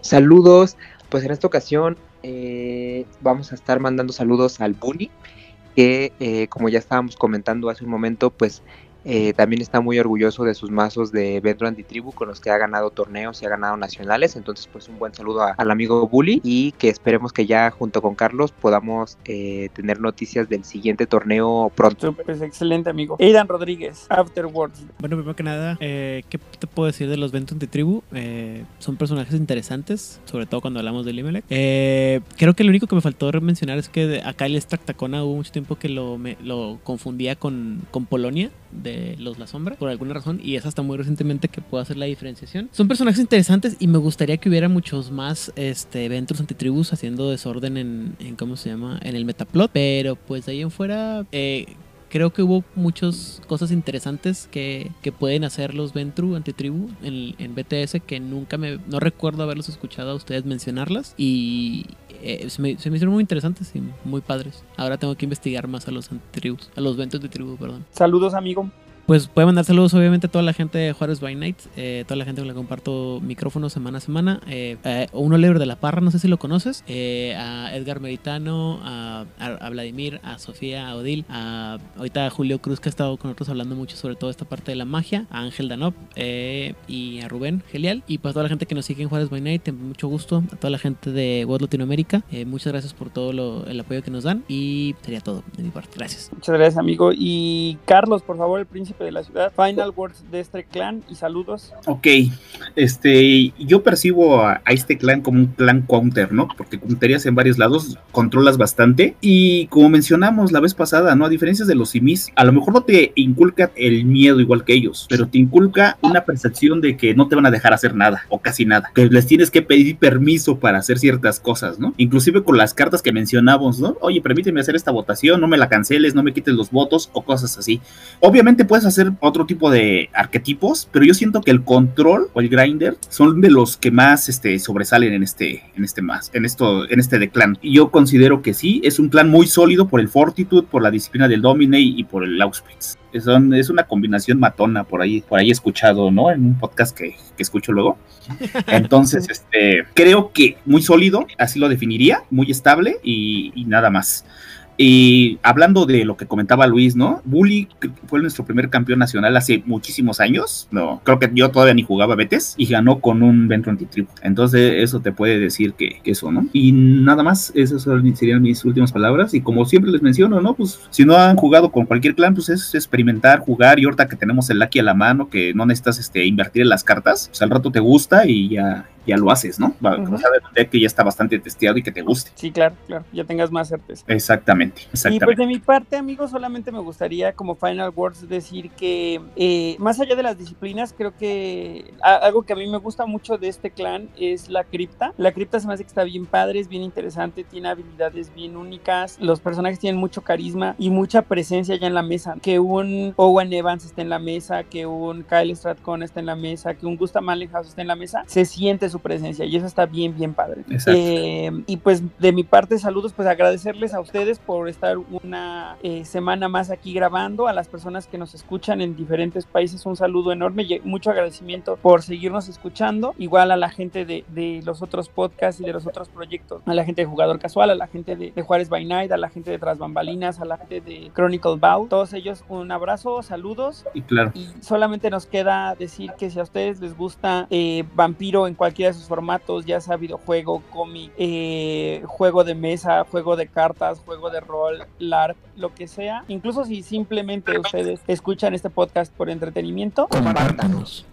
Saludos, pues en esta ocasión eh, vamos a estar mandando saludos al Bully, que eh, como ya estábamos comentando hace un momento, pues eh, también está muy orgulloso de sus mazos de Vendro Antitribu con los que ha ganado torneos y ha ganado nacionales. Entonces, pues un buen saludo a- al amigo Bully y que esperemos que ya junto con Carlos podamos eh, tener noticias del siguiente torneo pronto. Pues, excelente amigo. Aidan Rodríguez, Afterwards. Bueno, primero que nada, eh, ¿qué te puedo decir de los Venton de Tribu? Eh, son personajes interesantes, sobre todo cuando hablamos de Limelec. Eh, creo que lo único que me faltó mencionar es que acá el Stractacona hubo mucho tiempo que lo, me- lo confundía con, con Polonia de los La Sombra, por alguna razón, y es hasta muy recientemente que puedo hacer la diferenciación. Son personajes interesantes y me gustaría que hubiera muchos más este, eventos antitribus haciendo desorden en, en, ¿cómo se llama? En el metaplot, pero pues de ahí en fuera... eh, creo que hubo muchas cosas interesantes que, que pueden hacer los Ventru antitribu en, en BTS que nunca me no recuerdo haberlos escuchado a ustedes mencionarlas y eh, se, me, se me hicieron muy interesantes y muy padres. Ahora tengo que investigar más a los antitribus, a los Ventru antitribu, perdón. Saludos amigo. Pues puede mandar saludos obviamente a toda la gente de Juárez by Night, eh, toda la gente con la que comparto micrófono semana a semana. Eh, eh, uno Oliver de la Parra, no sé si lo conoces, eh, a Edgar Meritano, a, Vladimir, a Sofía, a Odil, a ahorita a Julio Cruz que ha estado con nosotros hablando mucho sobre toda esta parte de la magia, a Ángel Danop eh, y a Rubén Gelial y pues toda la gente que nos sigue en Juárez by Night, mucho gusto, a toda la gente de World Latinoamérica, eh, muchas gracias por todo lo- el apoyo que nos dan y sería todo de mi parte. Gracias. Muchas gracias amigo. Y Carlos, por favor, el príncipe de la ciudad. Final words de este clan y saludos. Ok, este, yo percibo a, este clan como un clan counter, ¿no? Porque counterías en varios lados, controlas bastante y como mencionamos la vez pasada, ¿no? A diferencia de los simis, a lo mejor no te inculca el miedo igual que ellos, pero te inculca una percepción de que no te van a dejar hacer nada o casi nada, que les tienes que pedir permiso para hacer ciertas cosas, ¿no? Inclusive con las cartas que mencionamos, ¿no? Oye, permíteme hacer esta votación, no me la canceles, no me quites los votos o cosas así. Obviamente puedes hacer otro tipo de arquetipos, pero yo siento que el control o el grinder son de los que más este, sobresalen en este, en este más, en esto, en este de clan. Y yo considero que sí, es un clan muy sólido por el fortitude, por la disciplina del dominate y por el auspix. Son, es una combinación matona por ahí, por ahí escuchado, ¿no? En un podcast que, que escucho luego. Entonces, este, creo que muy sólido, así lo definiría, muy estable y, y nada más. Y hablando de lo que comentaba Luis, ¿no? Bully fue nuestro primer campeón nacional hace muchísimos años. No, creo que yo todavía ni jugaba Betes y ganó con un Ventro antitribu. Entonces, eso te puede decir que, que eso, ¿no? Y nada más, esas serían mis últimas palabras. Y como siempre les menciono, ¿no? Pues si no han jugado con cualquier clan, pues es experimentar, jugar. Y ahorita que tenemos el Lucky a la mano, que no necesitas este, invertir en las cartas, pues al rato te gusta y ya, ya lo haces, ¿no? Va, Ujú. Vas a ver un deck que ya está bastante testeado y que te guste. Sí, claro, claro. Ya tengas más certeza. Exactamente, Y pues de mi parte, amigos, solamente me gustaría como final words decir que eh, más allá de las disciplinas, creo que algo que a mí me gusta mucho de este clan es la cripta. La cripta se me hace que está bien padre, es bien interesante, tiene habilidades bien únicas, los personajes tienen mucho carisma y mucha presencia ya en la mesa. Que un Owen Evans esté en la mesa, que un Kyle Stratcon esté en la mesa, que un Gustav Mallenhaus esté en la mesa, se siente su presencia y eso está bien, bien padre. Eh, y pues de mi parte, saludos, pues agradecerles a ustedes por estar una eh, semana más aquí grabando, a las personas que nos escuchan en diferentes países, un saludo enorme y mucho agradecimiento por seguirnos escuchando, igual a la gente de, de los otros podcasts y de los otros proyectos, a la gente de Jugador Casual, a la gente de, de Juárez by Night, a la gente de Tras Bambalinas, a la gente de Chronicle Bow, todos ellos un abrazo, saludos. Y claro, y solamente nos queda decir que si a ustedes les gusta eh, Vampiro en cualquiera de sus formatos, ya sea videojuego, cómic, eh, juego de mesa, juego de cartas, juego de rol, LARP, lo que sea, incluso si simplemente ustedes escuchan este podcast por entretenimiento, Compártanos.